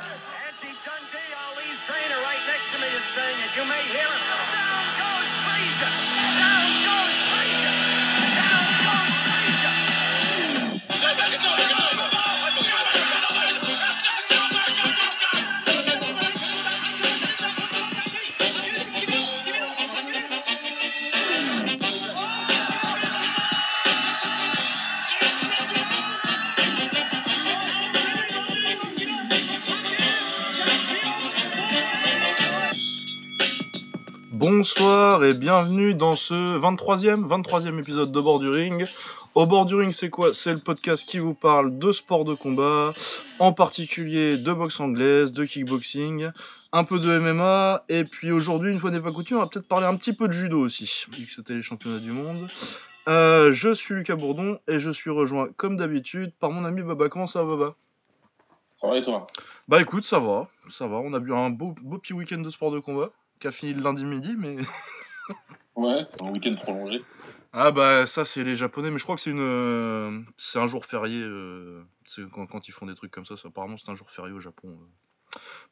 Anthony Dundee, Ali's trainer, right next to me is saying it. You may hear him. Bonsoir et bienvenue dans ce 23e, 23e épisode de Bord du Ring. Au Bord du Ring, c'est quoi? C'est le podcast qui vous parle de sport de combat, en particulier de boxe anglaise, de kickboxing, un peu de MMA, et puis aujourd'hui, une fois n'est pas coutume, on va peut-être parler un petit peu de judo aussi, vu que c'était les championnats du monde. Euh, je suis Lucas Bourdon et je suis rejoint, comme d'habitude, par mon ami Baba. Comment ça va, Baba? Ça va et toi? Bah écoute, ça va, ça va. On a eu un beau, beau petit week-end de sport de combat, qui a fini le lundi midi, mais... Ouais, c'est un week-end prolongé. Ah bah ça c'est les japonais mais je crois que c'est une euh, c'est un jour férié euh, c'est quand, ils font des trucs comme ça, ça, apparemment c'est un jour férié au Japon euh,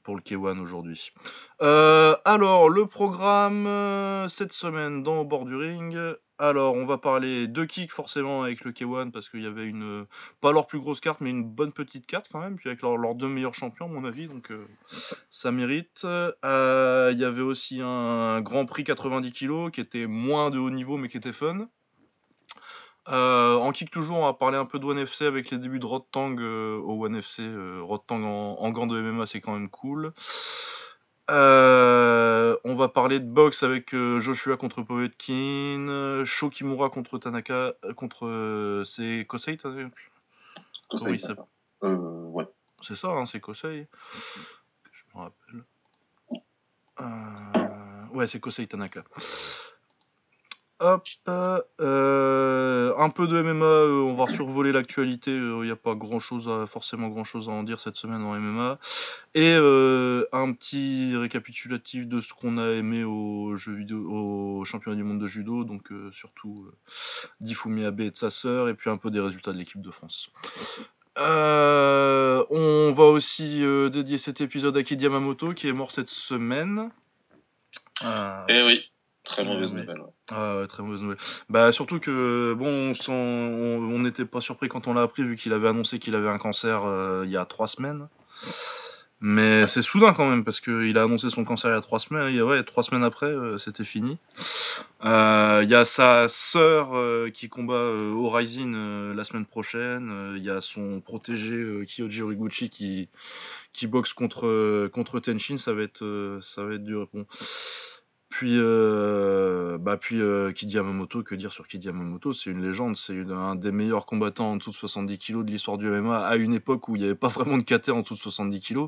pour le K1 aujourd'hui. Euh, alors le programme euh, cette semaine dans bord du ring. Alors on va parler de kick forcément avec le K1 parce qu'il y avait une pas leur plus grosse carte mais une bonne petite carte quand même puis avec leurs leurs deux meilleurs champions à mon avis donc euh, ça mérite. Il y avait aussi un Grand Prix 90 kg qui était moins de haut niveau mais qui était fun. Euh, en kick toujours, on va parler un peu de One FC avec les débuts de Rod Tang euh, au One FC. Euh, Rod Tang en, en gant de MMA, c'est quand même cool. Euh, on va parler de boxe avec Joshua contre Povetkin, Sho Kimura contre Tanaka, contre c'est Kosei, vu Conseil, Oui, ça- ouais. c'est ça, hein, c'est Kosei. Je me rappelle. Ouais, c'est Kosei Tanaka. Hop, euh, euh, un peu de MMA, euh, on va survoler l'actualité, il n'y a pas grand chose à, forcément grand chose à en dire cette semaine en MMA. Et euh, un petit récapitulatif de ce qu'on a aimé au, jeu vidéo, championnat du monde de judo, donc euh, surtout euh, Difumi Abe et de sa sœur, et puis un peu des résultats de l'équipe de France. Euh, on va aussi euh, dédier cet épisode à Kid Yamamoto qui est mort cette semaine. Euh, Eh oui, très Ouais, mauvaise mais- nouvelle. ouais. ah ouais, très mauvaise nouvelle. Bah surtout que bon, on n'était pas surpris quand on l'a appris vu qu'il avait annoncé qu'il avait un cancer euh, il y a trois semaines. Mais c'est soudain quand même parce qu'il a annoncé son cancer il y a trois semaines. Et ouais, trois semaines après, euh, c'était fini. Euh, Il y a sa sœur euh, qui combat euh, euh, la semaine prochaine. Euh, Il y a son protégé euh, Kyoji Horiguchi qui qui boxe contre euh, contre Tenshin. Ça va être euh, ça va être dur. Bon. Puis, euh, bah puis euh, Kid Yamamoto, que dire sur Kid Yamamoto? C'est une légende, c'est un des meilleurs combattants en dessous de 70 kg de l'histoire du MMA à une époque où il n'y avait pas vraiment de KT en dessous de 70 kg.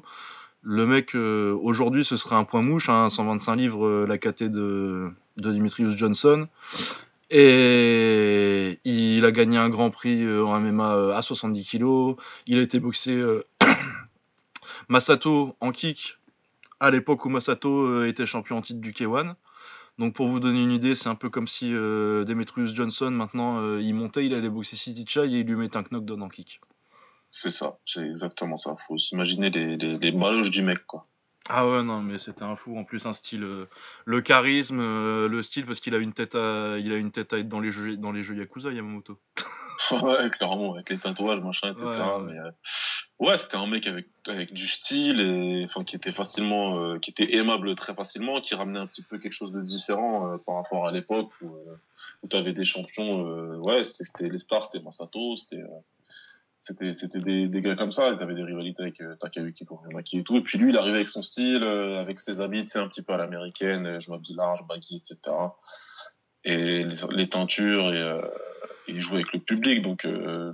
Le mec, euh, aujourd'hui, ce serait un point mouche, hein, 125 livres, euh, la KT de, de Dimitrius Johnson. Et il a gagné un grand prix en MMA à 70 kg. Il a été boxé Masato en kick à l'époque où Masato euh, était champion en titre du K1. Donc pour vous donner une idée, c'est un peu comme si euh, Demetrius Johnson maintenant euh, il montait, il allait boxer City Chai et il lui mettait un knockdown en kick. C'est ça, c'est exactement ça. Faut s'imaginer les, les, les baloches du mec, quoi. Ah ouais non mais c'était un fou en plus un style euh, le charisme le style parce qu'il a une tête à il a une tête à être dans les jeux dans les jeux Yakuza Yamamoto. ouais, clairement, avec les tatouages, machin, etc. Ouais, ouais. Mais, ouais, c'était un mec avec, avec du style et enfin qui était facilement, euh, qui était aimable très facilement, qui ramenait un petit peu quelque chose de différent euh, par rapport à l'époque où, euh, où tu des champions. ouais, c'était les stars, c'était Masato, c'était c'était des, des gars comme ça. Tu avais des rivalités avec Takayuki Koryumaki et tout. Et puis lui, il arrivait avec son style, avec ses habits, sais, un petit peu à l'américaine, je m'habille large, baggy, etc. Et les, les teintures et il jouait avec le public, donc euh,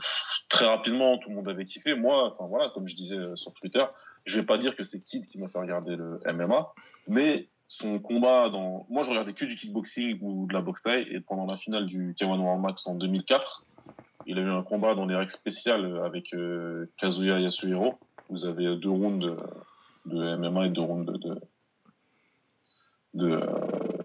très rapidement tout le monde avait kiffé. Moi, enfin voilà, comme je disais euh, sur Twitter, je vais pas dire que c'est Kid qui m'a fait regarder le MMA, mais son combat dans, moi je regardais que du kickboxing ou de la boxe thaï, et pendant la finale du K1 World Max en 2004, il a eu un combat dans les règles spéciales avec euh, Kazuya Yasuhiro. Vous avez deux rounds de, MMA et deux rounds de de,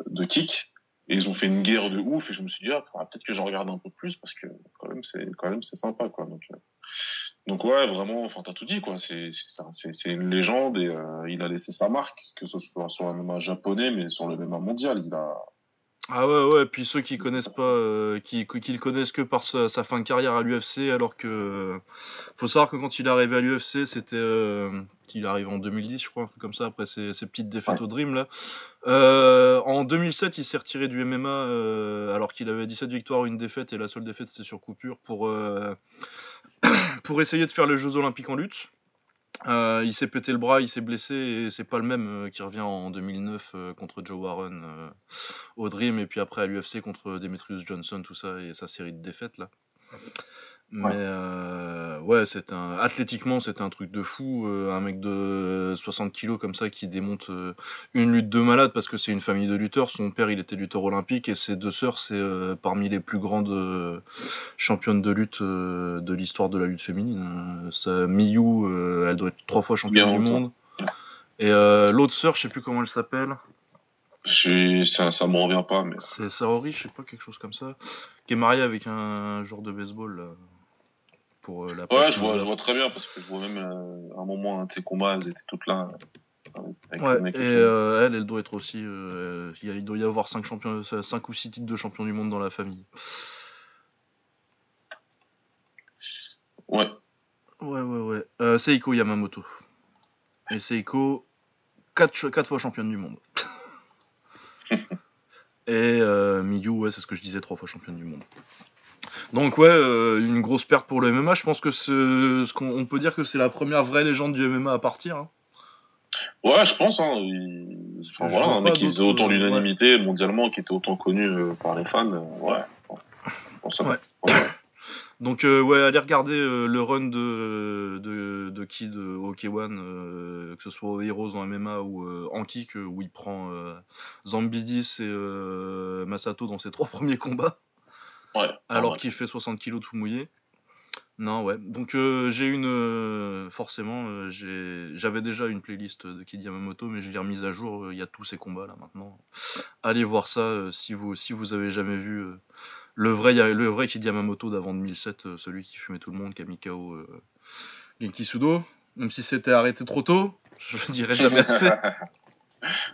de kick. Et ils ont fait une guerre de ouf et je me suis dit ah, peut-être que j'en regarde un peu plus parce que quand même c'est quand même c'est sympa quoi donc euh, Donc ouais, vraiment, enfin t'as tout dit quoi. C'est c'est une légende et euh, il a laissé sa marque, que ce soit sur un MMA japonais, mais sur le MMA mondial. Il a Ah ouais, ouais, puis ceux qui connaissent pas, euh, qui, qui le connaissent que par sa, sa fin de carrière à l'UFC, alors que. euh, faut savoir que quand il est arrivé à l'UFC, c'était. euh, il arrive en 2010, je crois, un truc comme ça, après ses, ses petites défaites Ouais. au Dream, là. Euh, en 2007, il s'est retiré du MMA, alors qu'il avait 17 victoires, une défaite, et la seule défaite, c'était sur coupure, pour, pour essayer de faire les Jeux Olympiques en lutte. Euh, il s'est pété le bras, il s'est blessé et c'est pas le même euh, qui revient en 2009 euh, contre Joe Warren au Dream et puis après à l'UFC contre Demetrius Johnson, tout ça et sa série de défaites là. Mais Ouais. euh, ouais, c'est un athlétiquement c'était un truc de fou, euh, un mec de 60 kilos comme ça qui démonte euh, une lutte de malade parce que c'est une famille de lutteurs. Son père il était lutteur olympique et ses deux sœurs c'est euh, parmi les plus grandes euh, championnes de lutte euh, de l'histoire de la lutte féminine. Euh, ça, Miyu, euh, elle doit être trois fois championne Bien du longtemps. monde. Et euh, l'autre sœur, je sais plus comment elle s'appelle. j'ai ça ça me revient pas, mais C'est Saori, je sais pas, quelque chose comme ça. Qui est mariée avec un joueur de baseball là, pour euh, la ouais, je vois je vois très bien parce que je vois même euh, à un moment un de ces combats, elles étaient toutes là euh, avec, Ouais, et euh, elle, elle doit être aussi. euh, il doit y avoir 5 champions, 5 ou 6 titres de champion du monde dans la famille. Ouais. Ouais, ouais, ouais. Euh, Seiko Yamamoto. Et Seiko, 4, fois championne du monde. Et euh, Miyu, ouais, c'est ce que je disais, 3 fois championne du monde. Donc ouais, euh, une grosse perte pour le MMA. Je pense que ce qu'on on peut dire que c'est la première vraie légende du MMA à partir. hein. Ouais, je pense. Hein, il- enfin, Je voilà, un mec qui faisait autant l'unanimité mondialement, qui était autant connu euh, par les fans. euh, ouais. Donc euh, ouais, allez regarder le run de, de, de Kid au K1, que ce soit au Heroes en MMA ou en kick, où il prend Zambidis et Masato dans ses trois premiers combats, Ouais. alors qu'il fait 60 kilos tout mouillé. Non, ouais. Donc euh, j'ai une... euh, forcément, euh, j'avais déjà une playlist de Kid Yamamoto, mais je l'ai remise à jour, il y a tous ces combats là maintenant. Allez voir ça si vous si vous avez jamais vu le vrai le vrai Kid Yamamoto d'avant 2007, euh, celui qui fumait tout le monde, euh, Genki Sudo, même si c'était arrêté trop tôt, je dirais jamais assez.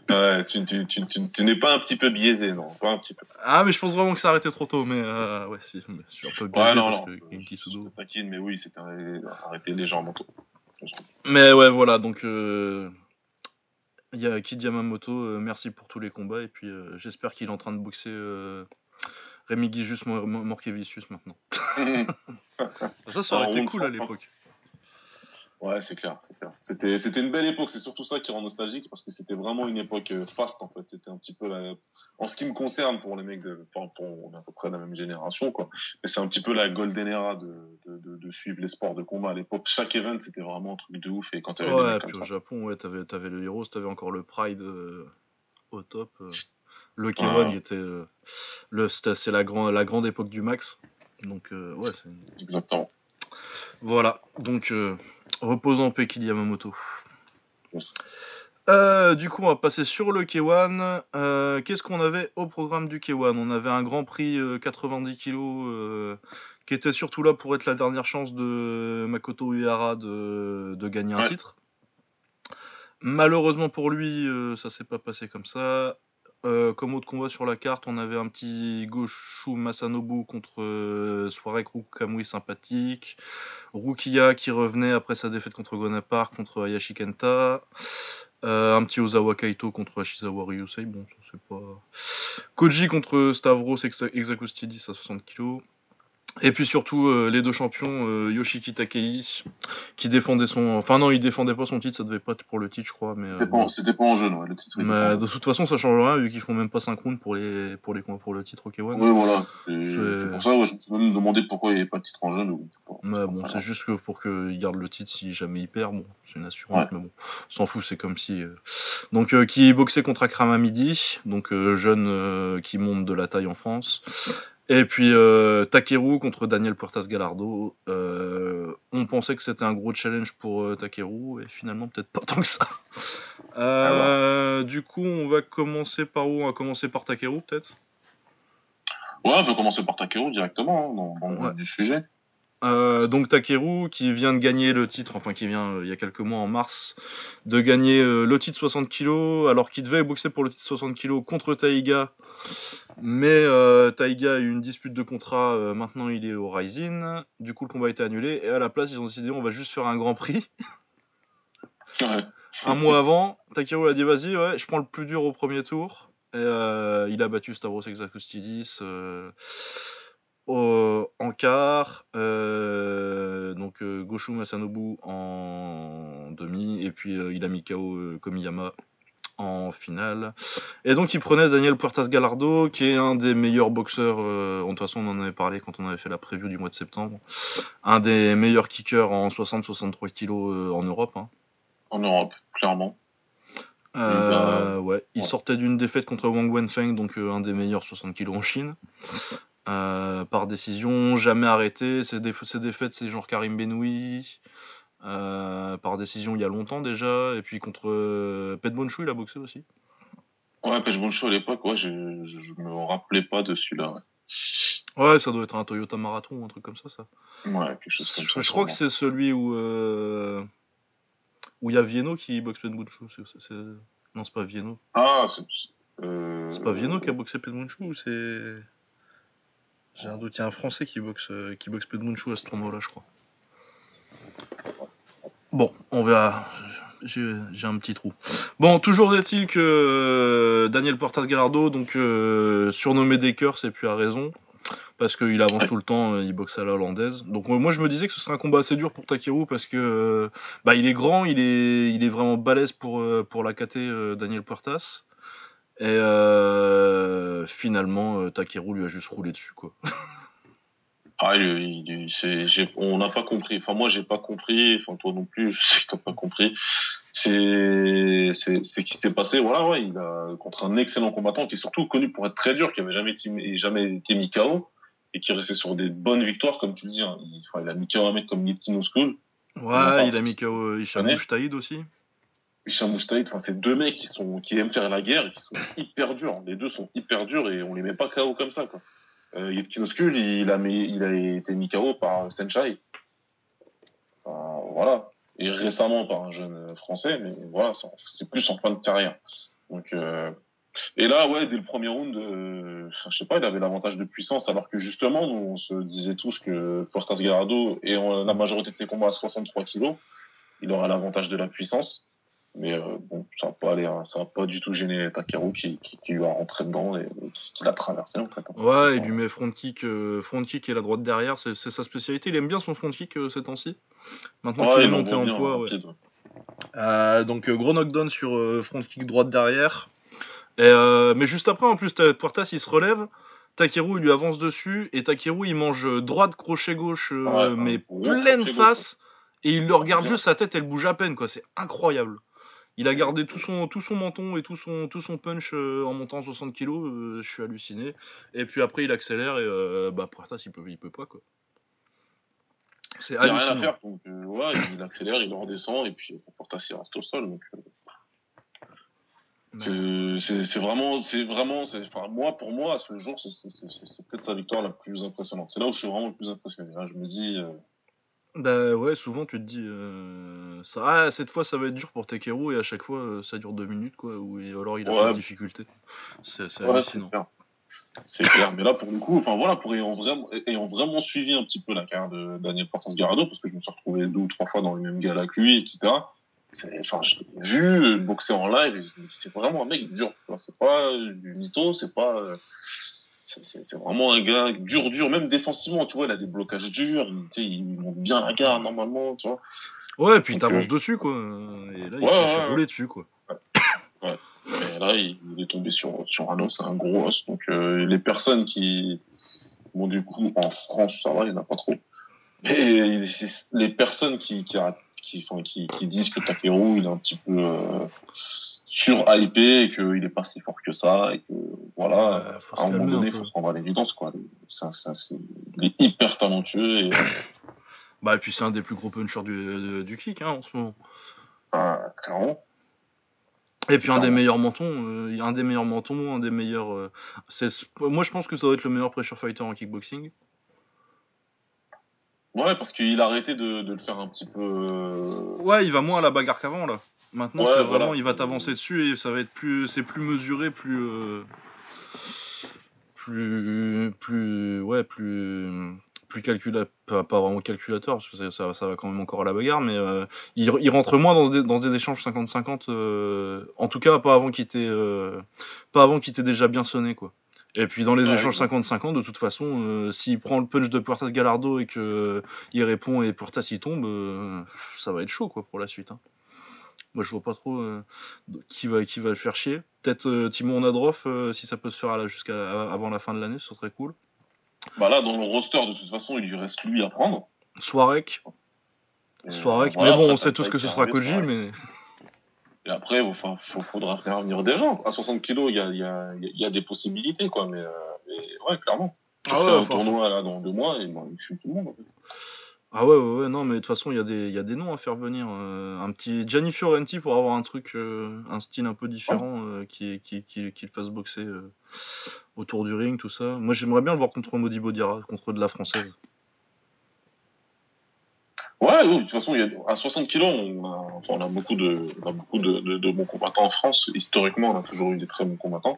ouais, tu, tu, tu, tu, tu n'es pas un petit peu biaisé, non Pas un petit peu. Ah mais je pense vraiment que ça a arrêté trop tôt, mais euh, ouais si, mais je suis un peu biaisé Ouais, non, parce non. que taquine, mais oui, c'était arrêté légèrement tôt. Mais ouais voilà donc euh, il y a Kid Yamamoto, euh, merci pour tous les combats et puis j'espère qu'il est en train de boxer Rémi Mor- Mor- Morkevicius maintenant. Ça ça aurait été cool à l'époque. Ouais, c'est clair, c'est clair. C'était, c'était une belle époque. C'est surtout ça qui rend nostalgique parce que c'était vraiment une époque euh, faste en fait. C'était un petit peu la, en ce qui me concerne pour les mecs de, enfin pour on est à peu près de la même génération quoi. Mais c'est un petit peu la golden era de, de, de, de suivre les sports de combat à l'époque. Chaque event c'était vraiment un truc de ouf et quand t'avais Ouais, puis au ça. Japon, ouais, t'avais, t'avais le Heroes, t'avais encore le Pride euh, au top. euh. Le K1 Ouais. il était. euh, le, c'est la, grand, la grande époque du max. Donc, ouais, c'est une- Exactement. Voilà. Donc, euh, repose en paix, Yamamoto. Yes. Euh, du coup, on va passer sur le K1. Euh, qu'est-ce qu'on avait au programme du K1 On avait un Grand Prix euh, 90 kg qui était surtout là pour être la dernière chance de Makoto Uehara de, de gagner un titre. Malheureusement pour lui, ça s'est pas passé comme ça. Euh, comme autre combat sur la carte, on avait un petit Goshu Masanobu contre euh, Rukamui sympathique. Rukia qui revenait après sa défaite contre Gonapar contre Hayashi Kenta. Euh, un petit Ozawa Kaito contre Ashizawa Ryusei, bon, c'est pas. Koji contre Stavros à 60 kg. Et puis surtout euh, les deux champions, euh, Yoshiki Takei, qui défendait son. Enfin non, il défendait pas son titre, ça devait pas être pour le titre, je crois. Mais, euh, C'était pas, c'était pas en jeune, ouais, le titre. mais de toute façon, ça change rien vu qu'ils font même pas 5 rounds pour les pour les pour le titre au K1. Ouais, voilà. C'est pour ça, ouais, je me suis même demandé pourquoi il n'y avait pas de titre en jeune. mais c'est pas- Mais bon, Voilà. c'est juste que pour qu'il garde le titre si jamais il perd, bon, c'est une assurance, Ouais. mais bon, on s'en fout, c'est comme si. euh, Donc, euh, qui boxait contre Akram Hamidi, donc euh, jeune euh, qui monte de la taille en France. Et puis euh, Takeru contre Daniel Puertas Galardo. Euh, on pensait que c'était un gros challenge pour euh, Takeru, et finalement, peut-être pas tant que ça. Euh, Du coup, on va commencer par où? On va commencer par Takeru, peut-être? Ouais, on peut commencer par Takeru directement, hein, dans, dans le Ouais. du sujet. Euh, donc Takeru qui vient de gagner le titre, enfin qui vient euh, il y a quelques mois en mars, de gagner euh, le titre 60 kg alors qu'il devait boxer pour le titre 60 kg contre Taiga. Mais Taiga a eu une dispute de contrat, maintenant il est au Rising. Du coup le combat a été annulé et à la place ils ont décidé on va juste faire un grand prix. Ouais. un mois avant, Takeru a dit vas-y ouais je prends le plus dur au premier tour. Et il a battu Stavros Exarchostidis au- en quart, euh, donc euh, Goshu Masanobu en demi, et puis euh, il a mis KO Komiyama en finale. Et donc il prenait Daniel Puertas Galardo, qui est un des meilleurs boxeurs, euh, de toute façon on en avait parlé quand on avait fait la preview du mois de septembre, un des meilleurs kickers en 60-63 kilos euh, en Europe. hein. En Europe, clairement. Euh, ouais, il sortait d'une défaite contre Wang Wenfeng, donc un des meilleurs 60 kilos en Chine. Euh, par décision, jamais arrêté. Ses, déf- ses défaites, c'est genre Karim Benoui. Euh, par décision, il y a longtemps déjà. Et puis contre euh, Pet Bonchou, il a boxé aussi. Ouais, Pêche Boncho à l'époque, ouais, je, je me rappelais pas de celui-là. Ouais, ça doit être un Toyota Marathon ou un truc comme ça. ça. Ouais, quelque chose comme Je, ça. je crois que c'est celui où euh, où il y a Vienno qui boxe Pet Bonchou. C'est- Non, c'est pas Vienno. Ah, c'est. C'est pas Vienno qui a boxé Pet Bonchou ou c'est. J'ai un doute, il y a un Français qui boxe, euh, qui boxe Pet Bonchou à ce tournoi-là, je crois. Bon, on verra. J'ai un petit trou. Bon, toujours est-il que euh, Daniel Portas Galardo, donc euh, surnommé Decker, c'est plus à raison. Parce qu'il avance tout le temps, il boxe à la hollandaise. Donc moi je me disais que ce serait un combat assez dur pour Takeru parce que bah, il est grand, il est, il est vraiment balèze pour, pour la KT Daniel Puertas. Et euh, finalement, euh, Takeru lui a juste roulé dessus. quoi. Ah, il, il, il- c'est- j'ai- on n'a pas compris. Enfin, moi, j'ai pas compris. Enfin, toi non plus, je sais que t'as pas compris. C'est, ce qui s'est passé. Voilà, ouais, il a contre un excellent combattant qui est surtout connu pour être très dur, qui avait jamais été, jamais été mis KO et qui restait sur des bonnes victoires, comme tu le dis. hein. Il, enfin, il a mis KO un mec comme Nitkino School, Ouais, il a mis KO euh, connais. Mouchtaïd aussi. Hicham. Enfin, c'est deux mecs qui sont, qui aiment faire la guerre et qui sont hyper durs. Les deux sont hyper durs et on les met pas KO comme ça, quoi. Euh, il a, été mis KO par Senchai. Enfin, voilà. Et récemment par un jeune français, mais voilà, c'est plus en fin de carrière. Donc, euh, et là, ouais, dès le premier round, euh, je sais pas, il avait l'avantage de puissance, alors que justement, on se disait tous que Puertas Gallardo, et la majorité de ses combats à 63 kilos, il aura l'avantage de la puissance. Mais euh, bon, ça va pas aller, hein, ça va pas du tout gêner Takeru qui, qui, qui lui a rentré dedans et, et qui, qui l'a traversé en fait. hein. Ouais, il lui met front kick, euh, front kick et la droite derrière, c'est sa spécialité. Il aime bien son front kick euh, ces temps-ci. Maintenant Ouais, qu'il est monté en poids, ouais. Euh, donc euh, gros knockdown sur euh, front kick droite derrière. Et, euh, mais juste après, en plus, t'as- Puertas il se relève. Takeru il lui avance dessus et Takeru il mange droite crochet gauche euh, Ouais, un mais pleine face et il le regarde juste sa tête elle bouge à peine quoi c'est incroyable il a gardé tout son tout son menton et tout son tout son punch euh, en montant 60 kg je suis halluciné et puis après il accélère et euh, bah Puertas il peut il peut pas quoi c'est Il n'y a rien à hallucinant faire, donc euh, ouais, il accélère, il redescend, et puis euh, Portas il reste au sol. Donc, euh, c'est vraiment, c'est vraiment, enfin, moi, pour moi, à ce jour, c'est- peut-être sa victoire la plus impressionnante. C'est là où je suis vraiment le plus impressionné. Là, je me dis, euh, Bah ouais, souvent tu te dis euh, ça, ah, cette fois ça va être dur pour Takeru et à chaque fois euh, ça dure deux minutes quoi, ou alors il a Ouais. pas de difficulté. C'est ouais, hallucinant. clair. C'est clair. Mais là, pour le coup, enfin voilà, pour ayant vraiment, ayant vraiment suivi un petit peu la carrière de Daniel Portas Garado, parce que je me suis retrouvé deux ou trois fois dans le même gala que lui, etc. Enfin, je l'ai vu euh, boxer en live, c'est vraiment un mec dur. C'est pas du mytho, c'est pas, c'est, vraiment un gars dur, dur, même défensivement, tu vois, il a des blocages durs, il, monte bien la garde normalement, tu vois. Ouais, et puis t'avances euh, dessus quoi, et là il Ouais, s'est ouais, ouais. dessus quoi. Et là, il, est tombé sur, sur un os, un gros os. Donc, euh, les personnes qui, bon, du coup, en France, ça va, il n'y en a pas trop. Mais les personnes qui, qui, a- qui, enfin, qui, qui disent que Takeru, il est un petit peu euh, sur-hypé et qu'il est pas si fort que ça et que, voilà, à un moment donné, il faut prendre à l'évidence, quoi. C'est il est hyper talentueux et, Bah et puis c'est un des plus gros punchers du, kick hein, en ce moment. euh, clairement. Et puis un des meilleurs mentons, euh, un des meilleurs mentons, un des meilleurs. euh, c'est- moi je pense que ça doit être le meilleur pressure fighter en kickboxing. Ouais, parce qu'il a arrêté de, de le faire un petit peu. euh, Ouais, il va moins à la bagarre qu'avant là. Maintenant, Ouais, c'est voilà. vraiment, il va t'avancer dessus et ça va être plus, c'est plus mesuré, plus, euh, plus, plus, ouais, plus, plus calculateur, pas, pas vraiment calculateur, parce que ça, ça, ça va quand même encore à la bagarre, mais euh, il, il rentre moins dans des, dans des échanges 50-50, euh, en tout cas pas avant qu'il t'ait, euh, pas avant qu'il t'ait déjà bien sonné quoi. Et puis dans les Ouais, échanges ouais. 50-50, de toute façon, euh, s'il prend le punch de Puertas Gallardo et que euh, répond et Puertas il tombe, euh, ça va être chaud quoi pour la suite. hein. Moi je vois pas trop euh, qui va qui va le faire chier. Peut-être Timon Nadrov euh, si ça peut se faire jusqu'à avant la fin de l'année, ce serait cool. Bah là, dans le roster, de toute façon, il lui reste lui à prendre. Soirek, Soirek, voilà, mais bon on sait tous que ce sera Koji, mais Et après, faut, faudra faire venir des gens. À 60 kilos, il y a, il y, a, il y a des possibilités, quoi. Mais, euh, mais ouais, clairement. Tu Ah ouais, un tournoi là dans deux mois et bon, il fume tout le monde. en fait. Ah ouais, ouais, ouais, non, mais de toute façon, il y, a des- il y a des noms à faire venir. euh, un petit Gianni Fiorenti pour avoir un truc, euh, un style un peu différent euh, qui, qui, qui, qui le fasse boxer autour du ring, tout ça. Moi, j'aimerais bien le voir contre Modibo Diarra, contre de la française. Ouais, oui, de toute façon, il y a, à 60 kilos, on a, enfin, on a beaucoup, de, on a beaucoup de, de, de bons combattants en France. Historiquement, on a toujours eu des très bons combattants.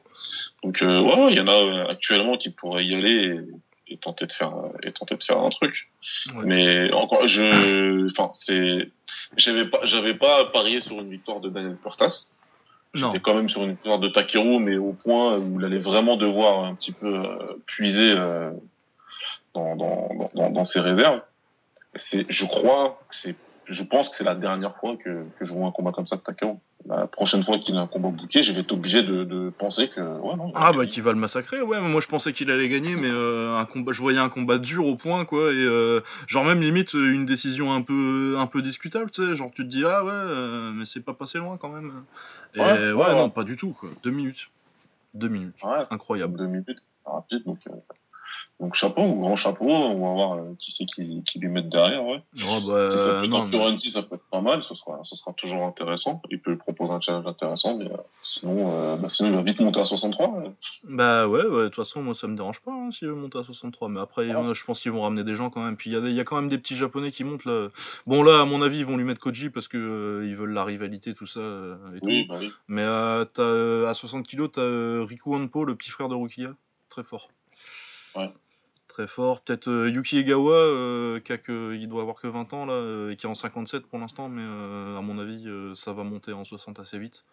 Donc, euh, ouais, il y en a euh, actuellement qui pourraient y aller et, et tenter de faire, et tenter de faire un truc. Ouais. Mais encore, je, enfin, c'est, j'avais pas, j'avais pas parié sur une victoire de Daniel Puertas. Non, J'étais quand même sur une victoire de Takeru, mais au point où il allait vraiment devoir un petit peu euh, puiser euh, dans, dans- dans, dans ses réserves. C'est, je crois, c'est, je pense que c'est la dernière fois que, que je vois un combat comme ça de Takeru. La prochaine fois qu'il a un combat bouqué, je vais être obligé de, de penser que, ouais, non. Ah bah gagner. qui va le massacrer, ouais, mais moi je pensais qu'il allait gagner, mais euh, un combat, je voyais un combat dur au point, quoi, et euh, genre même limite euh, une décision un peu, un peu discutable, tu sais, genre tu te dis, ah ouais, euh, mais c'est pas passé loin quand même. Et Ouais, ouais, non, pas du tout, quoi. Deux minutes. Deux minutes. Incroyable. deux minutes, rapide, donc, donc chapeau, grand chapeau, on va voir euh, qui c'est qui, qui lui met derrière, ouais. Oh, bah, si ça peut être non, un mais- Fiorenti, ça peut être pas mal, ce sera, ce sera toujours intéressant. Il peut proposer un challenge intéressant, mais euh, sinon, euh, bah, sinon, il va vite monter à 63. euh. Bah ouais, ouais, de toute façon, moi ça me dérange pas hein, s'ils veulent monter à 63, mais après, Ouais. euh, je pense qu'ils vont ramener des gens quand même. Puis il y, a y quand même des petits japonais qui montent là. Bon, là, à mon avis, ils vont lui mettre Koji parce que ils veulent la rivalité, tout ça. et Oui, tout. bah oui. Mais à 60 kilos, t'as Riku Hanpo, le petit frère de Rukia, très fort. Ouais. Très fort. Peut-être euh, Yuki Egawa, euh, qui a que, il doit avoir que 20 ans là, euh, et qui est en 57 pour l'instant, mais euh, à mon avis, ça va monter en 60 assez vite.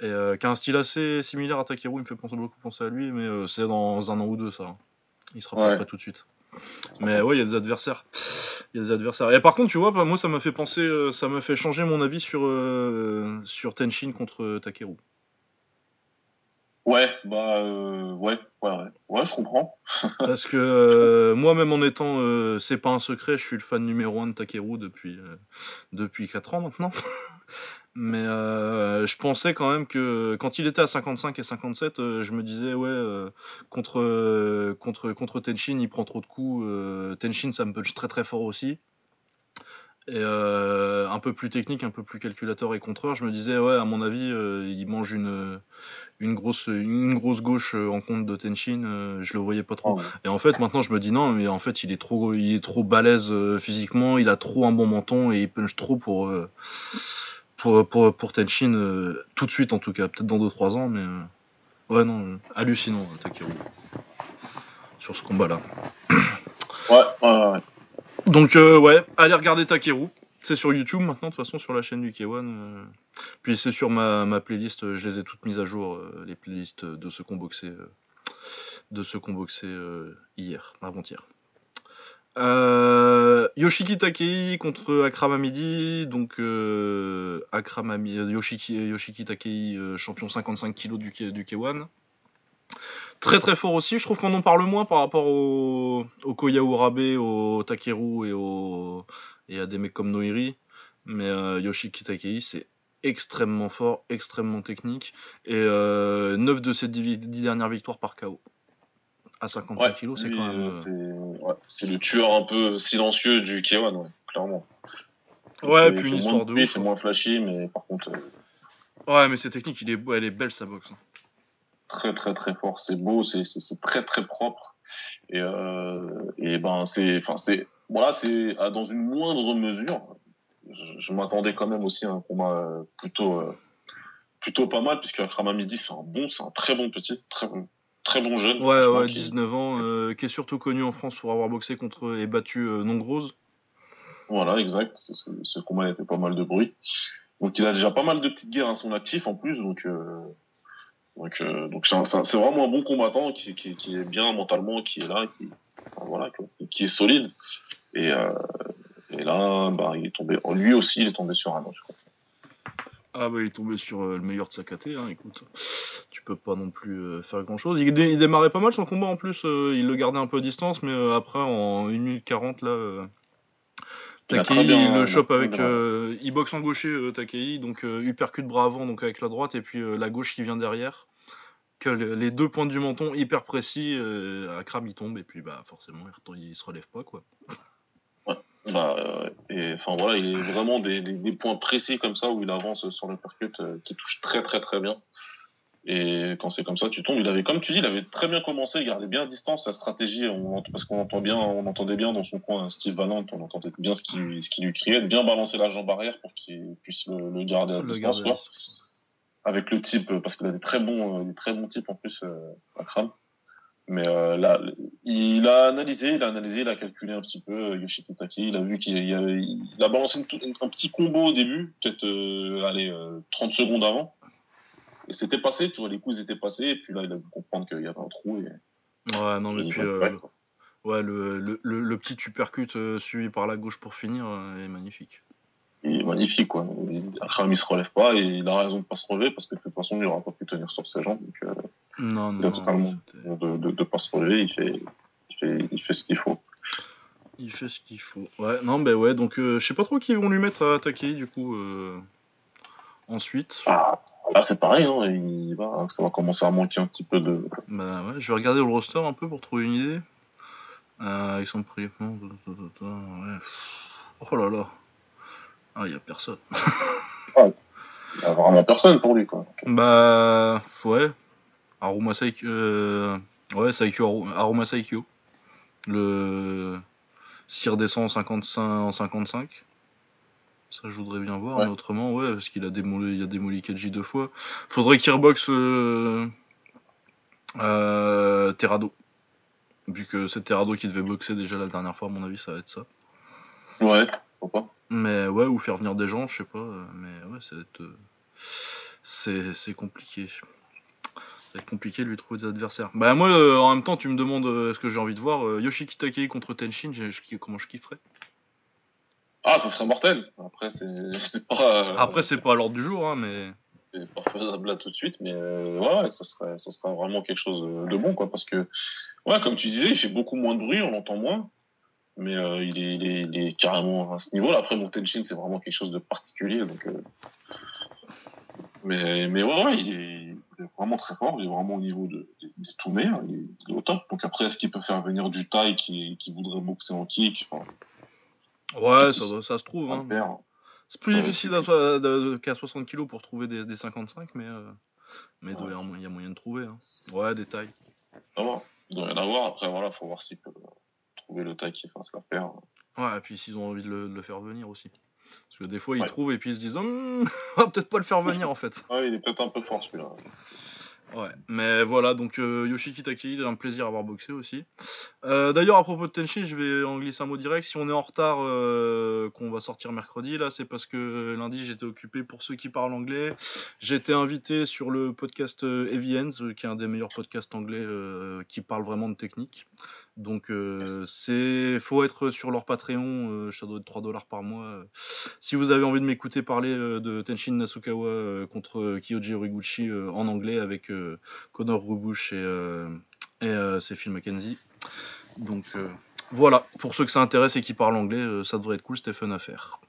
Et qui a un style assez similaire à Takeru, il me fait penser, beaucoup penser à lui, mais c'est dans un an ou deux ça. hein. Il sera pas Ouais. prêt tout de suite. Mais ouais, il y a des adversaires. Il y a des adversaires. Et par contre, tu vois, bah, moi ça m'a fait penser, ça m'a fait changer mon avis sur, sur Tenshin contre Takeru. Ouais, bah, euh, ouais, ouais, ouais. Ouais, je comprends. Parce que euh, moi-même en étant, euh, c'est pas un secret, je suis le fan numéro un de Takeru depuis, depuis 4 ans maintenant. Mais je pensais quand même que quand il était à 55 et 57, euh, je me disais, ouais, contre, contre, contre Tenshin, il prend trop de coups. Tenshin, ça me punch très très fort aussi. Et euh, un peu plus technique, un peu plus calculateur et contreur, je me disais, ouais, à mon avis, euh, il mange une, une, grosse, une grosse gauche euh, en compte de Tenshin. euh, je le voyais pas trop. Oh. Et en fait, maintenant, je me dis non, mais en fait, il est trop, il est trop balèze physiquement, il a trop un bon menton et il punch trop pour, pour, pour, pour Tenshin, euh, tout de suite en tout cas, peut-être dans 2-3 ans, mais ouais, non, hallucinant, Takeru, sur ce combat-là. Ouais, ouais, ouais. Donc, euh, ouais, allez regarder Takeru. C'est sur YouTube maintenant, de toute façon, sur la chaîne du K1. euh. Puis c'est sur ma, ma playlist, euh, je les ai toutes mises à jour, les playlists de ceux qu'on de ceux qu'on hier, avant-hier. Yoshiki Takei contre Akram Hamidi, donc Akram Ami- euh, Yoshiki, Yoshiki Takei, champion 55 kg du, du K1. Très très fort aussi, je trouve qu'on en parle moins par rapport au, au Koya Urabe, au Takeru et, au, et à des mecs comme Noiri. Mais euh, Yoshiki Takei, c'est extrêmement fort, extrêmement technique. Et euh, 9 de ses 10, dernières victoires par KO. À 55 Ouais, kg, c'est quand même. euh, euh, c'est ouais, le tueur un peu silencieux du K1, ouais, clairement. Ouais, puis une moins histoire de ouf. C'est moins flashy, mais par contre, euh, Ouais, mais c'est technique, il est, elle est belle sa boxe. Très très très fort. C'est beau, c'est très très propre. Et, euh, et ben c'est, enfin c'est voilà, c'est ah, dans une moindre mesure. Je, je m'attendais quand même aussi à un combat euh, plutôt, euh, plutôt pas mal, puisque Akram Hamidi, c'est un bon, c'est un très bon petit, très bon, très bon jeune. Ouais, ouais, qui- 19 ans, euh, qui est surtout connu en France pour avoir boxé contre et battu Nongrose. Voilà, exact. C'est Ce, ce combat a fait pas mal de bruit. Donc il a déjà pas mal de petites guerres à son actif en plus. Donc donc euh, donc c'est vraiment un bon combattant qui, est bien mentalement, qui est là, qui voilà, qui est solide. Et euh, et là, bah, il est tombé. Lui aussi, il est tombé sur un autre. Ah bah il est tombé sur euh, le meilleur de sa KT, hein, écoute. Tu peux pas non plus faire grand chose. Il, il démarrait pas mal son combat en plus, il le gardait un peu à distance, mais après en 1 minute 40 là. Euh... Takei, bien- il le chope avec. euh, il boxe en gaucher, euh, Takei, donc euh, uppercut bras avant, donc avec la droite, et puis euh, la gauche qui vient derrière. Que le- les deux points du menton hyper précis, euh, Akram il tombe, et puis bah forcément il, il se relève pas quoi. Bah, euh, et enfin voilà, il est vraiment des, des, des points précis comme ça où il avance sur le percut euh, qui touche très très très bien. Et quand c'est comme ça, tu tombes. Il avait, comme tu dis, il avait très bien commencé, il gardait bien à distance sa stratégie, on, parce qu'on entend bien, on entendait bien dans son coin Steve Valent, on entendait bien ce qu'il lui criait, de bien balancer la jambe arrière pour qu'il puisse le, le garder à Le distance, garder à quoi. Avec le type, parce qu'il a des très bons, euh, des très bons types en plus, euh, Akram. Mais euh, là, il a analysé, il a analysé, il a calculé un petit peu euh, Yoshito Taki. Il a vu qu'il avait- il a balancé une un petit combo au début, peut-être euh, allez, euh, 30 secondes avant. Et c'était passé, tu vois, les coups étaient passés. Et puis là, il a dû comprendre qu'il y avait un trou. Et, Ouais, non, mais puis. euh, ouais, le, le, le, le petit uppercut euh, suivi par la gauche pour finir euh, est magnifique. Il est magnifique, quoi. Akram, il se relève pas et il a raison de pas se relever parce que de toute façon, il n'aura pas pu tenir sur ses jambes. Donc, euh, Non, il non, a totalement de, de, de pas se relever, il fait, il fait, il fait ce qu'il faut. il fait ce qu'il faut. Ouais, non, bah ouais, donc euh, je sais pas trop qui vont lui mettre à attaquer du coup. Ensuite, Ah, là, c'est pareil, hein. Il va, ça va commencer à manquer un petit peu de. bah ouais, je vais regarder le roster un peu pour trouver une idée. Euh, ils sont pris. Ouais. Oh là là. Ah, il y a personne. Il y a vraiment personne pour lui, quoi. Bah ouais. Aruma Saikyo. euh, Ouais, Saikyo Aru- Aruma Saikyo. Le. S'il redescend en 55, en 55. Ça, je voudrais bien voir, Ouais. mais autrement, ouais, parce qu'il a démoli, il a démoli deux fois. Faudrait qu'il reboxe euh, euh, Terrado. Vu que c'est Terrado qui devait boxer déjà la dernière fois, à mon avis, ça va être ça. Ouais, pourquoi Mais ouais, ou faire venir des gens, je sais pas. euh, Mais ouais, ça va être, euh, c'est c'est compliqué. Ça va être compliqué de lui trouver des adversaires. Bah moi, en même temps, tu me demandes euh, ce que j'ai envie de voir. Yoshiki Takei contre Tenshin, je- comment je kifferais. Ah, ça serait mortel. Après, c'est pas. euh, Après, c'est pas à l'ordre du jour, hein, mais c'est pas faisable là tout de suite, mais euh, ouais, ça serait, ça serait vraiment quelque chose de bon, quoi, parce que, ouais, comme tu disais, il fait beaucoup moins de bruit, on l'entend moins, mais euh, il, est, il, est, il est carrément à ce niveau-là. Après, mon Tenshin, c'est vraiment quelque chose de particulier, donc. euh, Mais, mais ouais, ouais, il est, il est vraiment très fort, il est vraiment au niveau de, des, tout il est, il est au top. Donc après, est-ce qu'il peut faire venir du taille qui, qui voudrait boxer en kick? Enfin, ouais, ça, ça se trouve. Hein. C'est plus difficile qu'à 60 kg pour trouver des, des 55, mais euh, mais il y Ouais, avoir- il y a moyen de trouver. Hein. Ouais, des tailles. Ça va. Il doit y en avoir. Après, voilà, faut voir s'il peut trouver le taille qui fasse l'affaire. Ouais, et puis s'ils ont envie de le, de le faire venir aussi. Parce que des fois, ils Ouais. trouvent et puis ils se disent, Hum, on va peut-être pas le faire venir en fait. Ouais, il est peut-être un peu fort celui-là. Ouais, mais voilà, donc euh, Yoshiki Takei, un plaisir à avoir boxé aussi. Euh, D'ailleurs, à propos de Tenshin, je vais en glisser un mot direct. Si on est en retard, euh, qu'on va sortir mercredi, là, c'est parce que lundi j'étais occupé pour ceux qui parlent anglais. J'étais invité sur le podcast euh, Heavy euh, qui est un des meilleurs podcasts anglais euh, qui parle vraiment de technique. Donc, euh, c'est faut être sur leur Patreon, euh, ça doit être 3 dollars par mois. euh. Si vous avez envie de m'écouter parler euh, de Tenshin Nasukawa euh, contre Kyoji Horiguchi en anglais avec Connor Rubush et, et Phil Mackenzie. Donc voilà, pour ceux que ça intéresse et qui parlent anglais, ça devrait être cool, c'était fun à faire.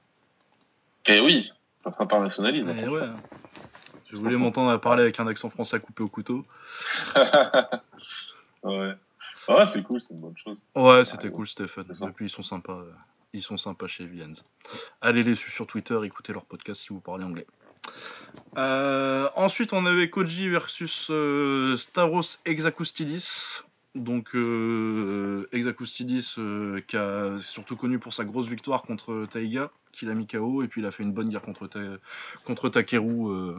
Et oui, ça s'internationalise. Et ouais. Je voulais m'entendre parler avec un accent français coupé au couteau. ouais. Ouais, c'est cool, c'est une bonne chose. Ouais, c'était ouais. cool, c'était fun. C'est ça. Et puis ils sont sympas. euh, Ils sont sympas chez Viens. Allez les suivre sur Twitter, écoutez leur podcast si vous parlez anglais. Euh, ensuite, on avait Koji versus euh, Stavros Exacoustidis. Donc euh, Exacoustidis, euh, qui a surtout connu pour sa grosse victoire contre Taiga, qu'il a mis KO, et puis il a fait une bonne guerre contre, Ta- contre Takeru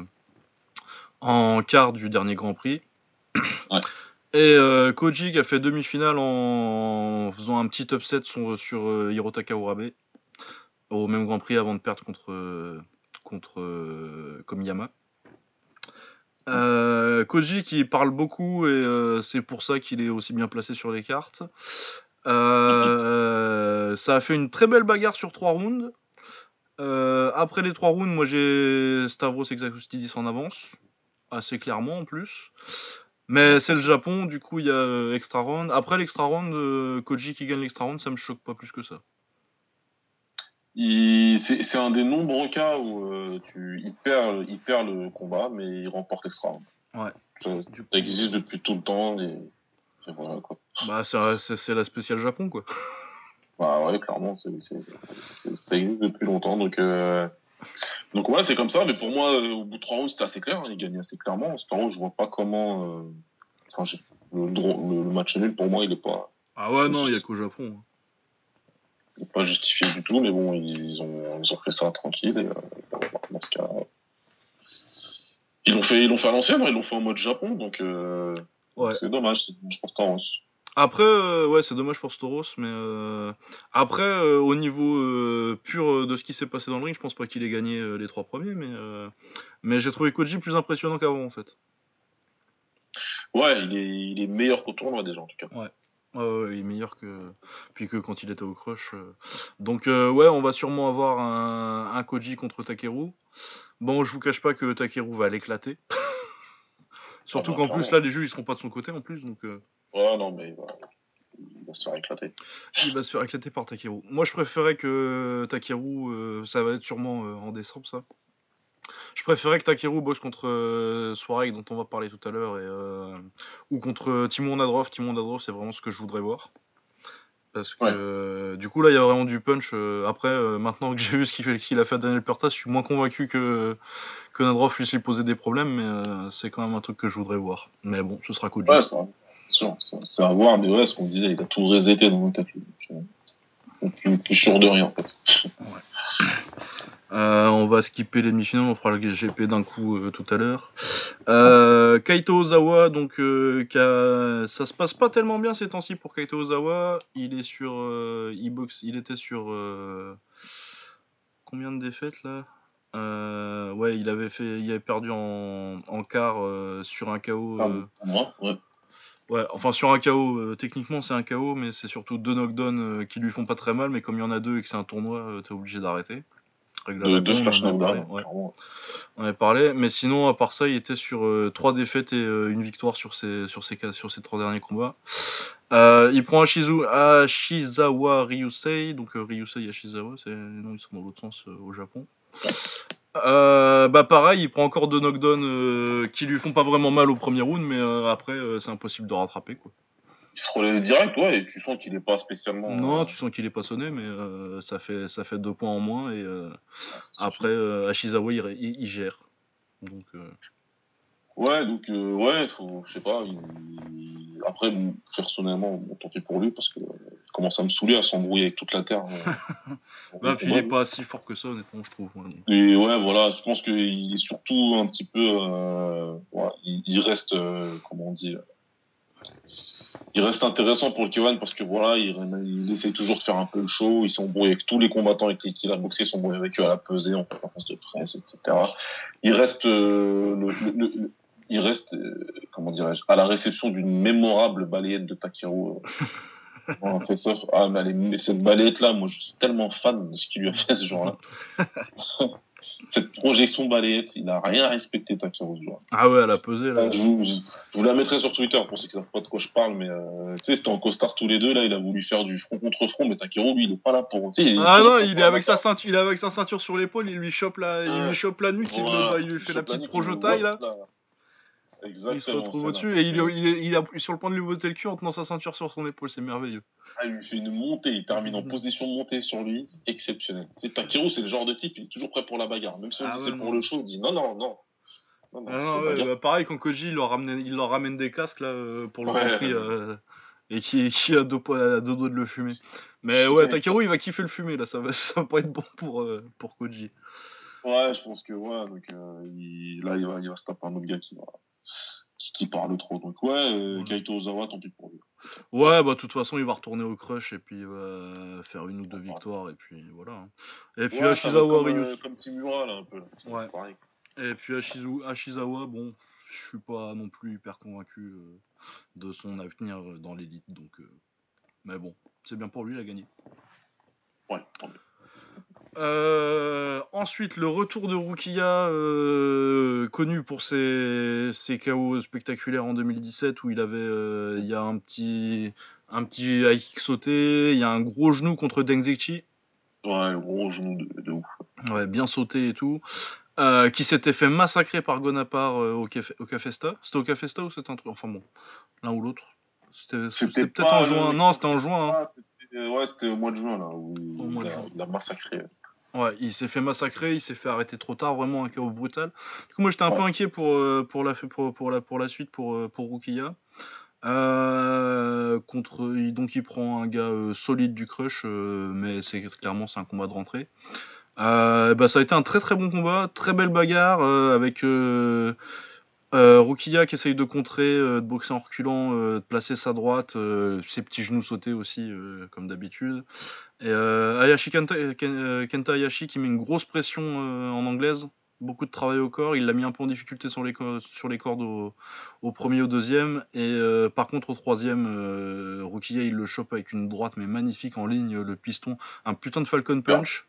en quart du dernier Grand Prix. Et euh, Koji qui a fait demi-finale en faisant un petit upset sur, sur euh, Hirotaka Urabe au même Grand Prix avant de perdre contre, euh, contre euh, Komiyama. Euh, Koji qui parle beaucoup et c'est pour ça qu'il est aussi bien placé sur les cartes. Euh, ça a fait une très belle bagarre sur trois rounds. Euh, après les trois rounds, moi j'ai Stavros Exacoustidis en avance, assez clairement en plus. Mais c'est le Japon, du coup il y a euh, extra round. Après l'extra round, euh, Koji qui gagne l'extra round, ça me choque pas plus que ça. Il- C'est un des nombreux cas où euh, tu, il, perd, il perd le combat, mais il remporte l'extra. round. Ouais. Ça, Du coup, ça existe depuis tout le temps et, et voilà quoi. bah, c'est la spéciale Japon quoi. Bah ouais, clairement, ça existe depuis longtemps. Donc, euh, donc ouais, c'est comme ça. Mais pour moi, euh, au bout de trois rounds, c'était assez clair. hein, il gagnait assez clairement. Sparrow, je vois pas comment. euh, Enfin, le, le, le match nul, pour moi, il est pas, Ah ouais, non, il y a qu'au Japon. hein. il est pas justifié du tout. Mais bon, ils ont, ils ont fait ça tranquille. Et, euh, dans ce cas, ils l'ont fait, ils l'ont fait à l'ancienne. hein, Ils l'ont fait en mode Japon. Donc, euh, Ouais. c'est dommage. C'est dommage pour Taurus. Après, euh, ouais, c'est dommage pour Storos, mais euh, après, euh, au niveau pur de ce qui s'est passé dans le ring, je pense pas qu'il ait gagné les trois premiers, mais, mais j'ai trouvé Koji plus impressionnant qu'avant en fait. Ouais, il est, il est meilleur qu'au tournoi déjà en tout cas. Ouais, il est meilleur que puis que quand il était au crush. Donc euh, ouais, on va sûrement avoir un, un Koji contre Takeru. Bon, je vous cache pas que Takeru va l'éclater. Surtout Ah qu'en plus là, les juges ils seront pas de son côté en plus, donc. euh, Ouais, non, mais voilà, il va se faire éclater. Il va se faire éclater par Takeru. Moi, je préférais que Takeru, euh, ça va être sûrement euh, en décembre, ça. Je préférais que Takeru bosse contre euh, dont on va parler tout à l'heure, et, euh, ou contre Timon Nadrov. Timon Nadrov, c'est vraiment ce que je voudrais voir. Parce que Ouais. euh, du coup, là, il y a vraiment du punch. euh, après, euh, maintenant que j'ai vu ce qu'il a fait à Daniel Pertas, je suis moins convaincu que, que Nadrov puisse lui poser des problèmes, mais c'est quand même un truc que je voudrais voir. Mais bon, ce sera Koji. Ouais, c'est sûr, c'est à voir, mais ouais, ce qu'on disait, il a tout reseté dans têtes. lui. Donc, euh, donc, plus, plus sûr de rien, en fait. Euh, on va skipper les demi-finales, on fera le GP d'un coup euh, tout à l'heure. Euh, Kaito Ozawa, donc euh, a- ça se passe pas tellement bien ces temps-ci pour Kaito Ozawa. Il est sur, euh, il était sur euh, combien de défaites là? Euh, Ouais, il avait fait, il avait perdu en, en quart euh, sur un KO. Ah, euh, ouais. Ouais, enfin sur un KO, euh, techniquement c'est un KO, mais c'est surtout deux knockdowns euh, qui lui font pas très mal, mais comme il y en a deux et que c'est un tournoi, euh, t'es obligé d'arrêter. De, la deux con, on ouais. avait parlé, mais sinon, à part ça, il était sur euh, trois défaites et euh, une victoire sur ses, sur ses, sur ses trois derniers combats. Euh, il prend Ashizu, Ashizawa Ryusei, donc euh, Ryusei et Ashizawa, c'est, non, ils sont dans l'autre sens euh, au Japon. Euh, bah pareil, il prend encore deux knockdowns euh, qui lui font pas vraiment mal au premier round, mais euh, après euh, c'est impossible de rattraper quoi. Il se relève direct, ouais, et tu sens qu'il est pas spécialement. Non, euh, tu sens qu'il est pas sonné, mais euh, ça fait ça fait deux points en moins et euh, c'est- après euh, Ashizawa il, il- il gère. Donc euh, Ouais, donc, euh, ouais, faut, je sais pas. il- Après, bon, personnellement, bon, tant pis pour lui, parce que euh, il commence à me saouler à s'embrouiller avec toute la Terre. euh, bah, puis il combat. est pas si fort que ça honnêtement je trouve. ouais, donc. Et ouais, voilà, je pense qu'il est surtout un petit peu. Euh, ouais, il, il reste, euh, comment on dit. il reste intéressant pour le Kevan parce que voilà, il, il essaie toujours de faire un peu le show. Il s'embrouille avec tous les combattants avec qui il a boxé, il s'embrouille avec eux à la pesée, en conférence de presse, etc. Il reste, euh, le, le- le- le- il reste, euh, comment dirais-je, à la réception d'une mémorable balayette de Takeru. euh, dans un face-off. Ah, mais, cette balayette-là, moi, je suis tellement fan de ce qu'il lui a fait ce jour-là. cette projection balayette, il a rien respecté Takeru ce jour. Ah ouais, elle a pesé là. Euh, je, vous, je, je vous la mettrai sur Twitter pour ceux qui savent pas de quoi je parle, mais euh, tu sais, c'était en costard tous les deux, là, il a voulu faire du front contre front, mais Takeru, lui, il est pas là pour. il Ah non, il est avec sa ceinture, il est avec sa ceinture sur l'épaule, il lui chope la, il lui chope la nuque, il, lui fait la petite projetaille il là. Exactement. Il se retrouve c'est au-dessus et il, est- il, est- il sur le point de lui botter le cul en tenant sa ceinture sur son épaule, c'est merveilleux. Ah, il lui fait une montée, il termine en Mhm. position de montée sur lui, c'est exceptionnel. C'est Takeru, c'est le genre de type, il est toujours prêt pour la bagarre. Même si on Ah dit ouais, c'est pour le show, il dit non, non, non. Non, non, Ah non, ouais, bah, pareil quand Koji il leur ramène, il leur ramène des casques là euh, pour le Ouais. Grand Prix, euh, et qui, qui a deux, doigts de le fumer. Mais ouais, Takeru, il va kiffer le fumer là, ça va, ça va pas être bon pour, euh, pour Koji. Ouais, je pense que ouais, donc euh, il- là il va, il va se taper un autre gars qui va qui, qui parle trop. Donc ouais, euh, Ouais. Kaito Ozawa, tant pis pour lui. Ouais, bah de toute façon, il va retourner au crush et puis il va faire une ou deux victoires et puis voilà. hein. Et puis Ouais, Ashizawa comme, Ryu. euh, comme Timura là un peu. Là. Ouais. Pareil. Et puis Ashizu- Ashizawa, bon, je suis pas non plus hyper convaincu euh, de son avenir euh, dans l'élite, donc. Mais bon, c'est bien pour lui, il a gagné. Ouais, tant mieux. Euh, ensuite, le retour de Rukia, euh, connu pour ses, ses KO spectaculaires en 2017, où il avait, euh, il y a un petit, un petit high kick sauté, il y a un gros genou contre Deng Zexi, Ouais, le gros genou de, de ouf. ouais, bien sauté et tout, qui s'était fait massacrer par Gonapar au, café, au Cafesta. C'était au Cafesta ou c'était un truc, enfin bon, l'un ou l'autre. C'était peut-être en juin. Non, c'était en juin. hein. C'était- Ouais, c'était au mois de juin là où il, a, il a massacré. Ouais, il s'est fait massacrer, il s'est fait arrêter trop tard, vraiment un chaos brutal. Du coup, moi j'étais un peu inquiet pour, euh, pour, la, pour, pour, la, pour la suite pour, euh, pour Rukia. Euh, contre, donc il prend un gars euh, solide du crush, mais c'est clairement c'est un combat de rentrée. Bah, ça a été un très très bon combat, très belle bagarre avec euh, Rukia qui essaye de contrer, euh, de boxer en reculant, euh, de placer sa droite, euh, ses petits genoux sautés aussi comme d'habitude. Et Hayashi Kenta, Ken- Kenta Hayashi qui met une grosse pression en anglaise, beaucoup de travail au corps. Il l'a mis un peu en difficulté sur les, cordes au, au premier, au deuxième. Et par contre, au troisième, Rukia il le chope avec une droite mais magnifique en ligne, le piston, un putain de Falcon Punch.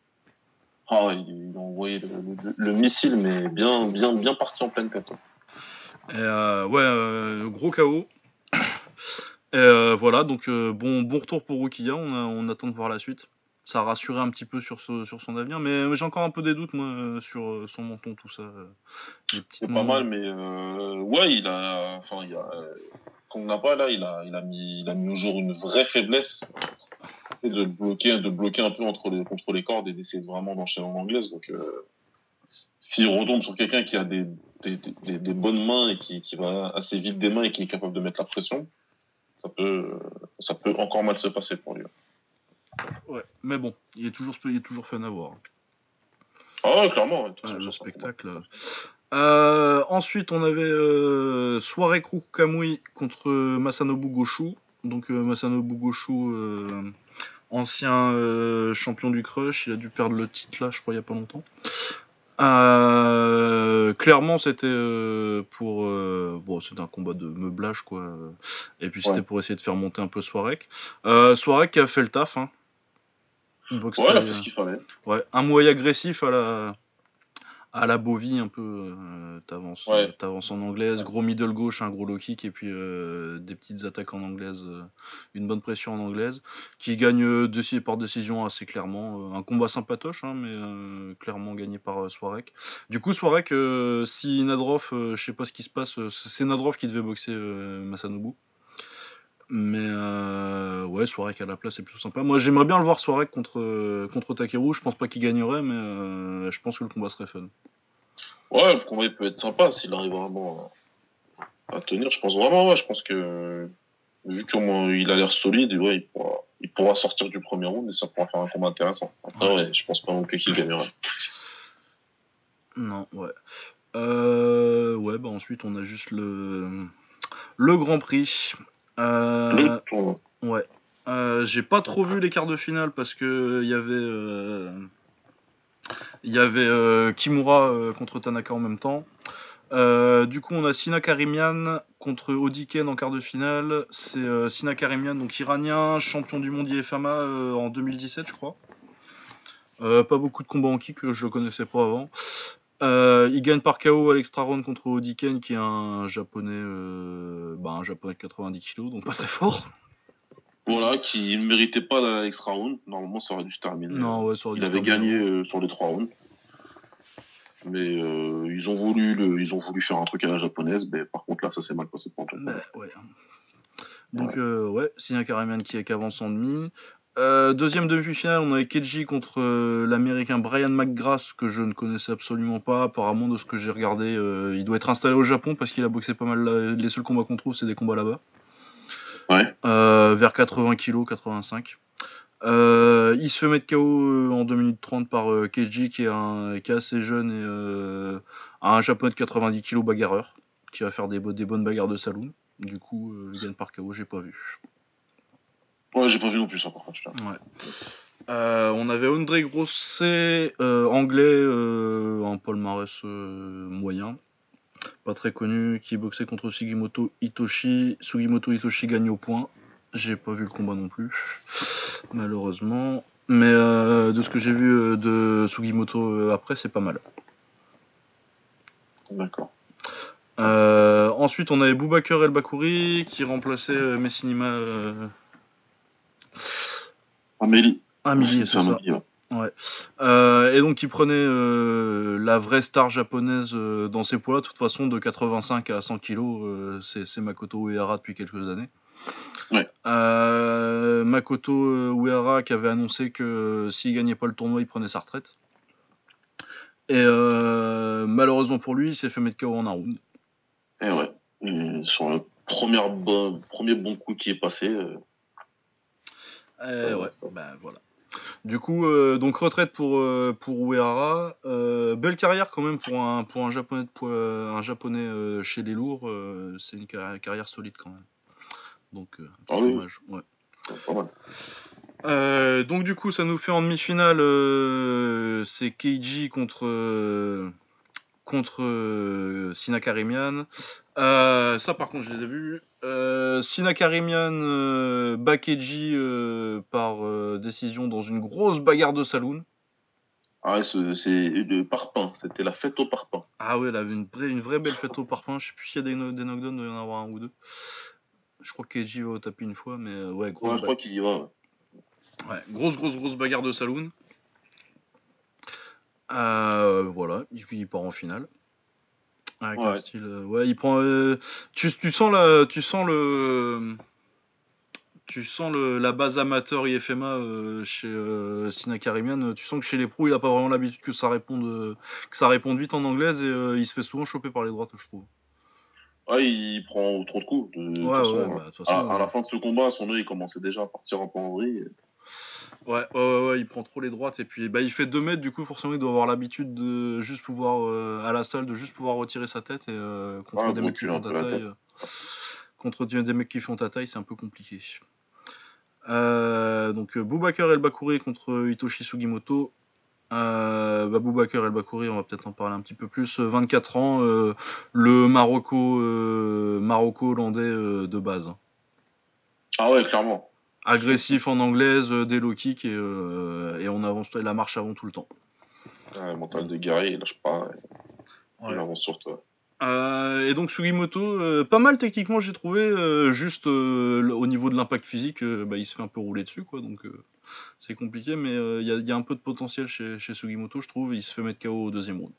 Ah, il, a envoyé le, le- le missile, mais bien, bien, bien parti en pleine tête. Euh, ouais, euh, gros KO. Et euh, voilà, donc bon, bon retour pour Rukia, on, attend de voir la suite. Ça a rassuré un petit peu sur, ce- sur son avenir, mais j'ai encore un peu des doutes moi sur son menton, tout ça. C'est pas mal, mais ouais, il a, enfin, il a, qu'on n'a pas là, il a, il a mis, il a mis au jour une vraie faiblesse de bloquer, de bloquer un peu entre les, contre les cordes et d'essayer de vraiment d'enchaîner en anglaise. Donc, euh, s'il retombe sur quelqu'un qui a des, des, des, des bonnes mains et qui, qui va assez vite des mains et qui est capable de mettre la pression, ça peut, ça peut encore mal se passer pour lui. Ouais, mais bon, il est toujours, il est toujours fun à voir. Ah ouais, clairement. ouais, Ouais, le spectacle. Euh, ensuite, on avait euh, Soirée Kamui contre Masanobu Goshu. Donc euh, Masanobu Goshu, euh, ancien euh, champion du crush, il a dû perdre le titre là, je crois, il y a pas longtemps. Euh, clairement, c'était euh, pour euh, bon, c'était un combat de meublage quoi. Et puis c'était Ouais. pour essayer de faire monter un peu Soirek. Soirek qui a fait le taf. Hein. Boxe Ouais, ce qu'il fallait. Un Muay agressif à la à la Bovie un peu. euh, t'avances, Ouais. euh, t'avances en anglaise, gros middle gauche, un gros low kick et puis euh, des petites attaques en anglaise, euh, une bonne pression en anglaise, qui gagne déci- par décision assez clairement. un combat sympatoche, hein, mais clairement gagné par Swarek. Du coup, Swarek, si Nadrov, je sais pas ce qui se passe, c'est Nadrov qui devait boxer Masanobu. Mais euh, ouais, Swarek à la place c'est plutôt sympa. Moi j'aimerais bien le voir Swarek contre, euh, contre Takeru. Je pense pas qu'il gagnerait, mais euh, je pense que le combat serait fun. Ouais, le combat il peut être sympa s'il arrive vraiment à, tenir. Je pense vraiment, ouais, je pense que vu comment il a l'air solide, ouais, il pourra, il pourra sortir du premier round et ça pourra faire un combat intéressant. Après, ouais, je pense pas non plus qu'il gagnerait. Non, ouais. Euh, ouais, bah ensuite on a juste le, le Grand Prix. Euh. Ouais. Euh, j'ai pas trop vu les quarts de finale parce que il y avait euh, il y avait euh, Kimura euh, contre Tanaka en même temps. Euh, du coup, on a Sina Karimian contre Odiken en quart de finale. C'est euh, Sina Karimian, donc iranien, champion du monde IFMA euh, en 2017, je crois. Euh, pas beaucoup de combats en kick, je le connaissais pas avant. Euh, il gagne par KO à l'extra round contre Odiken, qui est un japonais, euh, bah, un japonais de 90 kg, donc pas très fort. Voilà, qui ne méritait pas l'extra round. Normalement, ça aurait dû se terminer. Non, ouais, ça aurait il dû avait se terminer. gagné euh, sur les trois rounds. Mais euh, ils ont voulu le, ils ont voulu faire un truc à la japonaise, mais par contre là ça s'est mal passé pour le Bah, ouais. Donc, euh, ouais, Sina Karamian qui, qui avance en demi. Euh, deuxième demi-finale, on avait Keiji contre euh, l'américain Brian McGrath, que je ne connaissais absolument pas. Apparemment, de ce que j'ai regardé, euh, il doit être installé au Japon parce qu'il a boxé pas mal. là- Les seuls combats qu'on trouve, c'est des combats là-bas. Ouais. Vers 80 kg, 85. Euh, il se fait mettre KO en 2 minutes 30 par Keiji qui est, un, qui est assez jeune et un japonais de 90 kg bagarreur qui va faire des, bo- des bonnes bagarres de saloon. Du coup, il gagne par KO, j'ai pas vu. Ouais, j'ai pas vu non plus ça par contre. là. Euh, on avait André Grosset, euh, anglais, euh, un palmarès euh, moyen, pas très connu, qui boxait contre Sugimoto Itoshi. Sugimoto Itoshi gagne au point. J'ai pas vu le combat non plus, malheureusement. Mais de ce que j'ai vu de Sugimoto après, c'est pas mal. D'accord. Ensuite, on avait Boubaker El Bakouri qui remplaçait euh, Messinima euh, Amélie. Amélie, c'est ça. Ouais. Euh, et donc il prenait euh, la vraie star japonaise euh, dans ces poids-là. De toute façon, de 85 à 100 kg, c'est Makoto Uehara depuis quelques années. Ouais. Makoto Uehara qui avait annoncé que s'il gagnait pas le tournoi, il prenait sa retraite. Et malheureusement pour lui, il s'est fait mettre KO en un round. Et ouais. Et sur le premier bon, premier bon coup qui est passé. Euh, Ouais, bah voilà. Du coup, euh, donc retraite pour, euh, pour Uehara. Euh, belle carrière quand même pour un, pour un japonais, poids- un japonais chez les lourds. c'est une carrière, carrière solide quand même. Donc, un petit Ah oui. dommage. Ouais. Euh, donc du coup, ça nous fait en demi-finale, euh, c'est Keiji contre euh, contre Sina Karimian. Euh, ça, par contre, je les ai vus. Euh, Sina Karimian euh, euh, par décision dans une grosse bagarre de saloon. Ah ouais, c'est le parpaing. C'était la fête au parpaing. Ah ouais, là, une vraie, une vraie belle fête au parpaing. Je sais plus s'il y a des, des knockdowns, il doit y en avoir un ou deux. Je crois que Keiji va au tapis une fois, mais ouais, grosse Ouais, je crois qu'il y va. ouais. Ouais, grosse, grosse, grosse bagarre de saloon. Voilà, il part en finale. Un Ouais. style, euh, ouais, il prend. euh, tu, tu sens la, tu sens le, tu sens le, la base amateur IFMA euh, chez euh, Sina Karimian. Tu sens que chez les pros, il a pas vraiment l'habitude que ça réponde, que ça réponde vite en anglaise et il se fait souvent choper par les droites, je trouve. Ouais, il prend trop de coups. De, de toute Ouais, façon, ouais, hein. bah, de à, la fin de ce combat, son œil commençait déjà à partir un peu en vrille. Ouais, ouais, ouais, ouais, il prend trop les droites et puis bah, il fait 2 mètres, du coup forcément il doit avoir l'habitude de juste pouvoir, euh, à la salle, de juste pouvoir retirer sa tête et euh, contre des de mecs qui font ta taille. euh, contre des mecs qui font ta taille, c'est un peu compliqué. Euh, donc euh, Boubacar El Bakouri contre Hitoshi Sugimoto. Euh, bah, Boubacar El Bakouri, on va peut-être en parler un petit peu plus. euh, 24 ans, euh, le Marocco, euh, Marocco-hollandais euh, de base. Ah ouais, clairement. Agressif en anglaise, euh, des low kicks et, euh, et on avance la marche avant tout le temps. Ouais, mental de guerrier, il lâche pas. Il Ouais. avance sur toi. Euh, et donc Sugimoto, euh, pas mal techniquement j'ai trouvé, euh, juste euh, au niveau de l'impact physique, euh, bah, il se fait un peu rouler dessus quoi, donc euh, c'est compliqué, mais euh, il y, a- il y a un peu de potentiel chez, chez Sugimoto je trouve, il se fait mettre KO au deuxième round.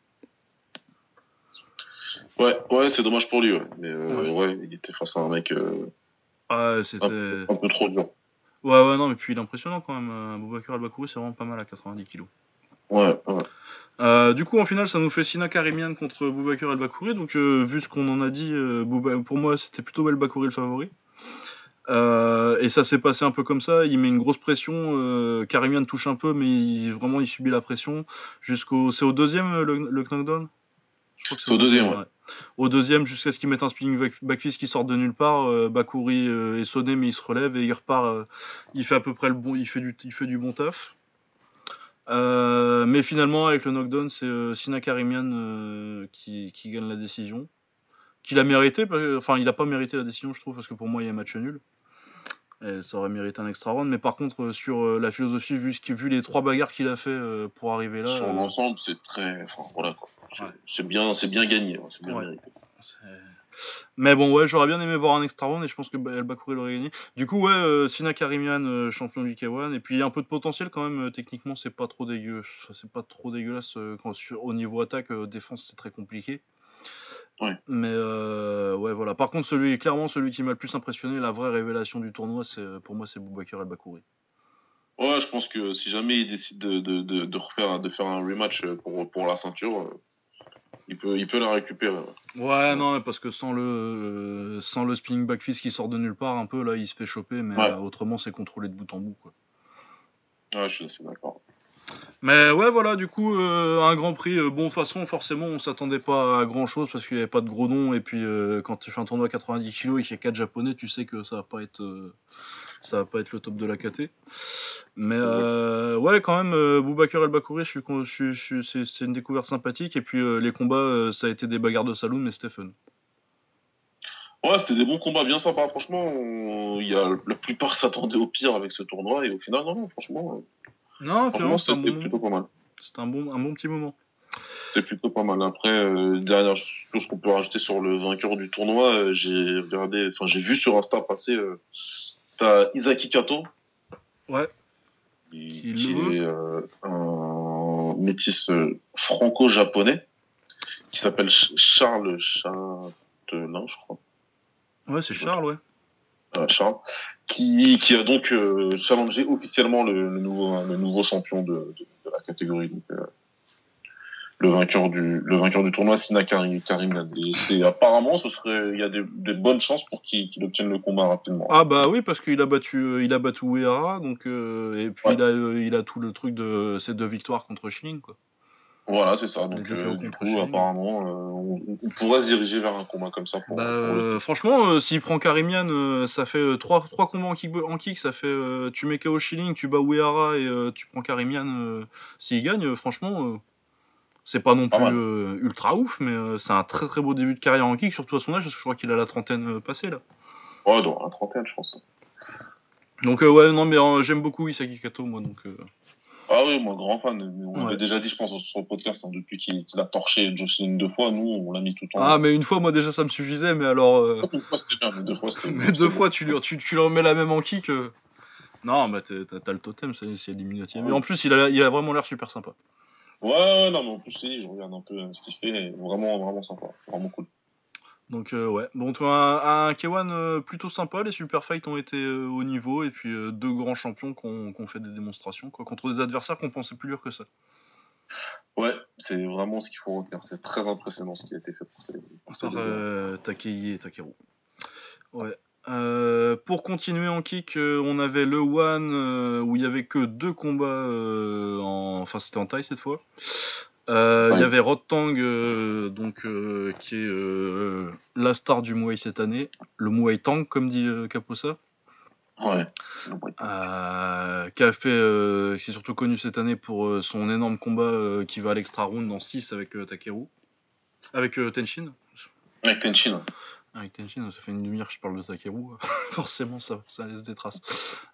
Ouais, ouais, c'est dommage pour lui, ouais. Mais euh, Ouais. ouais. il était face à un mec euh, Ah c'était... un, peu, un peu trop dur. Ouais ouais non mais puis il est impressionnant quand même, euh, Boubacar Al-Bakouri c'est vraiment pas mal à 90 kg. Ouais, ouais. Euh, du coup, en finale, ça nous fait Sina Karimian contre Boubacar El Bakouri. Donc, euh, vu ce qu'on en a dit, euh, Bouba- pour moi, c'était plutôt El Bakouri le favori. Et ça s'est passé un peu comme ça. Il met une grosse pression. Karimian touche un peu, mais il- vraiment, il subit la pression. Jusqu'au, c'est au deuxième le, le knockdown? C'est au deuxième, ouais. Au deuxième, jusqu'à ce qu'il mette un spinning back- backfist qui sort de nulle part. Euh, Bakouri euh, est sonné, mais il se relève et il repart. euh, il fait à peu près le bon. Il fait du, bon taf. Euh, mais finalement, avec le knockdown, c'est Sina Karimian qui, gagne la décision. Qu'il a mérité, enfin, il n'a pas mérité la décision, je trouve, parce que pour moi, il y a match nul. Et ça aurait mérité un extra round. Mais par contre, euh, sur euh, la philosophie, vu, vu les trois bagarres qu'il a fait euh, pour arriver là. Sur l'ensemble, c'est très. Enfin, voilà quoi. C'est Ouais. c'est bien, gagné, ouais, c'est bien Ouais. mérité. Mais bon, ouais, j'aurais bien aimé voir un extra round et je pense que El Bakouri l'aurait gagné. Du coup, ouais, euh, Sina Karimian, euh, champion du K1. Et puis, il y a un peu de potentiel quand même. euh, techniquement, c'est pas trop dégueu. C'est pas trop dégueulasse. quand, sur- au niveau attaque, défense, c'est très compliqué. Ouais. Mais euh, ouais, voilà. Par contre, celui, clairement, celui qui m'a le plus impressionné, la vraie révélation du tournoi, c'est euh, pour moi, c'est Boubacar El Bakouri. Ouais, je pense que si jamais il décide de, de, de, de refaire, de faire un rematch pour, pour la ceinture, euh, Il peut, il peut la récupérer. ouais. Ouais, non, mais parce que sans le, euh, sans le spinning back fist qui sort de nulle part, un peu, là, il se fait choper, mais Ouais. euh, autrement, c'est contrôlé de bout en bout, quoi. Ouais, je suis assez d'accord. Mais ouais, voilà, du coup, euh, un grand prix. euh, bon, de toute façon, forcément, on s'attendait pas à grand chose parce qu'il n'y avait pas de gros noms. Et puis, euh, quand tu fais un tournoi à 90 kg et qu'il y a 4 japonais, tu sais que ça va pas être, euh, ça va pas être le top de la KT. Mais ouais, quand même, Boubacar El Bakouri, je suis, je je c'est, une découverte sympathique. Et puis, les combats, ça a été des bagarres de saloon, mais fun. Ouais, c'était des bons combats bien sympas. Franchement, on- y a, la plupart s'attendaient au pire avec ce tournoi. Et au final, non, non, franchement, Non, franchement finalement, c'était bon plutôt moment. pas mal. C'était un bon, un bon petit moment. C'était plutôt pas mal. Après, euh, dernière chose qu'on peut rajouter sur le vainqueur du tournoi, euh, j'ai regardé, enfin, j'ai vu sur Insta passer, euh, t'as Isaki Kato. Ouais. Qui, est euh, un métis franco-japonais qui s'appelle Ch- Charles Châtelain, je crois. Ouais, c'est Charles, ouais. Charles, qui, qui a donc euh, challengé officiellement le, le nouveau, le nouveau champion de, de, de la catégorie. Donc, euh, le vainqueur du le vainqueur du tournoi, Sina Karim, c'est apparemment, ce serait, il y a des, des bonnes chances pour qu'il obtienne le combat rapidement. Ah bah oui parce qu'il a battu euh, il a battu Uehara donc euh, et puis Ouais. il a euh, il a tout le truc de ces deux victoires contre Schilling quoi. Voilà, c'est ça. Donc, euh, du coup, apparemment, euh, on, on pourrait se diriger vers un combat comme ça. Pour, Bah pour le- euh, franchement euh, s'il prend Karimian ça fait euh, trois trois combats en kick en kick ça fait tu mets KO Schilling tu bats Uehara et tu prends Karimian s'il gagne franchement c'est pas non plus ultra ouf mais c'est un très très beau début de carrière en kick surtout à son âge parce que je crois qu'il a la trentaine passée là. Ouais, dans la trentaine, je pense. Donc ouais non mais j'aime beaucoup Isaki Kato moi donc Ah oui, moi, grand fan. Mais On Ouais. l'avait déjà dit, je pense, sur le podcast, hein, depuis qu'il a torché Jocelyn deux fois, nous, on l'a mis tout le temps. ah mais une fois moi déjà ça me suffisait mais alors euh, Une fois, c'était bien, mais deux fois, c'était Mais deux fois, tu lui, tu, tu leur mets la même en kick. euh. Non, bah t'es- t'as le totem, c'est c'est éliminatif. Et en plus, il a, il a vraiment l'air super sympa. Ouais, ouais, non, mais en plus, je t'ai dit, je regarde un peu euh, ce qu'il fait, vraiment, vraiment sympa, vraiment cool. Donc, euh, ouais. Bon, toi, un, un K1 euh, plutôt sympa. Les super fights ont été euh, au niveau. Et puis, euh, deux grands champions qui ont fait des démonstrations quoi, contre des adversaires qu'on pensait plus dur que ça. Ouais, c'est vraiment ce qu'il faut retenir, c'est très impressionnant ce qui a été fait pour ces, pour ces Par Takei et Takeru. Ouais. Euh, pour continuer en kick, euh, on avait le One euh, où il y avait que deux combats. en... Enfin, c'était en taille cette fois. Euh, Il Ouais. y avait Rod Tang, euh, donc, euh, qui est euh, la star du Muay cette année. Le Muay Tang, comme dit euh, Caposa. Ouais. Euh, qui a fait, euh, qui est surtout connu cette année pour euh, son énorme combat euh, qui va à l'extra round dans 6 avec euh, Takeru. Avec euh, Tenshin. Avec Tenchin. Avec Tenshin, ça fait une demi-heure que je parle de Takeru. Forcément, ça, ça laisse des traces.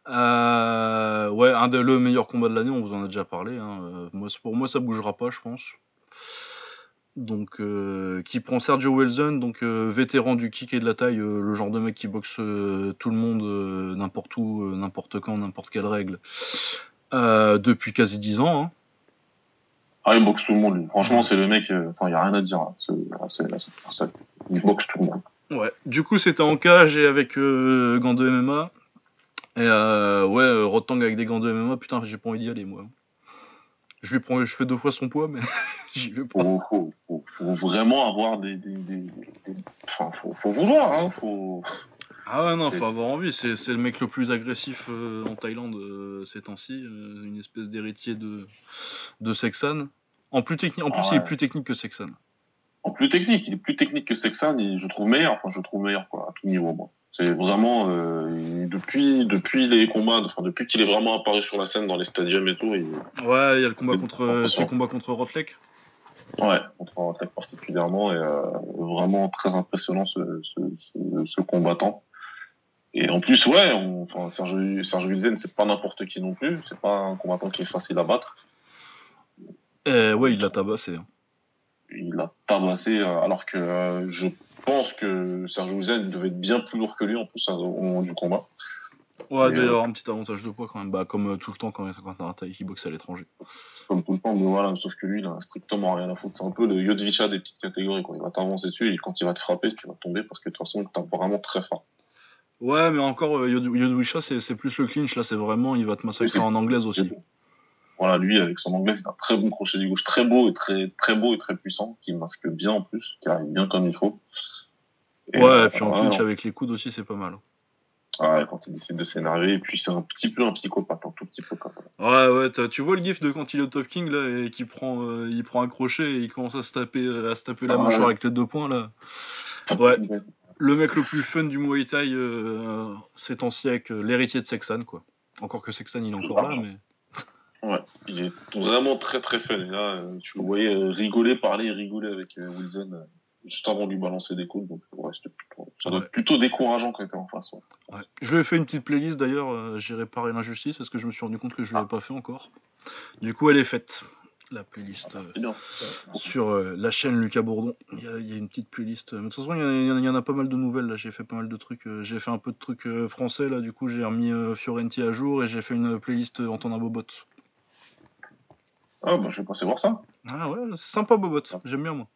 Euh, ouais, un des le meilleur combat de l'année, on vous en a déjà parlé. hein. Euh, Moi, c'est- pour moi, ça bougera pas, je pense. Donc, euh, qui prend Sergio Welson, donc euh, vétéran du kick et de la taille, le genre de mec qui boxe tout le monde, n'importe où, n'importe quand, n'importe quelle règle, depuis quasi 10 ans. hein. Ah, il boxe tout le monde. Franchement, c'est le mec, enfin, il n'y a rien à dire hein, ce- à ce- à cette personne. Il boxe tout le monde. Ouais. Du coup, c'était en cage et avec euh, gants de MMA. Et euh, ouais, euh, Rotang avec des gants de MMA, putain, j'ai pas envie d'y aller, moi. Je lui prends, je fais deux fois son poids, mais j'y vais pas. Faut, faut, faut, faut vraiment avoir des, des, des, des- Enfin, faut, faut vouloir, hein. Faut... Ah ouais, non, faut avoir envie. C'est c'est le mec le plus agressif euh, en Thaïlande ces temps-ci. une espèce d'héritier de, de Sexan. En plus, techni- en plus Ah il est plus technique que Sexan. En plus technique, il est plus technique que Sexan et je trouve meilleur. Enfin, je trouve meilleur, quoi, à tout niveau, moi. C'est vraiment, euh, depuis, depuis les combats, enfin, depuis qu'il est vraiment apparu sur la scène dans les stadiums et tout, il, Ouais, il y a le combat contre, ce combat contre Rotlek. Ouais, contre Rotlek particulièrement, et euh, vraiment très impressionnant ce, ce, ce, ce combattant. Et en plus, ouais, on, enfin, Serge, Serge Wilzen, c'est pas n'importe qui non plus, c'est pas un combattant qui est facile à battre. Et ouais, il l'a tabassé. hein. Il a tabassé, euh, alors que euh, je pense que Serge Wilzen devait être bien plus lourd que lui en plus hein, au moment du combat. Ouais, il y euh, avoir un petit avantage de poids quand même. Bah, comme tout le temps quand quand t'as un taille qui boxe à l'étranger. Comme tout le temps, mais voilà, sauf que lui, il a strictement rien à foutre. C'est un peu le Yodvicha des petites catégories, quoi. Il va t'avancer dessus et quand il va te frapper, tu vas tomber parce que de toute façon, il tape vraiment très fort. Ouais, mais encore, Yod- Yodwisha, c'est plus le clinch. Là, c'est vraiment, il va te massacrer en anglaise aussi. Voilà, lui, avec son anglais, c'est un très bon crochet du gauche, très beau et très, très beau et très puissant, qui masque bien en plus, qui arrive bien comme il faut. ouais, euh, et puis en voilà, clinch avec les coudes aussi, c'est pas mal. ouais, quand il décide de s'énerver, et puis c'est un petit peu un psychopathe, un tout petit peu quand même. Ouais, ouais, tu vois le gif de quand il est au Top King là et qu'il prend, euh, il prend un crochet et il commence à se taper, euh, à se taper la Ah, mâchoire ouais. avec les deux poings là. Ouais. Le mec le plus fun du Muay Thai euh, ces temps-ci avec l'héritier de Sexan quoi. Encore que Sexan il est encore là, mais Ouais, il est vraiment très très fun. Et là, euh, tu le voyais euh, rigoler, parler rigoler avec euh, Wilson juste avant de lui balancer des coups. Donc, ouais, plutôt, ça doit Ouais. être plutôt décourageant quand il était en face. ouais. ouais. Je lui ai fait une petite playlist d'ailleurs. euh, J'ai réparé l'injustice parce que je me suis rendu compte que je l'avais Ah. pas fait encore. Du coup, elle est faite. La playlist euh, C'est bien. sur euh, la chaîne Lucas Bourdon. Il y, a, il y a une petite playlist. Mais de toute façon, il y, en a- il y en pas mal de nouvelles. Là, j'ai fait pas mal de trucs. J'ai fait un peu de trucs français. Là, du coup, j'ai remis Fiorenti à jour et j'ai fait une playlist Antonin Bobot. Ah, bah, je vais passer voir ça. Ah ouais, c'est sympa Bobot. J'aime bien moi.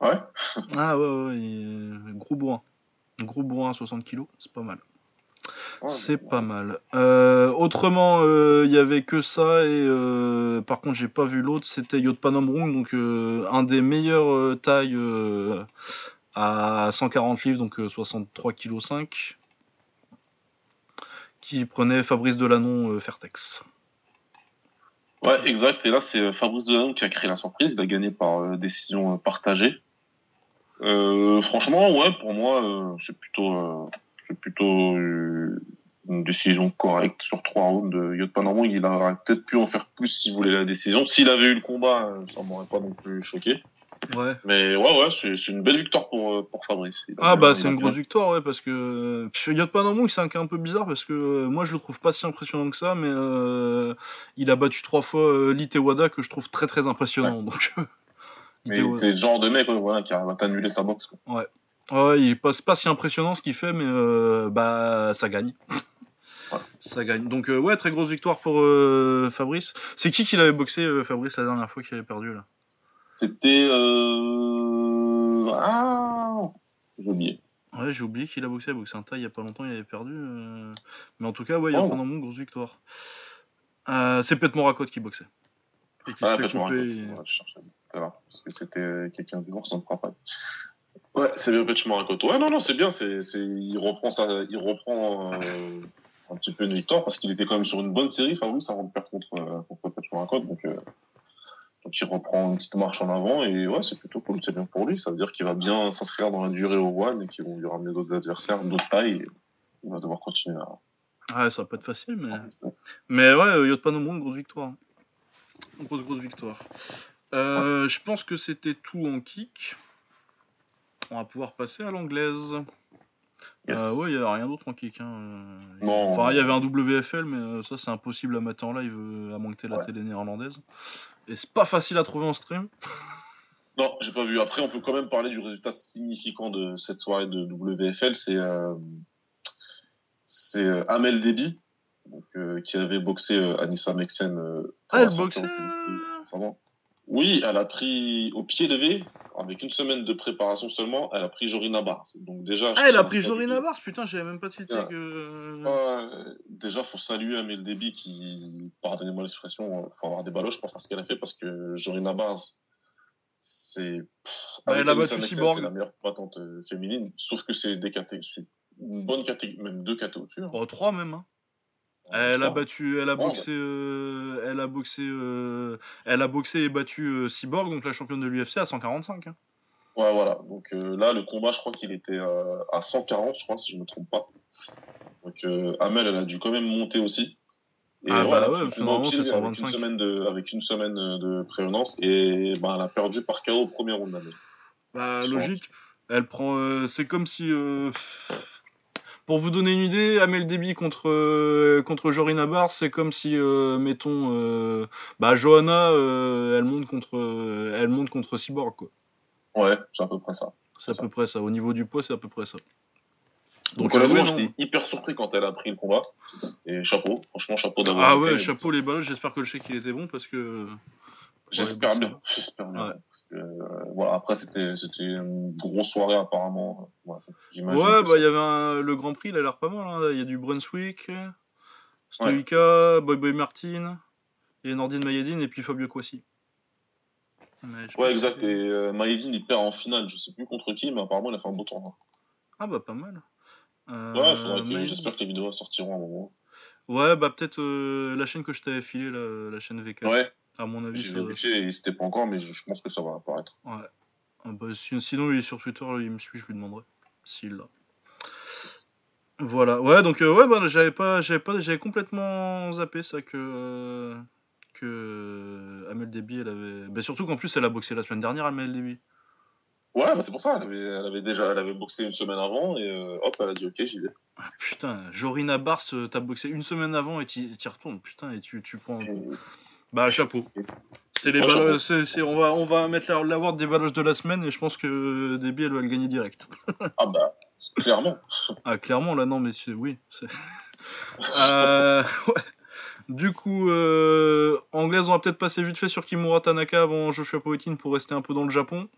Ouais. Ah ouais, ouais, gros bourrin. Gros bourrin à 60 kilos, c'est pas mal. Ouais, C'est pas mal. Euh, autrement, euh, il y avait que ça et euh, par contre j'ai pas vu l'autre. C'était Yotpanomrung, donc un des meilleurs tailles à 140 livres, donc euh, 63 kg 5, qui prenait Fabrice Delanon Fairtex. Ouais, exact. Et là, c'est euh, Fabrice Delanon qui a créé la surprise. Il a gagné par euh, décision euh, partagée. Euh, franchement, ouais, pour moi, c'est plutôt, c'est plutôt une décision correcte sur trois rounds de Yot Panormong. Il aurait peut-être pu en faire plus s'il voulait la décision. S'il avait eu le combat, ça m'aurait pas non plus choqué. Ouais. Mais ouais, ouais, c'est une belle victoire pour, euh, pour Fabrice. Il a Ah bah il c'est a une grosse victoire ouais parce que euh, Yotpanomrung c'est un cas un peu bizarre parce que euh, moi je le trouve pas si impressionnant que ça mais euh, il a battu trois fois euh, Lee Tewada que je trouve très très impressionnant donc Mais c'est le genre de mec ouais, voilà, qui à t'annuler ta boxe. quoi. ouais il est pas, pas si impressionnant ce qu'il fait mais euh, bah ça gagne Ouais. ça gagne donc ouais très grosse victoire pour Fabrice c'est qui qui l'avait boxé Fabrice la dernière fois qu'il avait perdu là? C'était. Euh... Ah J'ai oublié. Ouais, j'ai oublié qu'il a boxé, il a boxé un taille il y a pas longtemps, il avait perdu. euh, Mais en tout cas, ouais, il y a Oh. pendant mon grosse victoire. Euh, c'est Pet Morakot qui boxait. Et qui Ah, se fait peut-être couper. Ouais, je cherchais tout à l'heure, parce que c'était quelqu'un du ça ne me pas. Ouais, c'est bien Petch Marakoto. Ouais, non, non, c'est bien. C'est, il reprend ça, il reprend euh, un petit peu une victoire parce qu'il était quand même sur une bonne série, Fabrice, avant de perdre contre, contre Petch Marakoto. Donc, il reprend une petite marche en avant et ouais, c'est plutôt cool. C'est bien pour lui. Ça veut dire qu'il va bien s'inscrire dans la durée au One et qu'ils vont lui ramener d'autres adversaires, d'autres tailles. Et il va devoir continuer à. Ouais, ça va pas être facile, mais. Mais ouais, euh, Yotpanomrung, grosse victoire. Grosse, grosse victoire. Euh, Je pense que c'était tout en kick. On va pouvoir passer à l'anglaise. Yes. Euh, ouais, il y avait rien d'autre en kick. Hein. Non. Enfin, il y avait un WFL, mais ça, c'est impossible à mettre en live, à moins que la Ouais. télé néerlandaise. Et c'est pas facile à trouver en stream. Non, j'ai pas vu. Après, on peut quand même parler du résultat significant de cette soirée de WFL. C'est euh, c'est euh, Amel donc, euh, qui avait boxé Anissa Mexen. Ah, elle boxait, euh. Oui, elle a pris au pied levé, avec une semaine de préparation seulement, elle a pris Jorina Bars. Donc déjà, Ah, elle a pris Jorina Bars, putain, j'avais même pas tilté Ouais. que. Déjà, faut saluer Amel Debi qui, pardonnez-moi l'expression, euh, faut avoir des baloches pour faire ce qu'elle a fait parce que Jorina Bars, c'est. elle a battu Cyborg. C'est la meilleure combattante euh, féminine, sauf que c'est des catégories, c'est une bonne catégorie, même deux catégories au-dessus. hein. Oh, trois même. Hein. Elle a battu, elle a boxé, euh, elle a boxé, euh, elle a boxé et battu euh, Cyborg, donc la championne de l'UFC à 145. hein. Ouais, voilà. Donc là, le combat, je crois qu'il était à 140, je crois, si je me trompe pas. Donc Amel, elle a dû quand même monter aussi. Et Ah ouais, bah ouais, c'est avec une 125. semaine de, avec une semaine de prévenance et ben, elle a perdu par KO au premier round. Amel. Bah logique. Elle prend, c'est comme si, pour vous donner une idée, Amel Debi contre euh, contre Jorina c'est comme si, euh, mettons, euh, bah Johanna, euh, elle monte contre, elle monte contre Cyborg quoi. Ouais, c'est à peu près ça. C'est à peu près ça. Au niveau du poids, c'est à peu près ça. Donc, honnêtement, ouais, j'étais hyper surpris quand elle a pris le combat. Et chapeau, franchement, chapeau d'avoir. Ah ouais, chapeau les balles. J'espère que le chèque il était bon parce que. J'espère bien, j'espère bien. Ouais. Parce que, euh, voilà, après, c'était, c'était une grosse soirée apparemment. Ouais, bah il y avait un- le Grand Prix, il a l'air pas mal. hein. Il y a du Brunswick, Stoica, Boy Boy Martin. Il y a Nordine Mayedine et puis Fabio je Ouais, exact. que- Et euh, il perd en finale. Je sais plus contre qui, mais apparemment, il a fait un beau tournoi. Ah bah pas mal. Euh, Ouais, que- j'espère que les vidéos sortiront à un moment. Ouais, bah peut-être euh, la chaîne que je t'avais filée, la, la chaîne VK. Ouais, À mon avis, j'ai vérifié et c'était pas encore, mais je, je pense que ça va apparaître. Ouais. Ah bah, si- sinon, il est sur Twitter, il me suit, je lui demanderai. S'il l'a. Voilà. Ouais, donc, euh, ouais, bah, j'avais pas, j'avais pas, j'avais complètement zappé ça que. euh, que Amel Déby, elle avait. Bah, surtout qu'en plus, elle a boxé la semaine dernière, Amel Déby. Ouais, bah c'est pour ça. Elle avait, elle avait déjà, elle avait boxé une semaine avant et euh, hop, elle a dit ok, j'y vais. Ah, putain, Jorina Bars, euh, t'as boxé une semaine avant et t'y t'y retournes, putain, et tu, tu prends. Bah, chapeau. C'est les c'est- on, va, on va mettre la- l'award des baloches de la semaine et je pense que Déby, elle va le gagner direct. Ah bah, clairement. Ah, clairement, là, non, mais c'est. Oui. Euh, ouais. Du coup, euh, anglaise, on va peut-être passer vite fait sur Kimura Tanaka avant Joshua Poetin pour rester un peu dans le Japon.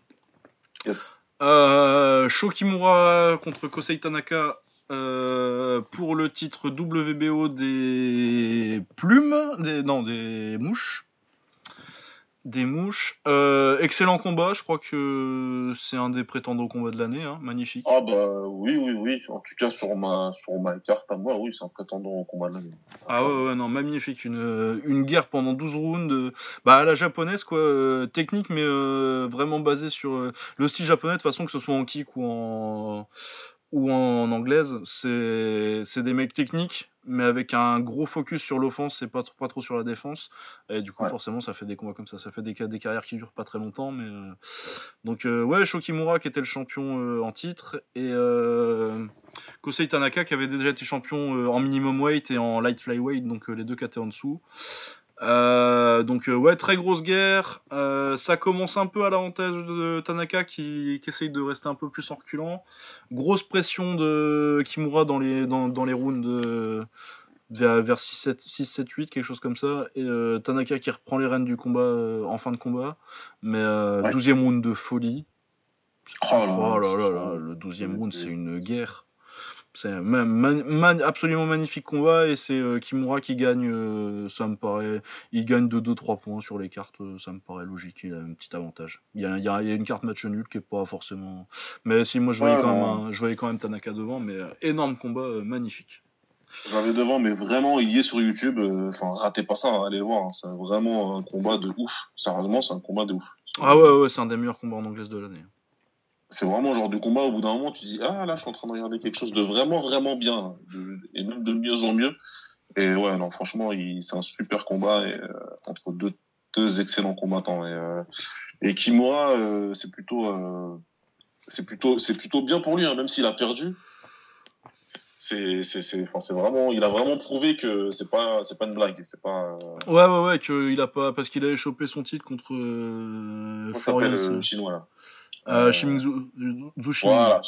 Yes. Euh, Sho Kimura contre Kosei Tanaka euh, pour le titre WBO des plumes, des, non, des mouches. Des mouches. Euh, excellent combat, je crois que c'est un des prétendants au combat de l'année, hein, magnifique. Ah bah oui, oui, oui. En tout cas, sur ma, sur ma carte à moi, oui, c'est un prétendant au combat de l'année. Ah ouais, ouais, non, magnifique. Une, une guerre pendant 12 rounds. euh, bah, à la japonaise, quoi. euh, technique, mais euh, vraiment basée sur le style japonais, de toute façon, que ce soit en kick ou en, ou en anglaise. C'est des mecs techniques, mais avec un gros focus sur l'offense et pas, trop- pas trop sur la défense. Et du coup, Ouais. forcément, ça fait des combats comme ça. Ça fait des, des carrières qui durent pas très longtemps. Mais, euh, Donc, euh, ouais, Shokimura qui était le champion euh, en titre. Et. Kosei Tanaka qui avait déjà été champion en minimum weight et en light flyweight, donc les deux KT en dessous. Euh, donc euh, ouais, très grosse guerre. Euh, ça commence un peu à l'avantage de Tanaka qui, qui essaye de rester un peu plus en reculant. Grosse pression de Kimura dans les, dans, dans les rounds de- vers, vers 6, 7, 6, 7, 8, quelque chose comme ça. Et euh, Tanaka qui reprend les rênes du combat en fin de combat. Mais Ouais. 12e round de folie. Oh là Oh là là là, là, le 12e round, c'est une guerre. C'est un absolument magnifique combat et c'est euh, Kimura qui gagne, euh, ça me paraît. Il gagne de 2-3 points sur les cartes, euh, ça me paraît logique, il a un petit avantage. Il y a, il y a- il y a une carte match nul qui est pas forcément. Mais si, moi je voyais, Ouais, quand, même un- je voyais quand même Tanaka devant, mais énorme combat, magnifique. Je l'avais devant, mais vraiment, il y est sur YouTube. Enfin, ratez pas ça, hein, allez le voir. hein, C'est vraiment un combat de ouf. Sérieusement, c'est un combat de ouf. Ah ouais, ouais, c'est un des meilleurs combats en anglaise de l'année. C'est vraiment genre de combat, au bout d'un moment, tu dis, ah là, je suis en train de regarder quelque chose de vraiment, vraiment bien. de- et même de mieux en mieux. Et ouais, non, franchement, c'est un super combat et, euh, entre deux, deux excellents combattants. Et, euh, et Kimura, euh, c'est plutôt, euh, c'est plutôt, c'est plutôt bien pour lui, hein, même s'il a perdu. C'est, c'est, c'est, enfin, c'est vraiment, il a vraiment prouvé que c'est pas, c'est pas une blague. C'est pas, Ouais, ouais, ouais, qu'il a pas. Parce qu'il avait chopé son titre contre. Euh, s'appelle Florian, le chinois là? Euh, Zhu Shimingzu. Voilà.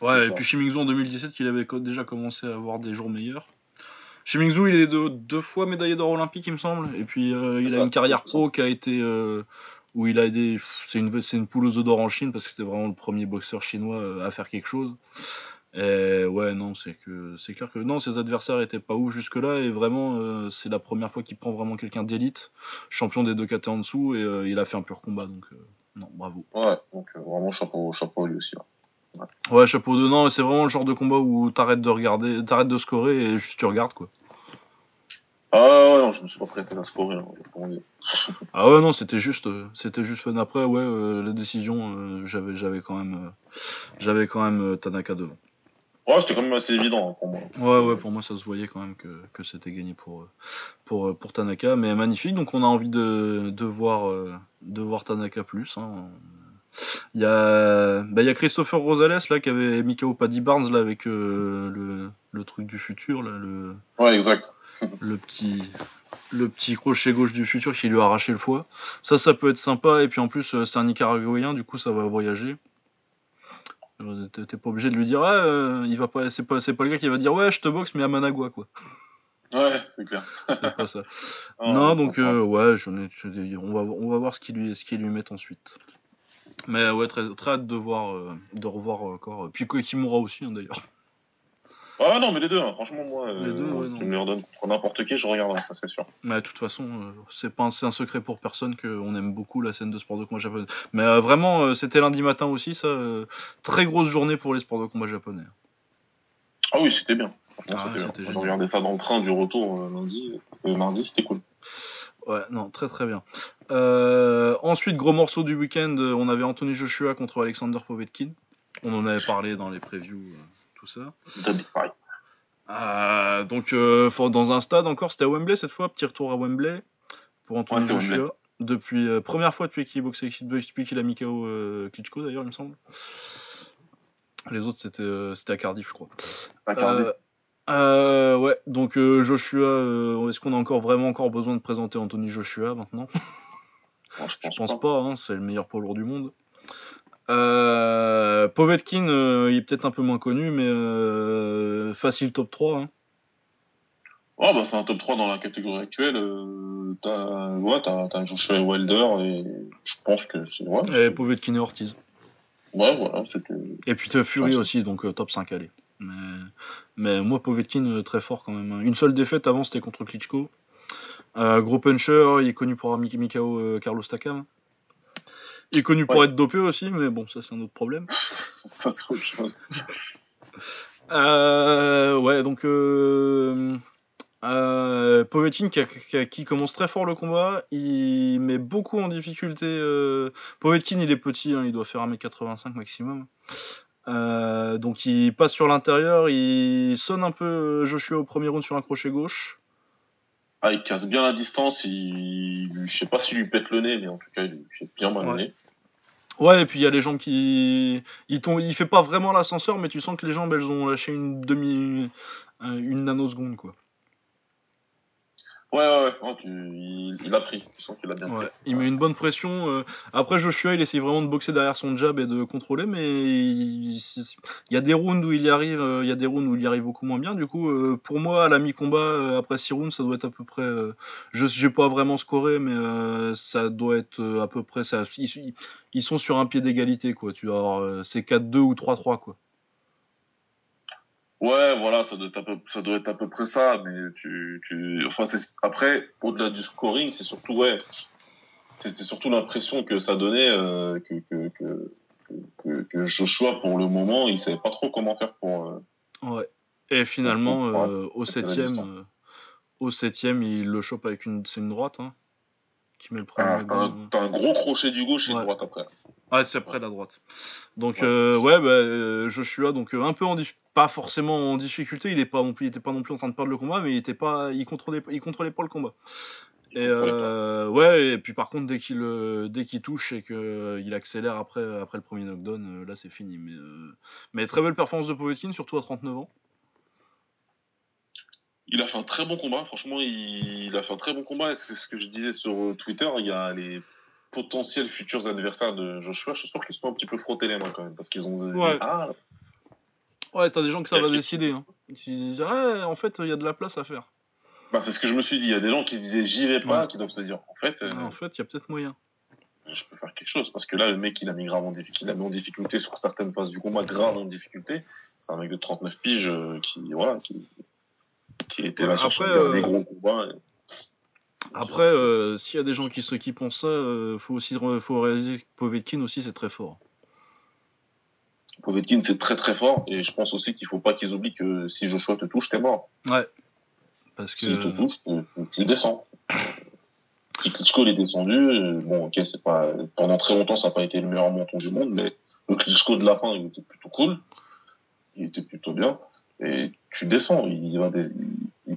Ouais, et ça. puis Shimingzu en 2017, qu'il avait déjà commencé à avoir des jours meilleurs. Shimingzu, il est de- deux fois médaillé d'or olympique, il me semble. Et puis, euh, il a une carrière pro qui a été. euh, où il a des. C'est une, c'est une poule aux œufs d'or en Chine parce que c'était vraiment le premier boxeur chinois euh, à faire quelque chose. Et ouais, non, c'est que c'est clair que non, ses adversaires étaient pas ouf jusque-là. Et vraiment, euh, c'est la première fois qu'il prend vraiment quelqu'un d'élite, champion des deux KT en dessous. Et euh, il a fait un pur combat. Donc, euh, non, bravo. Ouais, donc euh, vraiment chapeau, chapeau à lui aussi. là. Ouais, chapeau de non, c'est vraiment le genre de combat où t'arrêtes de regarder, t'arrêtes de scorer et juste tu regardes quoi. Ah ouais, non, je me suis pas prêté à scorer. Là, je-. Ah ouais, non, c'était juste, euh, c'était juste fun. Après, ouais, euh, la décision, euh, j'avais, j'avais quand même, euh, j'avais quand même euh, Tanaka devant. Ouais, c'était quand même assez évident hein, pour moi. Ouais, ouais, pour moi, ça se voyait quand même que, que c'était gagné pour, euh, pour, euh, pour Tanaka, mais magnifique. Donc, on a envie de, de voir, euh, de voir Tanaka plus. hein. Il y a, bah, il y a Christopher Rosales là qui avait Mikao Paddy Barnes là avec euh, le, le truc du futur là, le, Ouais, exact. le petit le petit crochet gauche du futur qui lui a arraché le foie. Ça, ça peut être sympa. Et puis en plus, c'est un Nicaraguayen, du coup, ça va voyager. Euh, T'es pas obligé de lui dire, ah, euh, il va pas, c'est pas, c'est pas le gars qui va dire, ouais, je te boxe, mais à Managua, quoi. Ouais, c'est clair. C'est pas ça. Ah, non, donc, euh, ouais, je- on va, on va voir ce qu'ils lui, ce qu'ils lui mettent ensuite. Mais ouais, très, très hâte de voir, euh, de revoir encore. Puis Kimura aussi, hein, d'ailleurs. Ah non, mais les deux, hein, franchement, moi, euh, Les deux, ouais, non. tu me les redonnes contre n'importe qui, je regarderai, ça c'est sûr. Mais de toute façon, euh, c'est pas un, un secret pour personne qu'on aime beaucoup la scène de sport de combat japonais. Mais euh, vraiment, euh, c'était lundi matin aussi, ça. euh, très grosse journée pour les sports de combat japonais. Ah oui, c'était bien. Ah, c'était bien. c'était On regardait ça dans le train du retour euh, lundi, euh, mardi, c'était cool. Ouais, non, très très bien. Euh, ensuite, gros morceau du week-end, euh, on avait Anthony Joshua contre Alexander Povetkin. On en avait parlé dans les previews, euh, tout ça. Euh, donc, euh, dans un stade encore, c'était à Wembley cette fois, petit retour à Wembley pour Anthony Ouais, Joshua. Wembley. Depuis euh, première fois depuis qu'il boxait, depuis qu'il a mis KO euh, Klitschko d'ailleurs, il me semble. Les autres c'était euh, c'était à Cardiff, je crois. Cardiff. Euh, euh, ouais, donc euh, Joshua, euh, est-ce qu'on a encore vraiment encore besoin de présenter Anthony Joshua maintenant? Je Je pense, pense pas. pas, hein, c'est le meilleur poids lourd du monde. Euh, Povetkin, euh, il est peut-être un peu moins connu, mais euh, facile top 3. hein. Ouais, bah, c'est un top 3 dans la catégorie actuelle. Euh, t'as ouais, t'as- t'as Joshua Wilder et je pense que c'est. Ouais, Et Povetkin et Ortiz. ouais, voilà, c'était. Et puis t'as Fury Ouais, aussi, donc top 5 allez. Mais, mais moi, Povetkin, très fort quand même. hein. Une seule défaite avant, c'était contre Klitschko. Gros puncher, il est connu pour avoir euh, Carlos Takam. Il est connu pour être dopé aussi, mais bon, ça c'est un autre problème. ça, c'est autre chose. Euh, ouais, donc euh, euh, Povetkin qui, commence très fort le combat, il met beaucoup en difficulté. Euh, Povetkin, il est petit, hein, il doit faire 1m85 maximum. Euh, donc il passe sur l'intérieur, il sonne un peu euh, Joshua au premier round sur un crochet gauche. Ah, il casse bien la distance, il... je sais pas s'il lui pète le nez, mais en tout cas, il lui fait bien mal Ouais. nez. Ouais, et puis il y a les jambes qui. Il, il fait pas vraiment l'ascenseur, mais tu sens que les jambes elles ont lâché une demi. euh, une nanoseconde quoi. Ouais, ouais, ouais, non, tu... il... il a pris, tu sens qu'il a bien Ouais, pris. il met une bonne pression. euh, Après, Joshua, il essaye vraiment de boxer derrière son jab et de contrôler, mais il, y a des rounds où il y arrive, euh, il y a des rounds où il y arrive beaucoup moins bien. Du coup, euh, pour moi, à la mi-combat, après 6 rounds, ça doit être à peu près. je j'ai pas vraiment scoré, mais ça doit être à peu près. Ça, ils, sont sur un pied d'égalité, quoi. Tu euh, c'est 4-2 ou 3-3, quoi. Ouais, voilà, ça doit être à peu, ça doit être à peu près ça, mais tu, tu, enfin, c'est, après, au-delà du scoring, c'est surtout, ouais, c'est surtout l'impression que ça donnait, euh, que, que, que, que, que Joshua, pour le moment, il savait pas trop comment faire pour, euh, Ouais. Et finalement, euh, au septième, au septième, il le chope avec une, c'est une droite, hein, qui met le premier. ah, t'as un, gros crochet du gauche et Ouais. droite après. Ouais, c'est après la droite. Donc Ouais. euh, ouais, bah, euh, Joshua, donc euh, un peu en pas forcément en difficulté, il est pas non plus, il était pas non plus en train de perdre le combat, mais il était pas, il contrôlait, il contrôlait pas le combat. Et euh, ouais, et puis par contre dès qu'il dès qu'il touche et que euh, il accélère après après le premier knockdown, là c'est fini. Mais euh, mais très belle performance de Povetkin, surtout à 39 ans. Il a fait un très bon combat, franchement, il, il a fait un très bon combat. Et ce, que- ce que je disais sur euh, Twitter, il y a les potentiels futurs adversaires de Joshua. Je suis sûr qu'ils se sont un petit peu frottés les mains quand même, parce qu'ils ont dit, Ouais. ah, Ouais, t'as des gens que ça va qui- décider. Hein. Ils se disent ouais, en fait il y a de la place à faire. Bah, c'est ce que je me suis dit. Il y a des gens qui se disaient j'y vais pas, Ouais. qui doivent se dire en fait, euh, Ah, en fait, il y a peut-être moyen. je peux faire quelque chose. Parce que là, le mec, il a mis grave en difficulté, il a mis en difficulté sur certaines phases du combat, grave en difficulté. C'est un mec de 39 piges euh, qui, voilà, qui, qui était là sur son après, dernier euh, gros combat. et- Après, euh, s'il y a des gens qui, se, qui pensent ça, euh, faut aussi faut réaliser que Povetkin aussi c'est très fort. Povetkin, c'est très très fort. Et je pense aussi qu'il faut pas qu'ils oublient que si Joshua te touche, t'es mort. Ouais. Parce que S'il te touche, tu, descends. Si Klitschko il est descendu, euh, bon, ok, c'est pas, pendant très longtemps, ça n'a pas été le meilleur monton du monde, mais le Klitschko de la fin, il était plutôt cool. Il était plutôt bien. Et tu descends, il va des-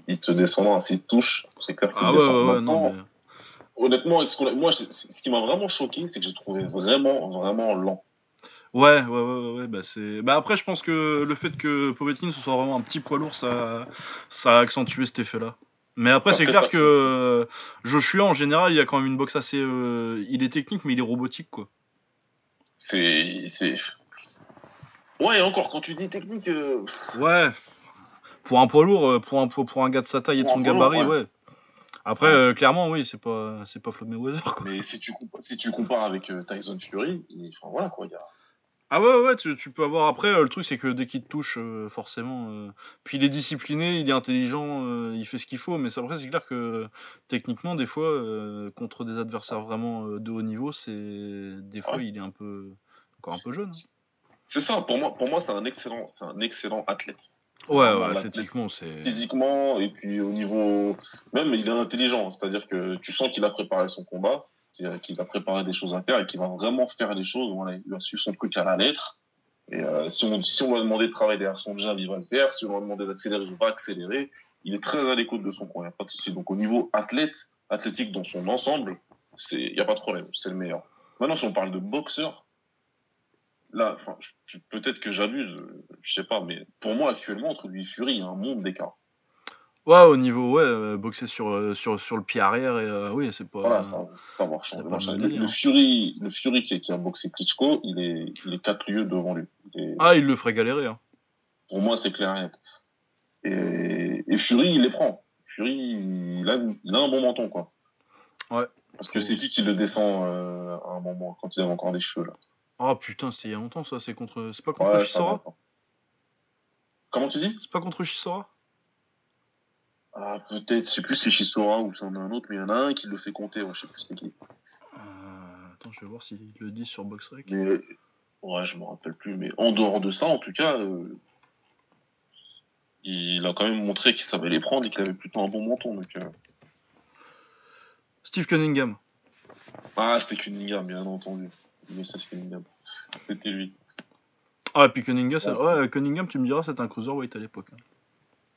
il, te descendra. S'il te touche, c'est clair qu'il ah descend. ouais, ouais, Maintenant, non, mais... Honnêtement, moi, ce qui m'a vraiment choqué, c'est que j'ai trouvé vraiment, vraiment lent. ouais, ouais, ouais, ouais, bah c'est. Bah après, je pense que le fait que Povetkin ce soit vraiment un petit poids lourd, ça, ça a accentué cet effet-là. Mais après, c'est clair que euh, Joshua en général, il a quand même une boxe assez. euh, il est technique, mais il est robotique quoi. C'est, ouais, encore, quand tu dis technique, euh, Ouais. Pour un poids lourd, euh, pour un, pour, un gars de sa taille et de son lourd, gabarit, ouais. ouais. Après, Ouais. euh, clairement, oui, c'est pas, c'est pas Floyd Mayweather quoi. Mais si tu, si tu compares avec euh, Tyson Fury, il, enfin, voilà, quoi, il y a, Ah ouais, ouais, tu, tu peux avoir. Après, euh, le truc, c'est que dès qu'il te touche, forcément. Puis il est discipliné, il est intelligent, il fait ce qu'il faut, mais après, c'est clair que techniquement, des fois, contre des adversaires vraiment de haut niveau, c'est. Des fois, Ouais. il est un peu. Encore un peu jeune. hein. C'est ça, pour moi, pour moi c'est un excellent, un excellent athlète. Ouais, ouais, athlétiquement, c'est. Physiquement, et puis au niveau. Même, il est intelligent, c'est-à-dire que tu sens qu'il a préparé son combat, qu'il a préparé des choses à faire et qu'il va vraiment faire les choses. Voilà, il va suivre son truc à la lettre. Et euh, si, on, si on lui a demandé de travailler derrière son jab, il va le faire. Si on lui a demandé d'accélérer, il va accélérer. Il est très à l'écoute de son coin, il n'y a pas de souci. Donc au niveau athlète, athlétique dans son ensemble, il n'y a pas de problème, c'est le meilleur. Maintenant, si on parle de boxeur, là, peut-être que j'abuse, je sais pas, mais pour moi, actuellement, entre lui et Fury, il y a un monde d'écart. Ouais, au niveau, ouais, euh, boxer sur, euh, sur, sur le pied arrière, et euh, oui, c'est pas. Voilà, ça, ça changer. c'est pas le hein. Fury, le Fury qui, qui a boxé Klitschko, il est, il est quatre lieux devant lui. Ah, il le ferait galérer. Hein. Pour moi, c'est clair et net. Et, et Fury, il les prend. Fury, il a, il a un bon menton, quoi. Ouais. Parce que c'est qui qui le descend euh, à un moment, quand il avait encore des cheveux, là Oh putain, c'était il y a longtemps, ça. C'est contre. C'est pas contre Ouais, pas. Comment tu dis? C'est pas contre Chisora Ah, peut-être, je sais plus si c'est Chisora ou c'en a un autre, mais il y en a un qui le fait compter, ouais, je sais plus c'était qui. Euh, Attends, je vais voir s'il le dit sur BoxRec. Mais, ouais, je me rappelle plus, mais en dehors de ça, en tout cas, euh, il a quand même montré qu'il savait les prendre et qu'il avait plutôt un bon menton, donc. euh, Steve Cunningham. Ah, c'était Cunningham, bien entendu. C'est Cunningham. C'était lui. Ah, et puis Cunningham, Ouais, ouais, tu me diras, c'était un cruiserweight à l'époque. hein.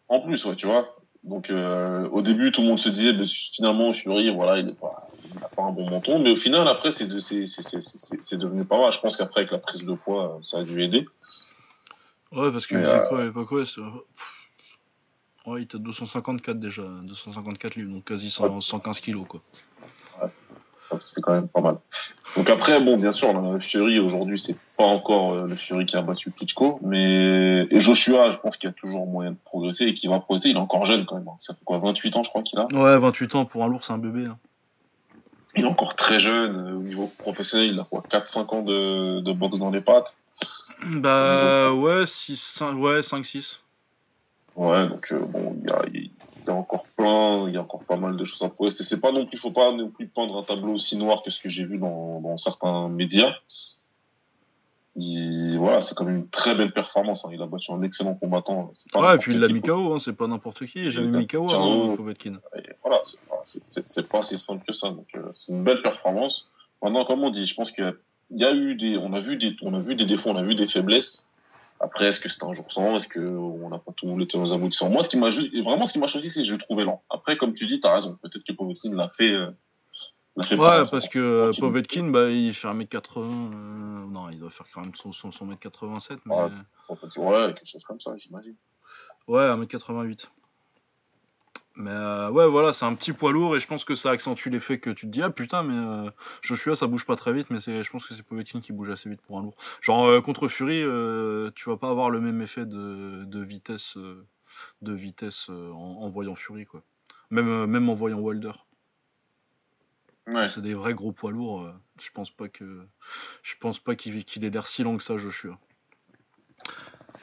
En plus, ouais, tu vois. Donc, euh, au début, tout le monde se disait, mais finalement, Fury, voilà, il n'a pas, pas un bon menton. Mais au final, après, c'est de- c'est- c'est- c'est- c'est- c'est devenu pas mal. Je pense qu'après, avec la prise de poids, ça a dû aider. Ouais, parce que c'est euh, quoi à l'époque, ouais. Ouais, il était à 254 déjà, 254 livres, donc quasi 100 115 kilos, quoi. C'est quand même pas mal. Donc après, bon, bien sûr, le Fury, aujourd'hui, c'est pas encore euh, le Fury qui a battu Klitschko. Mais, et Joshua, je pense qu'il y a toujours moyen de progresser et qu'il va progresser. Il est encore jeune, quand même. hein. Ça fait quoi, 28 ans, je crois qu'il a? Ouais, 28 ans pour un lourd, c'est un bébé. hein. Il est encore très jeune. euh, Au niveau professionnel, il a quoi 4-5 ans de, de boxe dans les pattes? Bah, ouais, 6, 5, ouais, 5, 6. Ouais, donc euh, bon, il y a, il y a encore plein, il y a encore pas mal de choses à progresser. C'est pas non plus, faut pas non plus peindre un tableau aussi noir que ce que j'ai vu dans, dans certains médias. Il, voilà, c'est quand même une très belle performance. hein. Il a battu un excellent combattant. Pas Ouais, et puis il l'a mis. KO, hein, c'est pas n'importe qui. J'ai mis KO. Povetkin. Et voilà, c'est pas si simple que ça. Donc euh, c'est une belle performance. Maintenant, comme on dit, je pense qu'il y y a eu des, on a vu des, on a vu des défauts, on a vu des faiblesses. Après, est-ce que c'est un jour sans? Est-ce que on n'a pas tout les tenants aboutissants Moi, ce qui m'a juste, vraiment, ce qui m'a choqué, c'est que je le trouvais lent. Après, comme tu dis, t'as raison. Peut-être que Povetkin l'a fait, euh, fait Ouais, pas- parce que. Povetkin, bah, il fait 1m80. euh, Non, il doit faire quand même son, son, son 1m87, mais. Ouais. Ouais, quelque chose comme ça, j'imagine. Ouais, 1m88. Mais euh, ouais, voilà, c'est un petit poids lourd et je pense que ça accentue l'effet que tu te dis ah putain, mais euh, Joshua ça bouge pas très vite, mais je pense que c'est Povetkin qui bouge assez vite pour un lourd. Genre euh, contre Fury, tu vas pas avoir le même effet de, de vitesse, de vitesse en, en voyant Fury quoi. Même, même en voyant Wilder. Ouais. C'est des vrais gros poids lourds. je pense pas que, je pense pas qu'il, qu'il ait l'air si lent que ça, Joshua.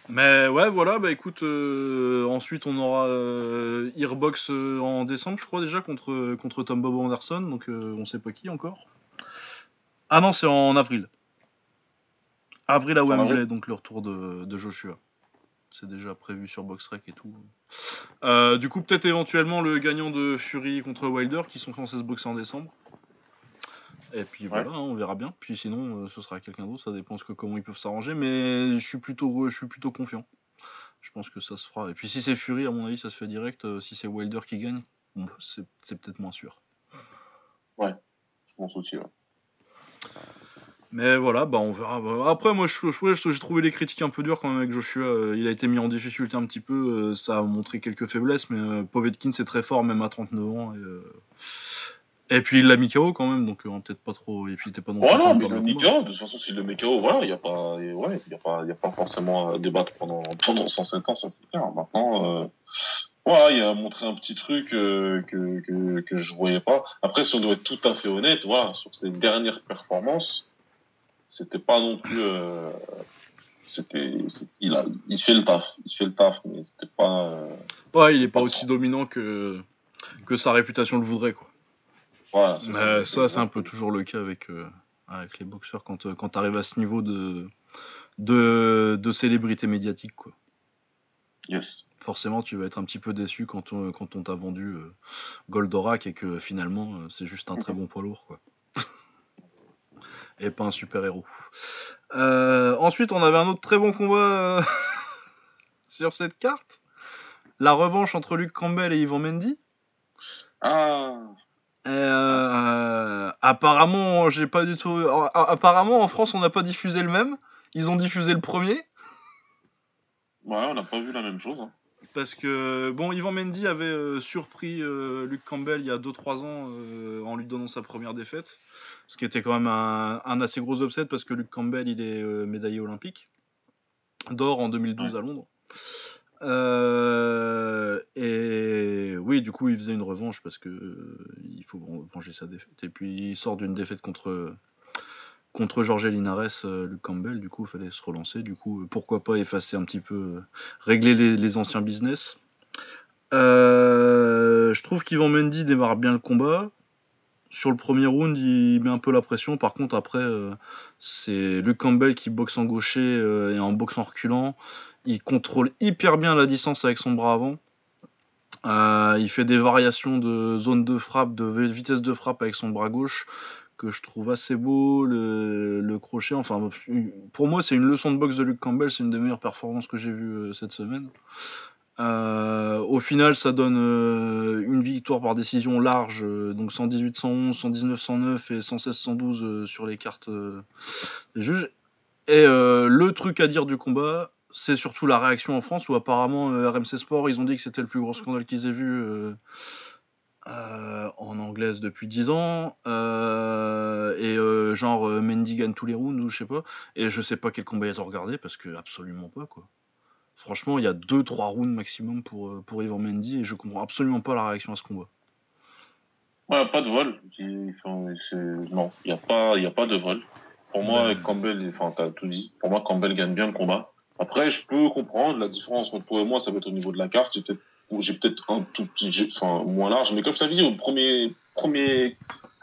Mais ouais, voilà, bah écoute, euh, ensuite on aura euh, Earbox euh, en décembre, je crois déjà, contre, contre Tom Bob Anderson, donc on sait pas qui encore. Ah non, c'est en avril. Avril à Wembley, donc le retour de, de Joshua. C'est déjà prévu sur BoxRec et tout. Du coup, peut-être éventuellement le gagnant de Fury contre Wilder qui sont censés se boxer en décembre. Et puis voilà, hein, on verra bien. Puis sinon, euh, ce sera quelqu'un d'autre. Ça dépend ce que, comment ils peuvent s'arranger. Mais je suis plutôt, je suis plutôt confiant. Je pense que ça se fera. Et puis si c'est Fury, à mon avis, ça se fait direct. Euh, si c'est Wilder qui gagne, bon, c'est peut-être moins sûr. Je pense aussi, ouais. Mais voilà, bah on verra. Bah, Après, moi, je, je- ouais, j'ai trouvé les critiques un peu dures quand même avec Joshua. Euh, il a été mis en difficulté un petit peu. ça a montré quelques faiblesses, mais Povetkin c'est très fort, même à 39 ans. Et, et puis il l'a mis KO quand même, donc euh, peut-être pas trop. Et puis il pas non Voilà, mais le Mika, combat. de toute façon, s'il le met KO, voilà, il n'y a pas, ouais, y a pas, il y a pas forcément à débattre pendant, pendant 107 ans, ça c'est clair. Maintenant, euh, voilà, il a montré un petit truc euh, que, que, que je voyais pas. Après, si on doit être tout à fait honnête, voilà, sur ses dernières performances, c'était pas non plus. euh, c'était, il a, il fait le taf, il fait le taf, mais c'était pas. euh, Ouais, il est pas pas aussi dominant que, que sa réputation le voudrait, quoi. Voilà. ça, c'est un peu toujours le cas avec, euh, avec les boxeurs quand, euh, quand tu arrives à ce niveau de, de, de célébrité médiatique, quoi. Yes. Forcément, tu vas être un petit peu déçu quand on, quand on t'a vendu euh, Goldorak et que finalement, euh, c'est juste un très bon poids lourd, quoi. et pas un super-héros. Euh, ensuite, on avait un autre très bon combat sur cette carte. La revanche entre Luke Campbell et Ivan Mendy. Ah. Euh, apparemment, j'ai pas du tout. Apparemment, en France, on n'a pas diffusé le même. Ils ont diffusé le premier. Ouais, on n'a pas vu la même chose. hein. Parce que, bon, Ivan Mendy avait euh, surpris euh, Luke Campbell il y a 2-3 ans euh, en lui donnant sa première défaite. Ce qui était quand même un, un assez gros upset parce que Luke Campbell, il est médaillé olympique d'or en 2012 à Londres. Euh, et oui, du coup, il faisait une revanche parce que euh, il faut venger sa défaite. Et puis, il sort d'une défaite contre contre Jorge Linares, euh, Luke Campbell. Du coup, il fallait se relancer. Du coup, euh, pourquoi pas effacer un petit peu, régler les, anciens business. Je trouve qu'Ivan Mendy démarre bien le combat. Sur le premier round, il met un peu la pression. Par contre, après, c'est Luke Campbell qui boxe en gaucher et en boxe en reculant. Il contrôle hyper bien la distance avec son bras avant. Euh, il fait des variations de zone de frappe, de vitesse de frappe avec son bras gauche que je trouve assez beau. Le, crochet, enfin, pour moi, c'est une leçon de boxe de Luke Campbell. C'est une des meilleures performances que j'ai vues euh, cette semaine. Euh, au final, ça donne une victoire par décision large, donc 118-111, 119-109 et 116-112 euh, sur les cartes des juges. Et le truc à dire du combat, c'est surtout la réaction en France où apparemment euh, RMC Sport, ils ont dit que c'était le plus gros scandale qu'ils aient vu euh, euh, en anglaise depuis 10 ans. Et genre Mendy gagne tous les rounds ou je sais pas. Et je sais pas quel combat ils ont regardé parce que absolument pas quoi. Franchement, il y a 2-3 rounds maximum pour, pour Ivan Mendy et je comprends absolument pas la réaction à ce combat. Ouais, pas de vol. Enfin, non, il n'y a, pas- y a pas de vol. Pour moi, Ouais. Campbell, enfin, t'as tout dit. Pour moi, Campbell gagne bien le combat. Après, je peux comprendre la différence entre toi et moi, ça va être au niveau de la carte. J'ai peut-être, un tout petit, enfin, moins large. Mais comme ça dit, au premier, premier,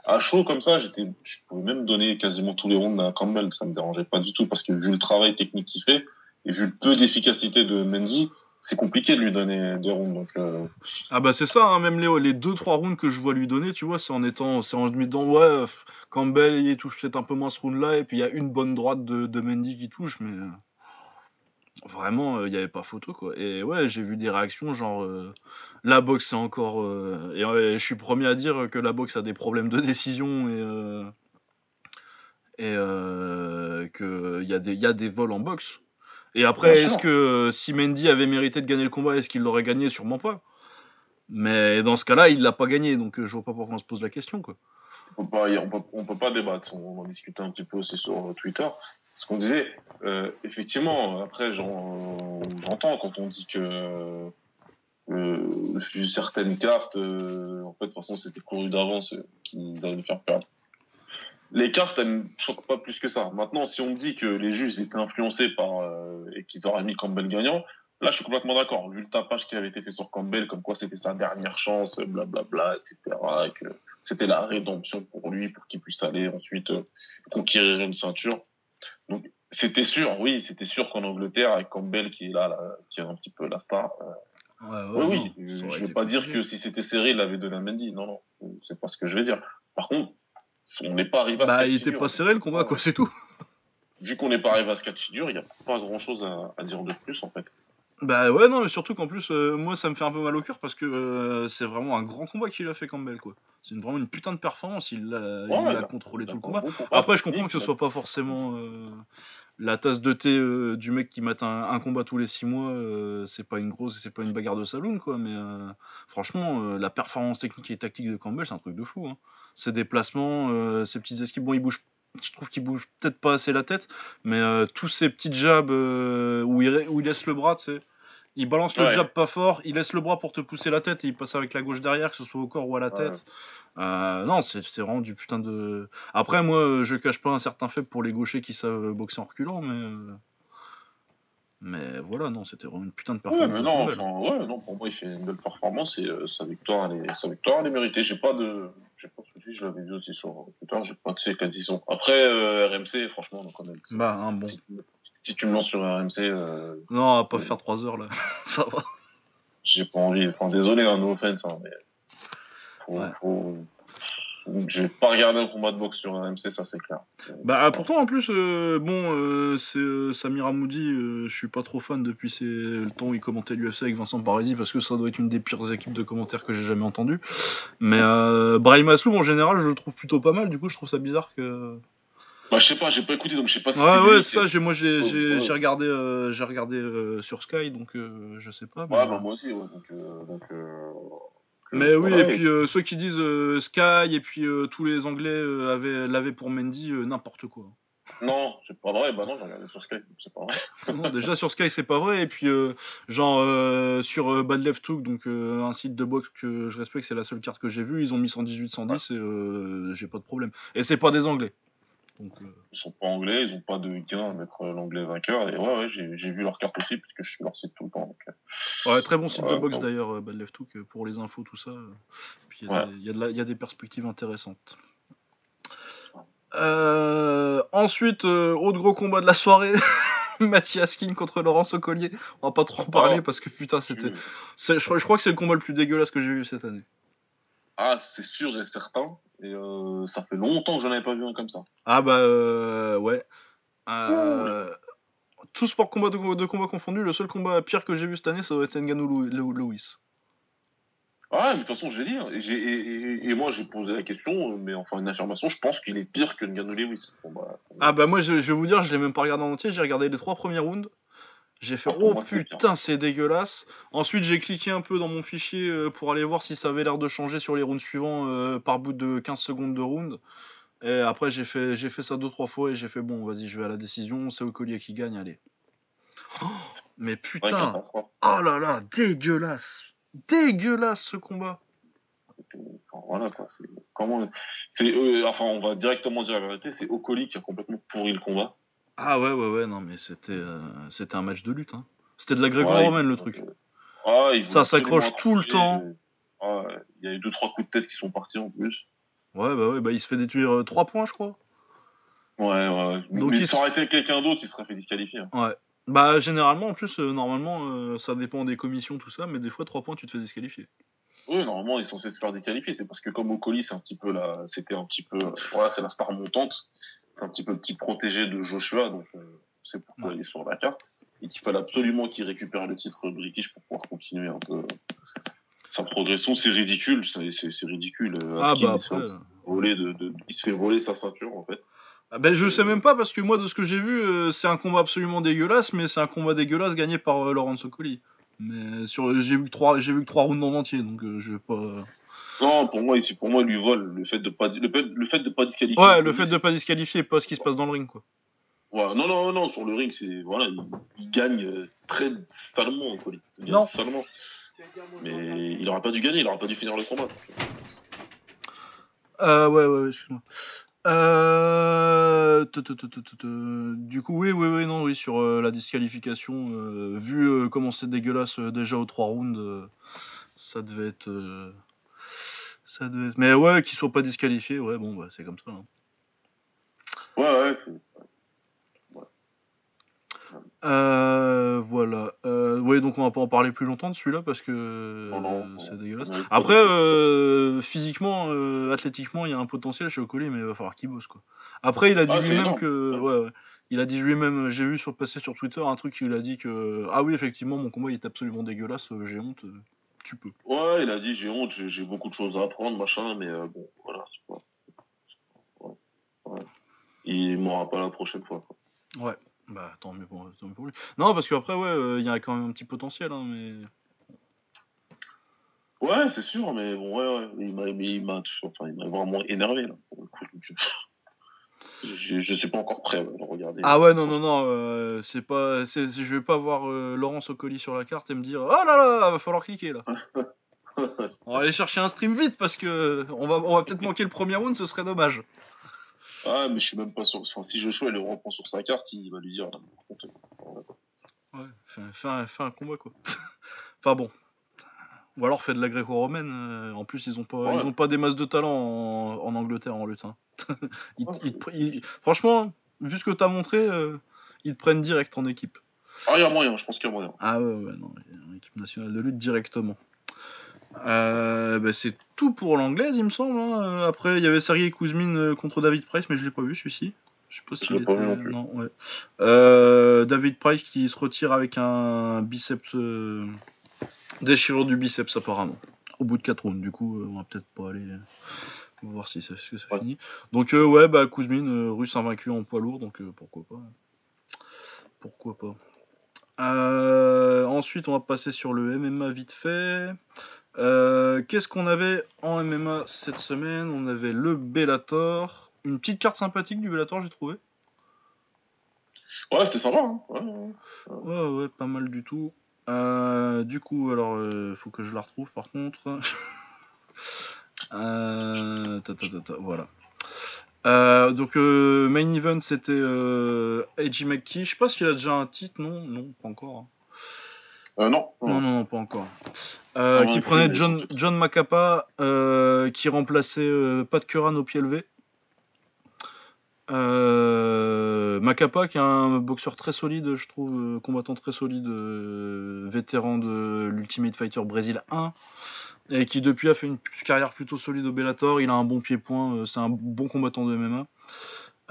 à chaud comme ça, j'étais, je pouvais même donner quasiment tous les rounds à Campbell. Ça me dérangeait pas du tout parce que vu le travail technique qu'il fait et vu le peu d'efficacité de Mendy, c'est compliqué de lui donner des rounds. Euh, Ah bah c'est ça, hein, même les, les 2-3 rounds que je vois lui donner, tu vois, c'est en étant, c'est en me disant, ouais, euh, Campbell il touche peut-être un peu moins ce round-là, et puis il y a une bonne droite de, de Mendy qui touche, mais euh, vraiment, euh, il n'y avait pas photo, quoi. Et ouais, j'ai vu des réactions, genre, euh, la boxe c'est encore... euh, et ouais, je suis premier à dire que la boxe a des problèmes de décision, et... euh, et euh, qu'il y, a des- y a des vols en boxe. Et après, est-ce que euh, si Mendy avait mérité de gagner le combat, est-ce qu'il l'aurait gagné? Sûrement pas. Mais dans ce cas-là, il l'a pas gagné, donc euh, je vois pas pourquoi on se pose la question, quoi. on peut pas, y- on peut, on peut pas débattre. On en discutait un petit peu aussi sur Twitter. Ce qu'on disait, euh, effectivement, après, j'en- j'entends quand on dit que euh, certaines cartes, euh, en fait, de toute façon, c'était couru d'avance qu'ils allaient faire perdre. Les cartes, elles me choquent pas plus que ça. Maintenant, si on me dit que les juges étaient influencés par et qu'ils auraient mis Campbell gagnant, là, je suis complètement d'accord. Vu le tapage qui avait été fait sur Campbell, comme quoi c'était sa dernière chance, blablabla, etc., et que c'était la rédemption pour lui, pour qu'il puisse aller ensuite conquérir une ceinture. Donc, c'était sûr, oui, c'était sûr qu'en Angleterre, avec Campbell qui est là, là, qui est un petit peu la star, euh, oui, oui, je vais pas dire que si c'était serré, il avait donné à Mendy. Non, non, c'est pas ce que je vais dire. Par contre, on n'est pas arrivé à ce Bah, il était figure. pas serré le combat, quoi, c'est tout. Vu qu'on n'est pas arrivé à ce cas de figure, il n'y a pas grand chose à, à dire de plus, en fait. Bah ouais, non, mais surtout qu'en plus, euh, moi, ça me fait un peu mal au cœur parce que euh, c'est vraiment un grand combat qu'il a fait Campbell, quoi. C'est une- vraiment une putain de performance, il Ouais, a il a- contrôlé tout le combat. Après, je comprends que ce soit pas forcément euh, la tasse de thé du mec qui mate un, un combat tous les 6 mois, c'est pas une grosse, c'est pas une bagarre de saloon, quoi. Mais franchement, la performance technique et tactique de Campbell, c'est un truc de fou. Hein. Ses déplacements, ses petites esquives, bon, il bouge, je trouve qu'il bouge peut-être pas assez la tête, mais euh, tous ces petits jabs euh, où, il, ré- où il laisse le bras, tu sais. Il balance le Ouais. jab pas fort, il laisse le bras pour te pousser la tête et il passe avec la gauche derrière, que ce soit au corps ou à la Ouais. tête. Euh, non, c'est c'est vraiment du putain de. Après, moi, je cache pas un certain faible pour les gauchers qui savent boxer en reculant, mais. Euh, Mais voilà, non, c'était vraiment une putain de Ouais, performance. mais de non, enfin, ouais, non, pour moi, il fait une belle performance et euh, sa victoire, elle est, sa victoire, elle est méritée. J'ai pas de, j'ai pas de soucis, je l'avais dit aussi sur Twitter, j'ai pas de ces qualifications. Après, euh, RMC, franchement, donc, quand même. Bah, hein, bon. Si, tu, me- si tu me lances sur RMC, euh, Non, on va pas faire 3 heures là. Ça va. j'ai pas envie. Enfin, désolé, hein, no offense, hein, mais faut, Ouais. faut... J'ai pas regardé un combat de boxe sur RMC, ça c'est clair. Bah pourtant en plus euh, bon euh, c'est euh, Samir Amoudi euh, je suis pas trop fan depuis ses- le temps où il commentait l'UFC avec Vincent Parisi parce que ça doit être une des pires équipes de commentaires que j'ai jamais entendu mais Brahim Asloum en général je le trouve plutôt pas mal du coup je trouve ça bizarre que Bah, je sais pas, j'ai pas écouté, donc je sais pas si lui, ouais c'est- ça j'ai moi j'ai j'ai Ouais. j'ai regardé j'ai regardé sur Sky donc je sais pas mais, Ouais, bah, moi aussi, ouais, donc, donc, euh, mais oui et puis euh, ceux qui disent euh, Sky et puis euh, tous les Anglais euh, avaient l'avaient pour Mendy euh, n'importe quoi. Non, c'est pas vrai, bah non, j'ai regardé sur Skype, c'est pas vrai. Non, déjà sur Sky c'est pas vrai. Et puis euh, genre euh, sur Bad Left Hook donc euh, un site de boxe que je respecte c'est la seule carte que j'ai vue. Ils ont mis 118 110 et euh, j'ai pas de problème. Et c'est pas des anglais donc euh, Ils sont pas anglais, ils ont pas de gain à mettre euh, l'anglais vainqueur, et ouais, ouais, j'ai vu leur carte aussi, puisque je suis leur site tout le temps. Donc, euh, ouais, très bon site de boxe bon. d'ailleurs euh, Bad Left Hook pour les infos tout ça il y, a Ouais. des- y y a perspectives intéressantes Euh, ensuite autre gros combat de la soirée Mathias King contre Laurent Collier on va pas trop en parler Oh. parce que putain c'était je, je crois que c'est le combat le plus dégueulasse que j'ai vu cette année Ah, c'est sûr et certain, et euh, ça fait longtemps que j'en avais pas vu un comme ça. Ah bah euh, ouais. Euh, tout sport combat de, de combat confondu, le seul combat pire que j'ai vu cette année, ça doit être Ngannou Lewis. Ah, mais de toute façon, je l'ai dit, hein, et, j'ai- et, et- et moi j'ai posé la question, mais enfin une affirmation, je pense qu'il est pire que Ngannou Lewis. Bon, bah, Ah bah moi je, je vais vous dire, je l'ai même pas regardé en entier, j'ai regardé les trois premiers rounds. J'ai fait Ah, oh moi, putain c'est dégueulasse. Ensuite j'ai cliqué un peu dans mon fichier euh, pour aller voir si ça avait l'air de changer sur les rounds suivants euh, par bout de 15 secondes de round. Et après j'ai fait j'ai fait ça deux trois fois et j'ai fait bon vas-y je vais à la décision, c'est au collier qui gagne allez. Oh, mais putain, oh là là dégueulasse, dégueulasse ce combat. C'était- enfin, voilà quoi. C'est comment C'est euh, enfin, on va directement dire la vérité. C'est Okoli qui a complètement pourri le combat. Ah ouais ouais ouais non mais c'était euh, c'était un match de lutte hein. C'était de la Ouais, gréco-romaine il- le truc. Ah, Ça s'accroche tout le temps. Ah, ouais, il y a eu deux trois coups de tête qui sont partis en plus. Ouais bah ouais bah il se fait détruire 3 points je crois. Ouais, ouais. Donc, mais il ça se- aurait été quelqu'un d'autre, il serait fait disqualifier. hein. Ouais. Bah généralement en plus euh, normalement euh, ça dépend des commissions tout ça mais des fois 3 points tu te fais disqualifier. Oui, normalement, ils sont censés se faire disqualifier. C'est parce que comme Okoli, c'est un petit peu la, c'était un petit peu, euh, voilà, c'est la star montante. C'est un petit peu le petit protégé de Joshua, donc euh, c'est pourquoi Ouais. il est sur la carte. Et qu'il fallait absolument qu'il récupère le titre british pour pouvoir continuer un peu euh, sa progression. C'est ridicule, c'est, ridicule. Euh, Ah bah il, se voler de, de- il se fait voler sa ceinture, en fait. Ah bah, je sais même pas parce que moi de ce que j'ai vu euh, c'est un combat absolument dégueulasse mais c'est un combat dégueulasse gagné par euh, Laurent Socoli. Mais sur j'ai vu que 3 j'ai vu que 3 rounds en entier donc euh, je vais pas Non, pour moi, il- pour moi, il lui vole le fait de pas, le fait, le fait de pas disqualifier. Ouais, le fait de pas disqualifier pas ce qui se passe dans le ring quoi. Ouais, non, non, non, sur le ring, c'est, voilà, il, il gagne euh, très salement. Il gagne Non. Salement. Mais il aurait pas dû gagner, il aurait pas dû finir le combat. Euh, ouais, ouais, ouais, excuse-moi. Euh... tu- Du coup, oui, oui, oui, non, oui, sur euh, la disqualification, euh, vu euh, comment c'est dégueulasse euh, déjà aux 3 rounds, euh, ça devait être. euh, Ça devait être... Mais ouais, qu'il soit pas disqualifié, ouais, bon, bah, c'est comme ça. hein. Ouais, ouais. Euh, voilà. Euh, ouais, donc on va pas en parler plus longtemps de celui-là parce que euh, non. c'est dégueulasse. Ouais, Après, euh, physiquement, athlétiquement, il y a un potentiel chez Okoli, mais il va falloir qu'il bosse quoi. Après, il a dit Ah, lui-même que, Ouais. ouais, ouais. il a dit lui-même, j'ai vu sur passer sur Twitter un truc, il a dit que, ah oui, effectivement, mon combat il est absolument dégueulasse, j'ai honte. Tu peux. Ouais, il a dit j'ai honte, j'ai beaucoup de choses à apprendre, machin, mais bon, voilà, c'est pas. Ouais. Il m'aura pas la prochaine fois. Quoi. Ouais. Bah tant mieux pour, tant mieux pour lui. Non, parce qu'après, ouais, euh, il y a quand même un petit potentiel, hein, mais. Ouais, c'est sûr, mais bon, ouais, ouais. Il m'a, il m'a, enfin, il m'a vraiment énervé là. Pour le coup, donc, euh, Je, je suis pas encore prêt à le regarder. Ah ouais, non, non, non, euh, c'est pas, c'est, c'est- je vais pas voir euh, Laurence Ocoli sur la carte et me dire, oh là là, va falloir cliquer là. On va aller chercher un stream vite parce que on va, on va peut-être manquer le premier round, ce serait dommage. Ah, mais je suis même pas sûr. Enfin, si Joshua le reprend sur sa carte, il va lui dire. euh, Ouais, fais, un, fais un combat quoi. enfin bon. Ou alors fais de la gréco-romaine. euh, en plus, ils ont pas, Ouais. ils ont pas des masses de talent en, en Angleterre en lutte. hein. Ils- Ouais. ils te pre- ils- franchement, vu ce que t'as montré, euh, ils te prennent direct en équipe. Ah, il y a moyen, je pense qu'il y a moyen. Ah ouais, ouais, non, une équipe nationale de lutte directement. Euh, bah, c'est tout pour l'anglaise, il me semble. hein. Euh, Après, il y avait Sergei Kuzmin euh, contre David Price, mais je l'ai pas vu celui-ci. Je sais pas s'il pas vu non plus. ouais. Euh, David Price qui se retire avec un biceps euh, déchirure du biceps apparemment. Au bout de 4 rounds, du coup, on va peut-être pas aller. On va voir si ça, si ça Ouais. finit. Donc ouais, bah Kuzmin, russe invaincu en poids lourd, donc pourquoi pas. Pourquoi pas. Ensuite, on va passer sur le MMA vite fait. Euh, Qu'est-ce qu'on avait en MMA cette semaine? On avait le Bellator. Une petite carte sympathique du Bellator, j'ai trouvé. Ouais, c'était sympa. Hein. Ouais, ouais. Ouais, ouais, pas mal du tout. Euh, du coup, alors, euh, faut que je la retrouve par contre. Euh, ta, ta, ta, voilà. Euh, donc, main event, c'était euh, McKee. Je sais pas s'il a déjà un titre, non? Non, pas encore. hein. Euh, non. Non, non, non, pas encore. Euh, qui prenait John, John Macapa, euh, qui remplaçait Pat Curran au pied levé. Macapa, qui est un boxeur très solide, je trouve, combattant très solide, vétéran de l'Ultimate Fighter Brésil 1, et qui depuis a fait une carrière plutôt solide au Bellator. Il a un bon pied-point, c'est un bon combattant de MMA.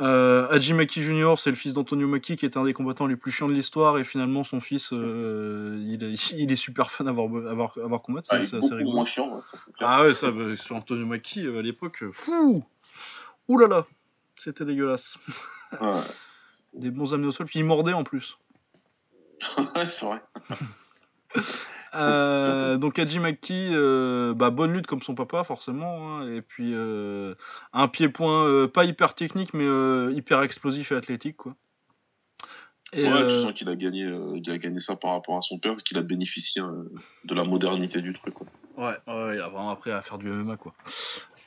Euh, Haji Maki Jr., c'est le fils d'Antonio Maki, qui est un des combattants les plus chiants de l'histoire, et finalement son fils, euh, il, est, il est super fan à avoir, avoir, avoir combattre, Ah, c'est assez rigolo. moins chiant, ouais, ça, c'est clair. Ah ouais, ça, bah, sur Antonio Maki, euh, à l'époque, euh, fou Ouh là là C'était dégueulasse. Ouais. Des bons amenés au sol, puis il mordait en plus. Ouais, c'est vrai. Euh, donc Haji Maki, euh, bah, bonne lutte comme son papa forcément, hein, et puis euh, un pied-point euh, pas hyper technique mais euh, hyper explosif et athlétique quoi. Et, ouais, euh, tu sens qu'il a gagné, euh, qu'il a gagné ça par rapport à son père, qu'il a bénéficié euh, de la modernité du truc. Quoi. Ouais, ouais, il a vraiment appris à faire du MMA quoi.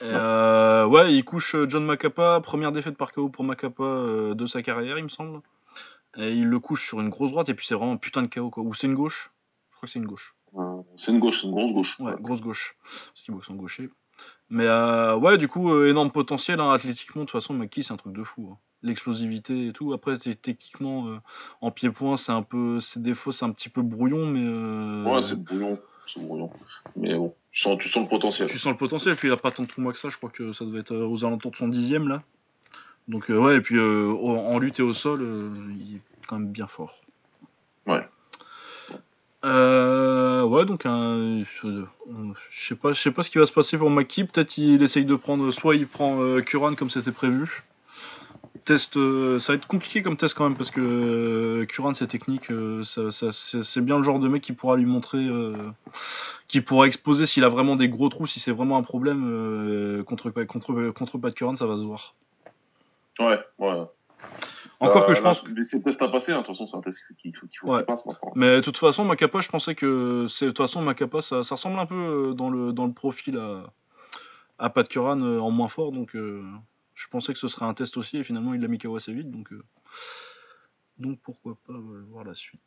Euh, ouais, il couche John Macapa, première défaite par KO pour Macapa euh, de sa carrière, il me semble. Et il le couche sur une grosse droite, et puis c'est vraiment un putain de KO quoi. Ou c'est une gauche crois que c'est une gauche. Euh, c'est une gauche, c'est une grosse gauche. Ouais, grosse gauche. Parce qu'il boxe en gaucher. Mais euh, ouais, du coup, euh, énorme potentiel hein, athlétiquement. De toute façon, Maki, c'est un truc de fou. hein. L'explosivité et tout. Après, techniquement, euh, en pied-point, c'est un peu. Des fois, c'est un petit peu brouillon, mais. euh, Ouais, c'est brouillon. C'est brouillon. Mais bon, tu sens, tu sens le potentiel. Tu sens le potentiel, puis il a pas tant de tournois que ça, je crois que ça devait être aux alentours de son dixième là. Donc ouais, et puis en lutte et au sol, il est quand même bien fort. Ouais. Euh, ouais, donc euh, je sais pas, pas ce qui va se passer pour Maki. Peut-être il essaye de prendre, soit il prend euh, Kuran comme c'était prévu. Test, euh, ça va être compliqué comme test quand même parce que euh, Kuran c'est technique, ça, c'est bien le genre de mec qui pourra lui montrer, qui pourra exposer s'il a vraiment des gros trous, si c'est vraiment un problème contre contre contre Pat Kuran, ça va se voir. Ouais, ouais. Encore Euh, que je là, pense mais C'est le test à passer, hein. de toute façon, c'est un test qu'il faut qu'il faut passe maintenant. Mais de toute façon, Macapa, je pensais que de toute façon Macapa, ça, ressemble un peu euh, dans le dans le profil à à Pat Curran euh, en moins fort, donc euh, je pensais que ce serait un test aussi, et finalement il l'a mis KO assez vite, donc euh, donc pourquoi pas euh, voir la suite.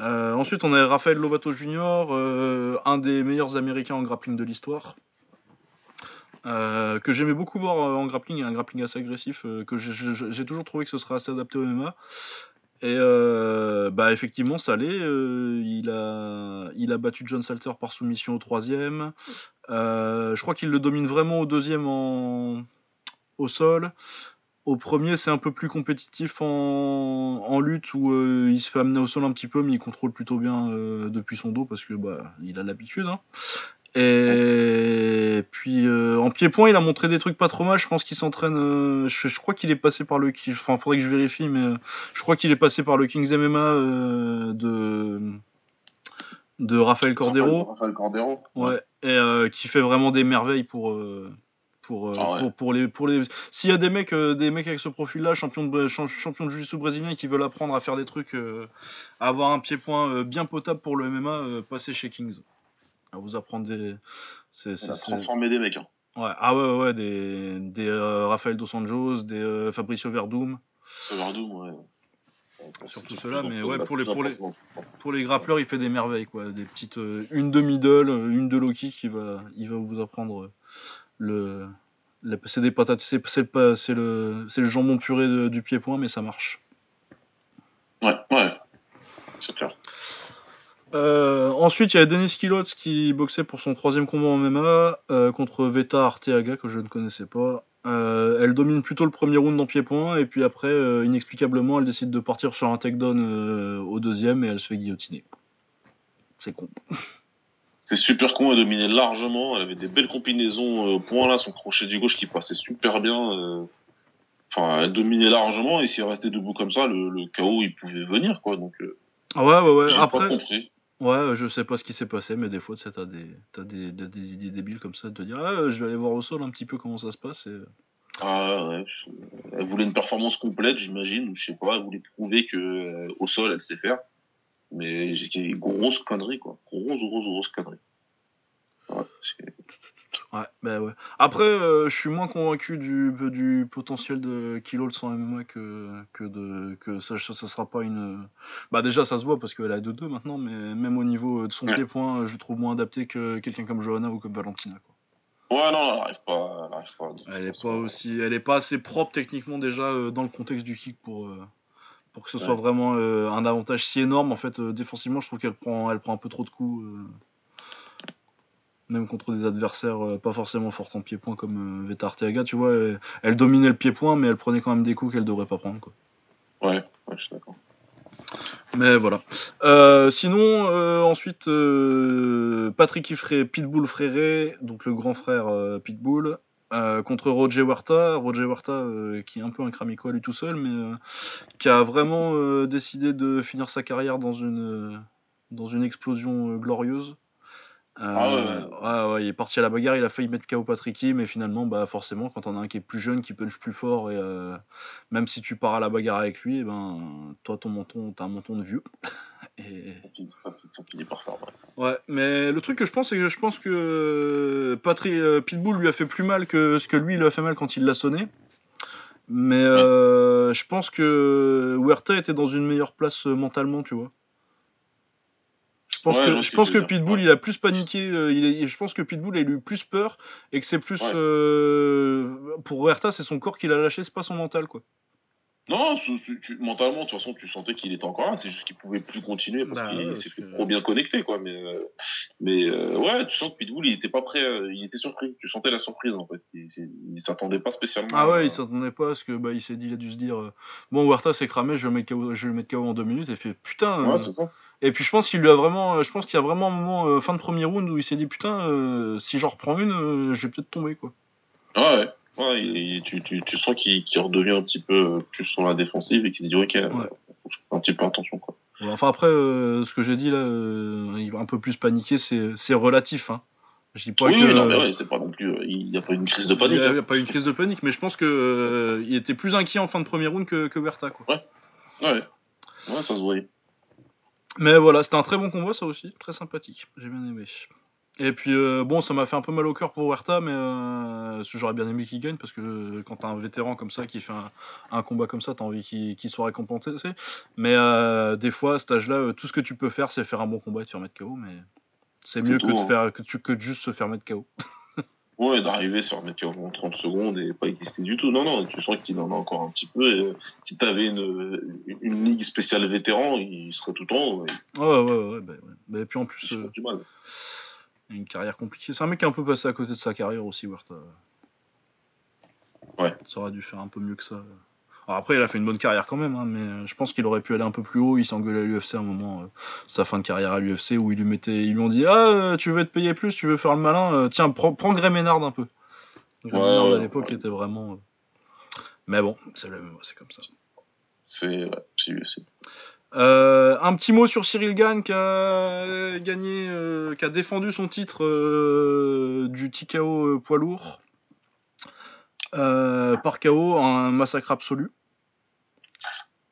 Euh, ensuite, on a Rafael Lovato Jr., euh, un des meilleurs Américains en grappling de l'histoire. Euh, que j'aimais beaucoup voir euh, en grappling, un grappling assez agressif, euh, que j'ai- toujours trouvé que ce serait assez adapté au MMA. Et bah effectivement, ça euh, il, a, battu John Salter par soumission au troisième. Je crois qu'il le domine vraiment au deuxième en, au sol. Au premier, c'est un peu plus compétitif en, lutte où il se fait amener au sol un petit peu, mais il contrôle plutôt bien depuis son dos parce que bah, il a l'habitude. hein. Et puis euh, en pied-point, il a montré des trucs pas trop mal. Je pense qu'il s'entraîne. euh, je, je crois qu'il est passé par le. Enfin, faudrait que je vérifie, mais euh, je crois qu'il est passé par le Kings MMA de de Rafael Cordero. Rafael Cordero. Ouais. Et qui fait vraiment des merveilles pour Pour, Ah ouais. pour, pour les, pour les... S'il y a des mecs, euh, des mecs avec ce profil-là, champion de, champ- champion de jiu-jitsu brésilien, qui veulent apprendre à faire des trucs, euh, à avoir un pied-point euh, bien potable pour le MMA, passez chez Kings. À vous apprendre des. c'est- On a transformé des mecs. Hein. Ouais. Ah ouais, ouais, des, des euh, Rafael Dos Anjos, des euh, Fabricio Verdum. Surtout, ouais. Surtout plus- mais ouais, pour les- pour les-. Pour les grappleurs, il fait des merveilles, quoi. Des petites, euh, une de middle, euh, une de low kick, il va, il va vous apprendre euh, le, la- c'est des patates, c'est, pas, c'est le, c'est le jambon puré de- du pied-point, mais ça marche. Ouais, ouais. C'est clair. Euh, ensuite, il y a Denis Kilots qui boxait pour son troisième combat en MMA euh, contre Veta Arteaga que je ne connaissais pas. Euh, elle domine plutôt le premier round en pied-point et puis après, inexplicablement, elle décide de partir sur un takedown au deuxième et elle se fait guillotiner. C'est con. C'est super con, elle dominait largement, elle avait des belles combinaisons au point là, son crochet du gauche qui passait super bien. Enfin, elle dominait largement et si elle restait debout comme ça, le, le KO il pouvait venir quoi. Donc, Ah ouais, ouais, ouais. pas Après, compris. Ouais, je sais pas ce qui s'est passé, mais des fois, tu sais, t'as des, t'as des, des, des idées débiles comme ça, de te dire, ah, je vais aller voir au sol un petit peu comment ça se passe. Et... Ah, ouais, elle voulait une performance complète, j'imagine, ou je sais pas, elle voulait prouver que euh, au sol elle sait faire. Mais j'ai grosse connerie quoi, grosse grosse grosse connerie. Ouais, Ouais, bah ouais. Après, euh, je suis moins convaincu du, du potentiel de Kilo sans MMA que, que, de, que ça, ça, sera pas une. Bah, déjà, ça se voit parce qu'elle a 2-2 maintenant, mais même au niveau de son Ouais. pied-point, je le trouve moins adapté que quelqu'un comme Johanna ou comme Valentina. Quoi. ouais, non, elle arrive pas, elle pas. Elle est pas aussi, elle est pas assez propre techniquement déjà euh, dans le contexte du kick pour euh, pour que ce soit vraiment euh, un avantage si énorme. En fait, défensivement, je trouve qu'elle prend, elle prend un peu trop de coups, même contre des adversaires euh, pas forcément forts en pied-point comme euh, Veta Arteaga. Tu vois, elle, elle dominait le pied-point, mais elle prenait quand même des coups qu'elle devrait pas prendre. Quoi. Ouais, ouais, je suis d'accord. Mais voilà. Euh, sinon, euh, ensuite, euh, Patrick Ifré, Pitbull Fréré, donc le grand frère Pitbull, contre Roger Huerta. Roger Huerta, qui est un peu un cramico à lui tout seul, mais qui a vraiment décidé de finir sa carrière dans une, dans une explosion glorieuse. Euh, Ah ouais, ouais, ouais, il est parti à la bagarre, il a failli mettre KO Patricky, mais finalement, bah forcément, quand on a un qui est plus jeune, qui punch plus fort, et euh, même si tu pars à la bagarre avec lui, eh ben, toi, ton menton, t'as un menton de vieux. Et... Ça finit- par faire. Ouais, mais le truc que je pense, c'est que je pense que euh, Patri- euh, Pitbull lui a fait plus mal que ce que lui lui a fait mal quand il l'a sonné. Mais euh, je pense que Huerta était dans une meilleure place euh, mentalement, tu vois. Je pense Ouais, que, je pense que Pitbull ouais. il a plus paniqué, euh, il est- je pense que Pitbull a eu plus peur et que c'est plus Ouais. euh, pour Huerta c'est son corps qui l'a lâché, c'est pas son mental quoi. Non, tu- mentalement, de toute façon, tu sentais qu'il était encore là. C'est juste qu'il pouvait plus continuer parce Bah qu'il que- trop bien connecté, quoi. Mais, euh, mais euh, ouais, tu sens que Pitbull, il était pas prêt. euh, il était surpris. Tu sentais la surprise, en fait. Il, il- s'attendait pas spécialement. Ah ouais, à- il s'attendait pas parce que bah il s'est dit, il a dû se dire bon Huerta c'est cramé, je vais le mettre KO, je vais le mettre KO en deux minutes et il fait putain. Ouais, c'est ça. Et puis je pense qu'il lui a vraiment, je pense qu'il y a vraiment un moment fin de premier round où il s'est dit putain, si j'en reprends une, je vais peut-être tomber quoi. Ouais, ouais. Ouais, il- il- tu, tu, tu sens qu'il redevient un petit peu euh, plus sur la défensive et qu'il se dit, ok, euh, faut que je fasse un petit peu attention, quoi. Ouais, Enfin après, euh, ce que j'ai dit là, il va un peu plus paniquer, c'est relatif. Hein. Je dis pas oui, que non, mais ouais, c'est pas non plus. il n'y a pas une crise de il panique. y a, hein. il a pas une crise de panique, mais je pense que euh, il était plus inquiet en fin de premier round que, que Huerta quoi. Ouais. Ouais, ça se voyait. Mais voilà, c'était un très bon combat ça aussi, très sympathique, j'ai bien aimé. Et puis euh, bon, ça m'a fait un peu mal au cœur pour Huerta, mais euh, j'aurais bien aimé qu'il gagne parce que euh, quand t'as un vétéran comme ça qui fait un, un combat comme ça, t'as envie qu'il soit récompensé. Mais euh, des fois, à cet âge-là, tout ce que tu peux faire, c'est faire un bon combat et te faire mettre KO. Mais c'est mieux tout, que de hein. faire que, tu, que de juste se faire mettre KO. Ouais, d'arriver sur mettre en 30 secondes et pas exister du tout. Non, non, tu sens qu'il en a encore un petit peu. Et, si t'avais une, une, une ligue spéciale vétéran, il serait tout en haut. et Ouais, ouais, ouais. bah, ouais. Bah, et puis en plus, ferait du mal. A une carrière compliquée. C'est un mec qui est un peu passé à côté de sa carrière aussi, Huerta. Ouais. Ça aurait dû faire un peu mieux que ça. Alors après, il a fait une bonne carrière quand même, hein, mais je pense qu'il aurait pu aller un peu plus haut. Il s'engueulait à l'UFC à un moment, euh, sa fin de carrière à l'UFC, où ils lui, mettaient, ils lui ont dit Ah, euh, tu veux te payer plus, tu veux faire le malin, euh, tiens, prends, prends Grey Ménard un peu. Grey Ouais, Ménard à l'époque ouais. était vraiment. euh, Mais bon, c'est le c'est comme ça. C'est, ouais, c'est UFC. Euh, un petit mot sur Cyril Gann qui a gagné, euh, qui a défendu son titre euh, du TKO euh, poids lourd. Euh, par KO, un massacre absolu.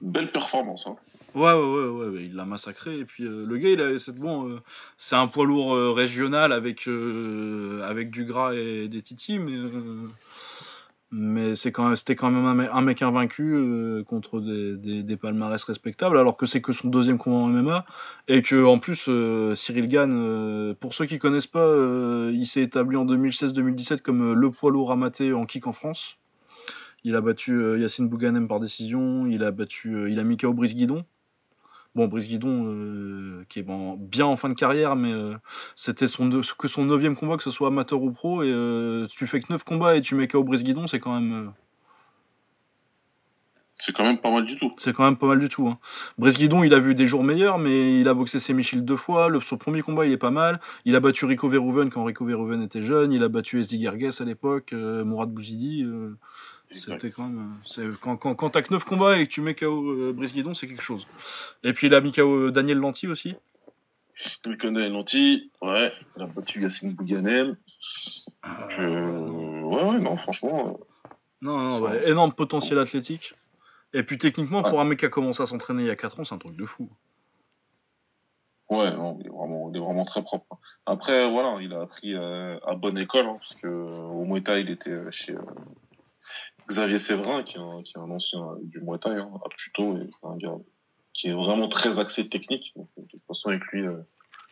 Belle performance. Hein. Ouais, ouais, ouais, il l'a massacré. Et puis euh, le gars, il a, c'est bon, euh, c'est un poids lourd euh, régional avec, euh, avec du gras et des titis, mais, euh, mais c'est quand même, c'était quand même un, mec- invaincu euh, contre des, palmarès respectables, alors que c'est que son deuxième combat en MMA. Et que en plus, euh, Cyril Gann, euh, pour ceux qui connaissent pas, il s'est établi en 2016-2017 comme le poids lourd amaté en kick en France. Il a battu Yacine Bouganem par décision, il a battu, il a mis KO Brice Guidon. Bon, Brice Guidon, euh, qui est bon- bien en fin de carrière, mais euh, c'était son que son neuvième combat, que ce soit amateur ou pro, et euh, tu fais que 9 combats et tu mets KO Brice Guidon, c'est quand même, euh, C'est quand même pas mal du tout. c'est quand même pas mal du tout. Hein. Brice Guidon, il a vu des jours meilleurs, mais il a boxé Semichil deux fois. Le, son premier combat, il est pas mal. Il a battu Rico Verhoeven quand Rico Verhoeven était jeune. Il a battu Esdi Gerges à l'époque, euh, Mourad Bouzidi. euh. C'était quand même. euh, Quand, quand, quand t'as que 9 combats et que tu mets KO euh, Brice Guidon, c'est quelque chose. Et puis il a mis KO Daniel Lanty aussi. Connaît Lanty, ouais, il a battu Yacine Bouganem. Donc, euh, ouais, ouais, non, franchement. Non, non, ouais, énorme potentiel athlétique. Et puis techniquement, Ouais. pour un mec qui a commencé à s'entraîner il y a 4 ans, c'est un truc de fou. euh, Ouais, non, il est vraiment, il est vraiment très propre. Après, voilà, il a appris euh, à bonne école, hein, parce que euh, au Muay Thai, il était euh, chez euh, Xavier Séverin, qui est un, qui est un ancien euh, du Muay Thai, hein, à et un gars qui est vraiment très axé technique. Donc, de toute façon, avec lui, euh,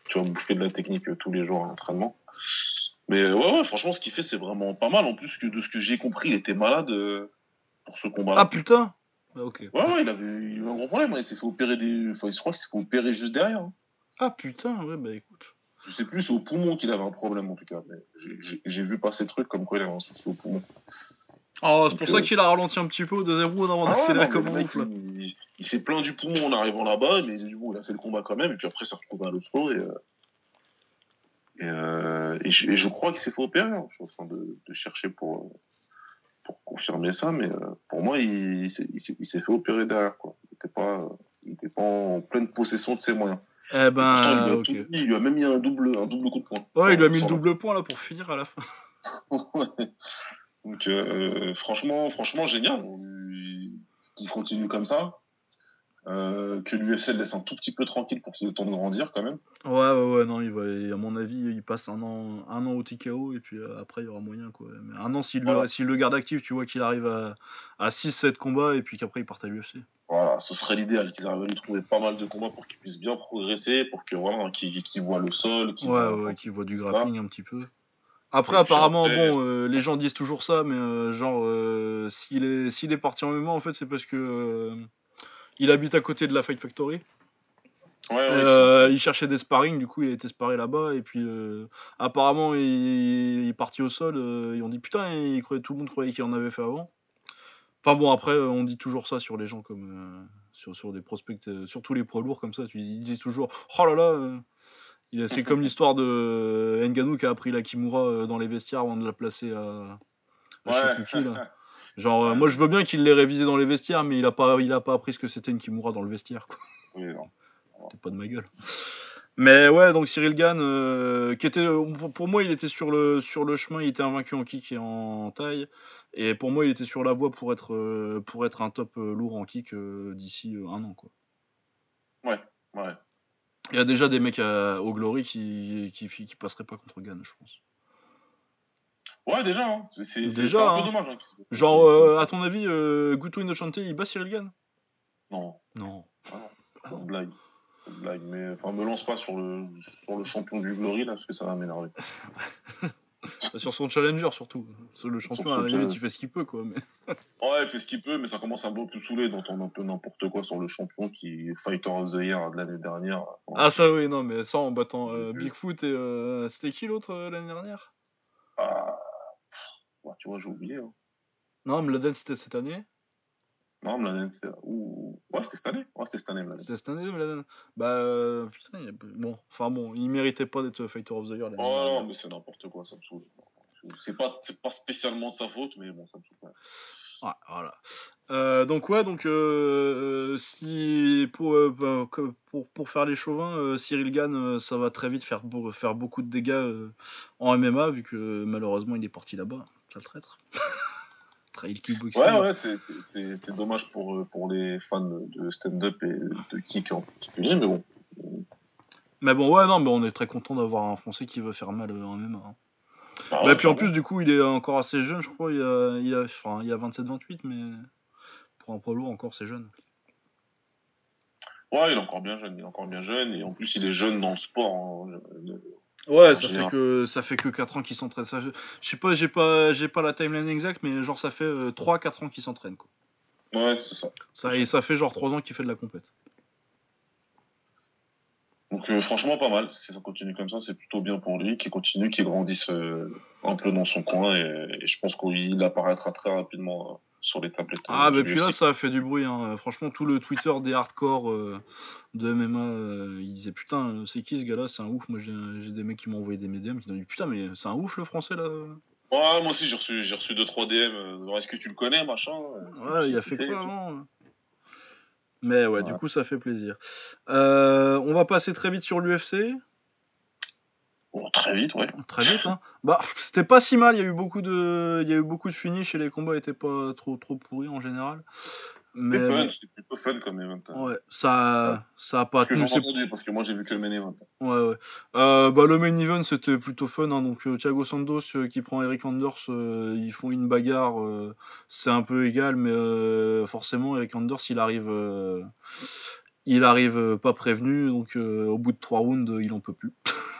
tu vas bouffer de la technique euh, tous les jours à l'entraînement. Mais ouais, ouais, franchement, ce qu'il fait, c'est vraiment pas mal. En plus que de ce que j'ai compris, il était malade pour ce combat-là. Ah putain Bah, Ok. Ouais, ouais, il avait eu un gros problème. hein. Il s'est fait opérer des. Enfin, je crois qu'il s'est fait opérer juste derrière. hein. Ah putain, ouais, bah écoute. Je sais plus, c'est au poumon qu'il avait un problème en tout cas. Mais j'ai- vu passer des trucs comme quoi il avait un souci au poumon. Oh, c'est pour Donc, ça euh, qu'il a ralenti un petit peu au deuxième round avant ouais, d'accélérer comme là. il, il s'est plaint du poumon en arrivant là-bas, mais du coup, il a fait le combat quand même. Et puis après, il s'est retrouvé à l'hosto. Et, euh, et, euh, et, je, et je crois qu'il s'est fait opérer. hein. Je suis en train de, de chercher pour, pour confirmer ça. Mais euh, pour moi, il, il s'est- fait opérer derrière. Quoi. Il n'était pas, était pas en pleine possession de ses moyens. Eh Et pourtant, il, ben, lui mis, il lui a même mis un double, un double coup de poing. Ouais, il lui a mis le double point là pour finir à la fin. Ouais. Donc euh, franchement, franchement génial. Il- Qu'il continue comme ça. Euh, que l'UFC le laisse un tout petit peu tranquille pour qu'il ait le temps de grandir quand même. Ouais, ouais, ouais, non, il va, à mon avis, il passe un an, un an au TKO et puis euh, après il y aura moyen quoi. Mais un an s'il le, Voilà. s'il le garde actif, tu vois qu'il arrive à, à 6-7 combats et puis qu'après il parte à l'UFC. Voilà, ce serait l'idéal qu'ils arrivent à lui trouver pas mal de combats pour qu'il puisse bien progresser, pour que voilà, qu'il qu'il voit le sol, qu'il Ouais, ouais, du grappling un petit peu. Après, Et apparemment, bon, euh, les gens disent toujours ça, mais euh, genre, euh, s'il est, s'il est parti en MMA, en fait, c'est parce que il habite à côté de la Fight Factory. Ouais, ouais, il cherchait des sparring, du coup, il a été sparé là-bas, et puis apparemment, il, il est parti au sol. ils ont dit putain, il croyait, tout le monde croyait qu'il en avait fait avant. Enfin bon, après, on dit toujours ça sur les gens comme sur, sur des prospects, surtout les poids lourds comme ça. Ils disent toujours oh là là. C'est comme l'histoire de Ngannou qui a appris la Kimura euh, dans les vestiaires avant de la placer à, à Ouais. là. Genre, euh, moi je veux bien qu'il l'ait révisé dans les vestiaires, mais il a pas, il a pas appris ce que c'était une Kimura dans le vestiaire. Quoi. Oui, non. T'es pas de ma gueule. Mais ouais, donc Cyril Gann, euh, qui était, pour- moi, il était sur le, sur le chemin, il était invaincu en kick et en taille. Et pour moi, il était sur la voie pour être, pour être un top lourd en kick d'ici un an. Quoi. Ouais, ouais. Il y a déjà des mecs à- au Glory qui, qui, qui passeraient pas contre Gann, je pense. Ouais, déjà, hein. c'est Déjà, un hein. peu dommage. hein, Genre, euh, à ton avis, euh, Guto Inocente, il bat Cyril Gann? Non, Non. c'est une blague. C'est une blague. Mais enfin, me lance pas sur le, sur le champion du Glory, là, parce que ça va m'énerver. Sur son challenger, surtout. Sur le champion, à la limite, il fait ce qu'il peut, quoi. Mais... Ouais, il fait ce qu'il peut, mais ça commence à tout saouler d'entendre un peu n'importe quoi sur le champion qui est Fighter of the Year de l'année dernière. Ah, ça, oui, non, mais ça, en battant euh, Mhm. Bigfoot et. euh, C'était qui l'autre euh, l'année dernière? Ah, tu vois, j'ai oublié. Hein. Non, Mladen, c'était cette année. Non, Mladen, c'est. Ouh. Ouais, c'était cette année. Ouais, c'était cette année, Mladen. C'était cette année, Mladen. Bah, euh, putain, il y a- bon, enfin bon, il méritait pas d'être Fighter of the Year Oh non, mais c'est n'importe quoi, ça me saoule. C'est pas, c'est pas spécialement de sa faute, mais bon, ça me saoule. Ouais, voilà. Euh, donc ouais, donc euh, si pour, euh, bah, pour pour faire les chauvins, Cyril Gann, ça va très vite faire faire beaucoup de dégâts en MMA vu que malheureusement il est parti là-bas, ça le traître. Trail kickboxing. Ouais, ouais, c'est- dommage pour, euh, pour les fans de stand-up et de kick en particulier, mais bon. Mais bon, ouais, non, mais on est très content d'avoir un Français qui veut faire mal euh, en MMA. hein. Ah Bah, puis en plus, du coup, il est encore assez jeune, je crois. Il a, il a, enfin, il a 27-28, mais pour un poids lourd, encore, c'est jeune. Ouais, il est encore bien jeune, il est encore bien jeune, et en plus, il est jeune dans le sport. hein. Ouais, En ça fait que ça fait que 4 ans qu'il s'entraîne. Ça, je sais pas, j'ai pas, j'ai pas la timeline exacte, mais genre ça fait 3-4 ans qu'il s'entraîne. Quoi. Ouais, c'est ça. Ça, et ça fait genre 3 ans qu'il fait de la compète. Donc euh, franchement pas mal. Si ça continue comme ça, c'est plutôt bien pour lui, qu'il continue, qu'il grandisse euh, un peu dans son coin et, et je pense qu'il apparaîtra très rapidement euh, sur les tablettes. Ah, euh, bah du puis là, ça a fait du bruit. Hein. Franchement, tout le Twitter des hardcore euh, de MMA, euh, ils disaient Putain, c'est qui ce gars-là? C'est un ouf. Moi, j'ai des mecs qui m'ont envoyé des médiums qui m'ont dit Putain, mais c'est un ouf le français là Ouais, moi aussi j'ai reçu reçu deux trois DM. genre, Est-ce que tu le connais, machin? Ouais, il a fait quoi avant hein Mais ouais, du coup, ça fait plaisir. Euh, on va passer très vite sur l'UFC. Très vite, ouais. Très vite, hein. Bah, c'était pas si mal. Il y a eu beaucoup de, il y a eu beaucoup de finishes et les combats étaient pas trop, trop pourris en général. Mais C'était plutôt fun comme event. hein. ouais, ça, ça a pas Parce que j'ai entendu, parce que moi j'ai vu que le main event. Ouais, ouais. Euh, bah, le main event c'était plutôt fun. Hein. Donc euh, Thiago Santos euh, qui prend Eric Anders, euh, ils font une bagarre. c'est un peu égal, mais forcément Eric Anders il arrive, il arrive pas prévenu. Donc au bout de trois rounds, il en peut plus.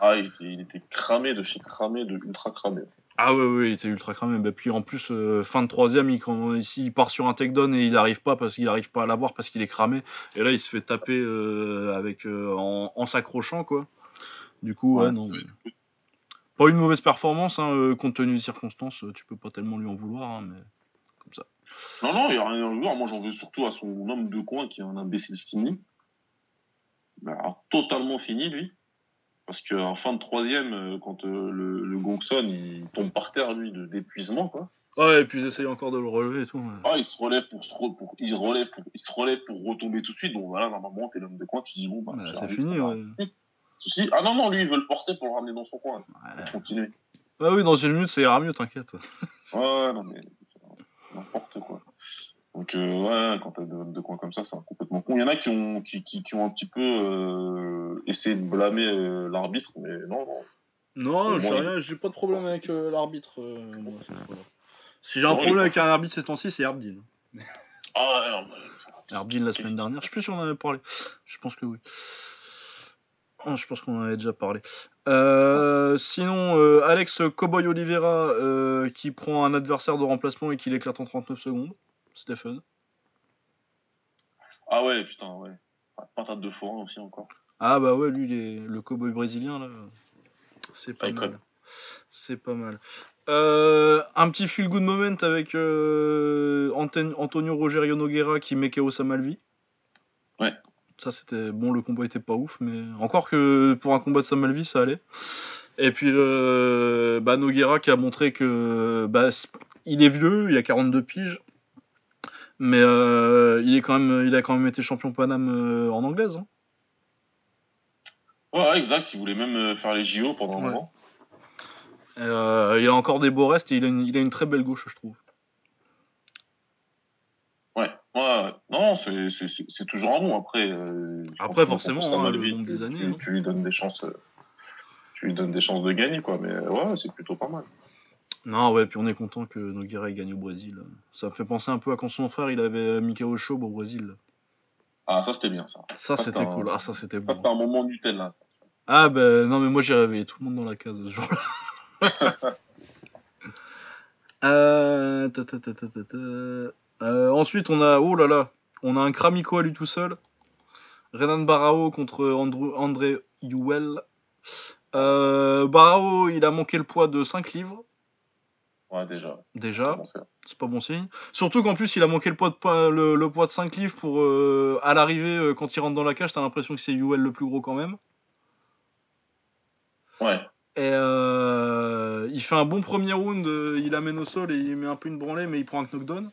Ah, il était, il était cramé de chez cramé, de ultra cramé. Ah ouais, ouais, il était ultra cramé. Bah, puis en plus, euh, fin de troisième, il, quand, ici, il part sur un takedown et il n'arrive pas parce qu'il arrive pas à l'avoir parce qu'il est cramé. Et là, il se fait taper euh, avec euh, en, en s'accrochant quoi. Du coup, ouais, Ouais, non. c'est- mais- Pas une mauvaise performance, hein, euh, compte tenu des circonstances. euh, Tu peux pas tellement lui en vouloir, hein, mais comme ça. Non, non, il n'y a rien à voir. Moi, j'en veux surtout à son homme de coin qui est un imbécile fini. Ben, alors, totalement fini, lui. Parce qu'en fin de troisième, euh, quand euh, le, le gong sonne, il tombe par terre, lui, de d'épuisement, quoi. Ouais, et puis ils essayent encore de le relever et tout. Ah, il se relève pour se, re- pour, il relève pour, il se relève pour retomber tout de suite. Donc voilà, normalement, t'es l'homme de coin, tu dis bon, bah, Bah, c'est fini, ouais. Souci. Ah non, non, lui, il veut le porter pour le ramener dans son coin. Continuer. Ah oui, dans une minute, ça ira mieux, t'inquiète. Ouais, non, mais n'importe quoi. Donc, euh, ouais, quand t'as deux de coin comme ça, c'est un complètement con. Il y en a qui ont, qui, qui, qui ont un petit peu euh, essayé de blâmer euh, l'arbitre, mais non, non. J'ai moins, rien, j'ai pas de problème avec euh, l'arbitre. euh. Si j'ai un problème avec un arbitre ces temps-ci, c'est Herbdin. Ah, ouais, Herbdin la semaine dernière, je sais plus si on en avait parlé. Je pense que oui. Oh, je pense qu'on en avait déjà parlé. Euh, sinon, euh, Alex Cowboy Oliveira euh, qui prend un adversaire de remplacement et qui l'éclate en 39 secondes. Fun. Ah ouais, putain, ouais. Patate de forain aussi encore. Ah bah ouais, lui, il est- le cowboy brésilien, là, c'est pas mal. C'est pas mal. Euh, un petit feel good moment avec euh, Antonio Rogerio Nogueira qui met KO Samalvi. Ouais. Ça c'était bon, le combat était pas ouf, mais encore que pour un combat de Samalvi ça allait. Et puis euh, bah, Nogueira qui a montré que bah, il est vieux, il a 42 piges, mais euh, il est quand même, il a quand même été champion Paname euh, en anglaise. hein. Ouais, exact. Il voulait même euh, faire les JO pendant un moment. Euh, il a encore des beaux restes et il a une, il a une très belle gauche, je trouve. Ouais, ouais. Non, c'est- toujours un bon. Après, Après, forcément, pour hein, le des tu- années, tu, hein. tu lui donnes des chances. Tu lui donnes des chances de gagner, quoi. Mais ouais, c'est plutôt pas mal. Non, ouais, puis on est content que Nogueira ait gagné au Brésil. Ça me fait penser un peu à quand son frère il avait Mikao Show au Brésil. Ah, ça, c'était bien, ça. Ça, Ça, c'était un- cool. Ah, ça, c'était Ça, c'était un moment Nutella, ça. Ah, ben non, mais moi j'ai réveillé tout le monde dans la case ce jour-là. Euh, ta, ta, ta. Euh, ensuite, on a. Oh là là On a un Kramiko à lui tout seul. Renan Barao contre Andrew, André Yuel. Euh, Barao, il a manqué le poids de 5 livres, Ouais, déjà. déjà. C'est- pas bon signe. Surtout qu'en plus, il a manqué le poids de, pa- le, le poids de 5 livres pour. euh, à l'arrivée, euh, quand il rentre dans la cage, t'as l'impression que c'est Yuel le plus gros quand même. ouais. Et euh, il fait un bon premier round, il amène au sol et il met un peu une branlée, mais il prend un knockdown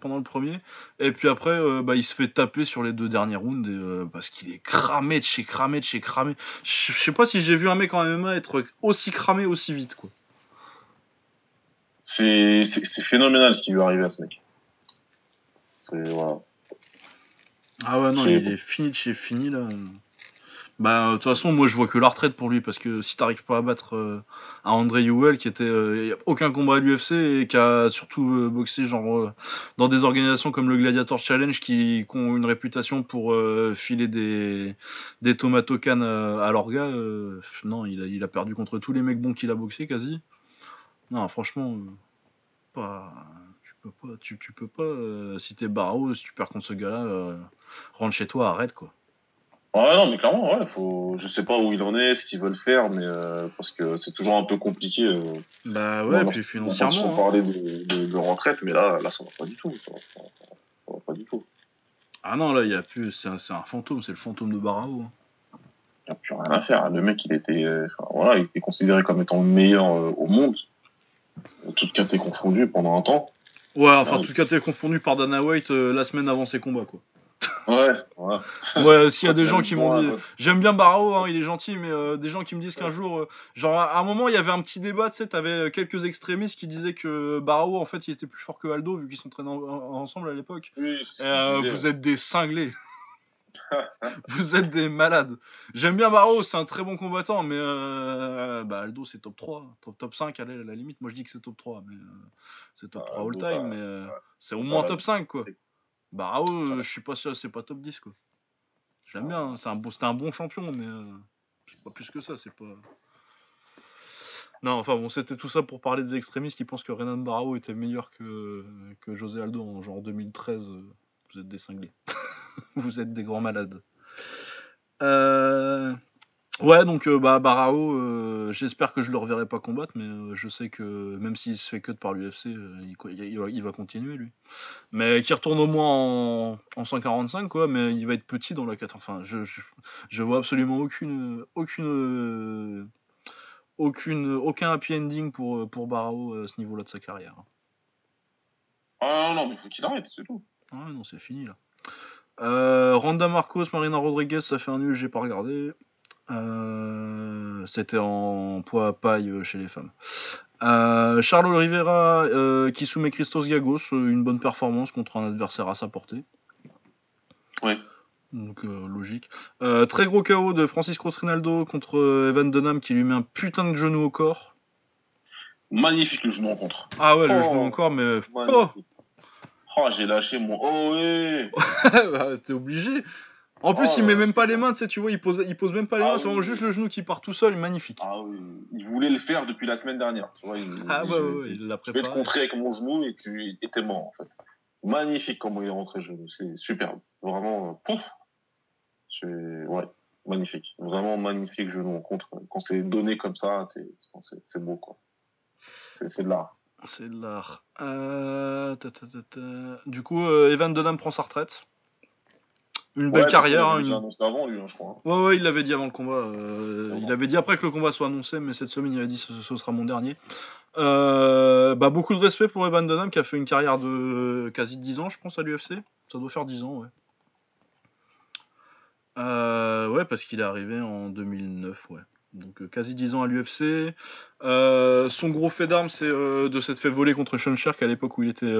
pendant le premier. Et puis après, euh, bah, il se fait taper sur les deux derniers rounds et, euh, parce qu'il est cramé de chez cramé de chez cramé. Je je sais pas si j'ai vu un mec en MMA être aussi cramé aussi vite, quoi. C'est phénoménal ce qui lui est arrivé à ce mec. Voilà. Ah ouais, non, il est fini de chez fini là. Bah, de toute façon, moi je vois que la retraite pour lui parce que si t'arrives pas à battre euh, un André Ewell qui était euh, aucun combat à l'UFC et qui a surtout euh, boxé genre euh, dans des organisations comme le Gladiator Challenge qui, qui ont une réputation pour filer des, des tomatocanes à, à l'orga, non, il a, il a perdu contre tous les mecs bons qu'il a boxé quasi. Non, franchement, pas. Tu peux pas, tu, tu peux pas, euh, si t'es Barreau, si tu perds contre ce gars-là, euh, rentre chez toi, arrête quoi. Ouais, non, mais clairement, ouais, faut. Je sais pas où il en est, ce qu'ils veulent faire, mais euh, parce que c'est toujours un peu compliqué. Euh, Bah ouais, puis financièrement. on hein. parlait de, de, de retraite, mais là, là, ça va pas du tout. Ça va, ça va- ça va pas du tout. Ah non, là, il y a plus. C'est un, c'est un fantôme, c'est le fantôme de Barao. hein. Il n'y a plus rien à faire. Le mec, il était, enfin, voilà, il était considéré comme étant le meilleur euh, au monde, euh, toutes catés confondues pendant un temps. Ouais, enfin, Ah, en tout cas, t'es confondu par Dana White euh, la semaine avant ses combats, quoi. Ouais, ouais. Ouais, s'il y a des gens qui m'ont dit. J'aime bien Barao, hein, il est gentil, mais euh, des gens qui me disent qu'un jour. euh, genre, à un moment, il y avait un petit débat, tu sais, t'avais euh, quelques extrémistes qui disaient que Barao, en fait, il était plus fort que Aldo, vu qu'ils s'entraînaient en- en- ensemble à l'époque. Oui, euh, vous êtes des cinglés. vous êtes des malades. J'aime bien Barao, c'est un très bon combattant, mais euh, bah, Aldo c'est top 3, top, top 5 à la, à la limite. Moi je dis que c'est top 3, mais euh, c'est top Ah, 3 all Aldo, time, bah, mais euh, ouais. c'est au moins top 5 quoi. Barao, je suis pas sûr, c'est pas top 10 quoi. Je l'aime bien, hein, c'est un, bon, c'était un bon champion, mais c'est pas plus que ça, c'est pas. Non, enfin bon, c'était tout ça pour parler des extrémistes qui pensent que Renan Barao était meilleur que, que José Aldo en genre 2013. euh, Vous êtes des cinglés. vous êtes des grands malades. Euh, Ouais, donc euh, bah, Barao, euh, j'espère que je le reverrai pas combattre, mais euh, je sais que même s'il se fait cut par l'UFC, il, il va, il va continuer lui. Mais qu'il retourne au moins en, en 145, quoi, mais il va être petit dans la 4. Enfin, je, je, je vois absolument aucune, aucune, aucune, aucun happy ending pour, pour Barao à ce niveau-là de sa carrière. Ah non, mais faut qu'il arrête, c'est tout. Ah non, c'est fini là. Euh, Randa Marcos, Marina Rodriguez, ça fait un nul, j'ai pas regardé. Euh, C'était en poids à paille euh, chez les femmes. Euh, Charles Oliveira euh, qui soumet Christos Gagos, une bonne performance contre un adversaire à sa portée. Ouais. Donc euh, logique. Euh, très gros KO de Francisco Trinaldo contre Evan Dunham qui lui met un putain de genou au corps. Magnifique le genou en contre. Ah ouais, le Oh. genou encore, mais. Oh Magnifique. Oh, j'ai lâché mon. Oh, ouais Bah, T'es obligé. En plus, Oh il met même pas les mains, tu sais, tu vois, il pose, il pose même pas les Ah mains, c'est vraiment juste le genou qui part tout seul, magnifique. Ah oui, il voulait le faire depuis la semaine dernière. Tu vois, il, Ah ouais, il- l'a Je vais te préparé. contrer avec mon genou et tu étais mort en fait. Magnifique comment il est rentré genou, c'est superbe. Vraiment, euh, pouf. C'est ouais, magnifique. Vraiment magnifique genou en contre. Quand c'est donné comme ça, c'est c'est beau quoi. C'est c'est de l'art. C'est de l'art. Euh, ta, ta, ta, ta. Du coup, euh, Evan Dunham prend sa retraite. Une belle Ouais, carrière. hein, une- annoncé avant lui, hein, je crois. hein. Ouais, ouais, il l'avait dit avant le combat. euh, il avait dit après que le combat soit annoncé, mais cette semaine, il a dit ce, ce sera mon dernier. Euh, bah, beaucoup de respect pour Evan Dunham qui a fait une carrière de quasi 10 ans, je pense, à l'UFC. Ça doit faire 10 ans, ouais. Euh, ouais, parce qu'il est arrivé en 2009, ouais. Donc euh, quasi 10 ans à l'UFC. Euh, son gros fait d'armes, c'est euh, de s'être fait voler contre Sean Sherk à l'époque où il était,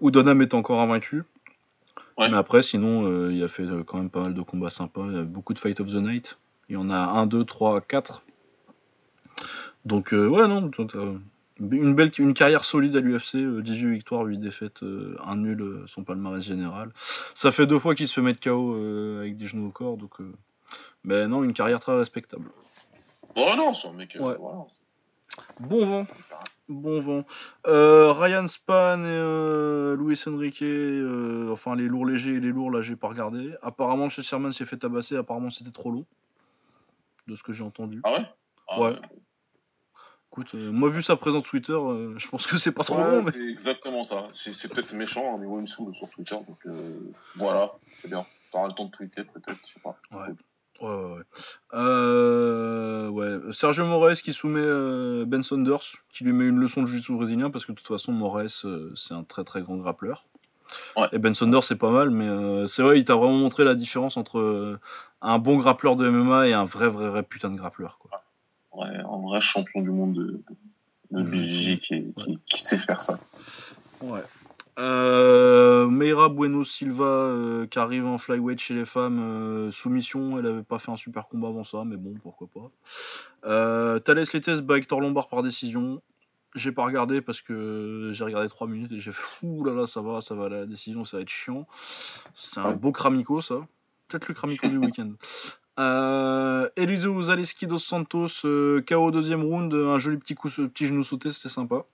où Dunham était encore invaincu. Ouais. Mais après, sinon, euh, il a fait euh, quand même pas mal de combats sympas. Il y a beaucoup de Fight of the Night. Il y en a 1, 2, 3, 4. Donc, euh, ouais, non. une belle une carrière solide à l'UFC. 18 victoires, 8 défaites, euh, un nul, son palmarès général. Ça fait deux fois qu'il se fait mettre KO avec des genoux au corps. Donc, euh, mais non, une carrière très respectable. Ouais, non, c'est un mec. euh, Ouais. voilà, c'est- Bon vent. Bon vent. Euh, Ryan Span et euh, Luis Enrique, euh, enfin les lourds légers et les lourds, là j'ai pas regardé. Apparemment, chez Sherman s'est fait tabasser, apparemment c'était trop long. De ce que j'ai entendu. Ah ouais? Ah Ouais. Écoute, euh, moi vu sa présence Twitter, euh, je pense que c'est pas trop Ouais, long. Mais... c'est exactement ça. C'est peut-être méchant, mais ouais, il me saoule sur Twitter, donc euh, voilà, c'est bien. T'auras le temps de tweeter peut-être, je sais pas. Ouais. Ouais, ouais, ouais. Euh, ouais. Sergio Moraes qui soumet euh, Ben Saunders, qui lui met une leçon de jiu-jitsu brésilien, parce que de toute façon, Moraes, euh, c'est un très très grand grappleur. Ouais. Et Ben Saunders, c'est pas mal, mais c'est vrai, il t'a vraiment montré la différence entre un bon grappleur de MMA et un vrai, vrai, vrai putain de grappleur. Quoi. Ouais, un vrai champion du monde de, Je- BJJ qui, qui, qui sait faire ça. Ouais. Euh, Meira Bueno Silva euh, qui arrive en flyweight chez les femmes, euh, soumission, elle avait pas fait un super combat avant ça, mais bon, pourquoi pas. Euh, Thales Letes bat Hector Lombard par décision. J'ai pas regardé parce que j'ai regardé 3 minutes et j'ai fait fou là là, ça va, ça va, la décision, ça va être chiant. C'est un beau Kramico ça. Peut-être le Kramico du week-end. Euh, Eliseo Zaleski dos Santos, euh, KO deuxième round, un joli petit coup, petit genou sauté, c'était sympa.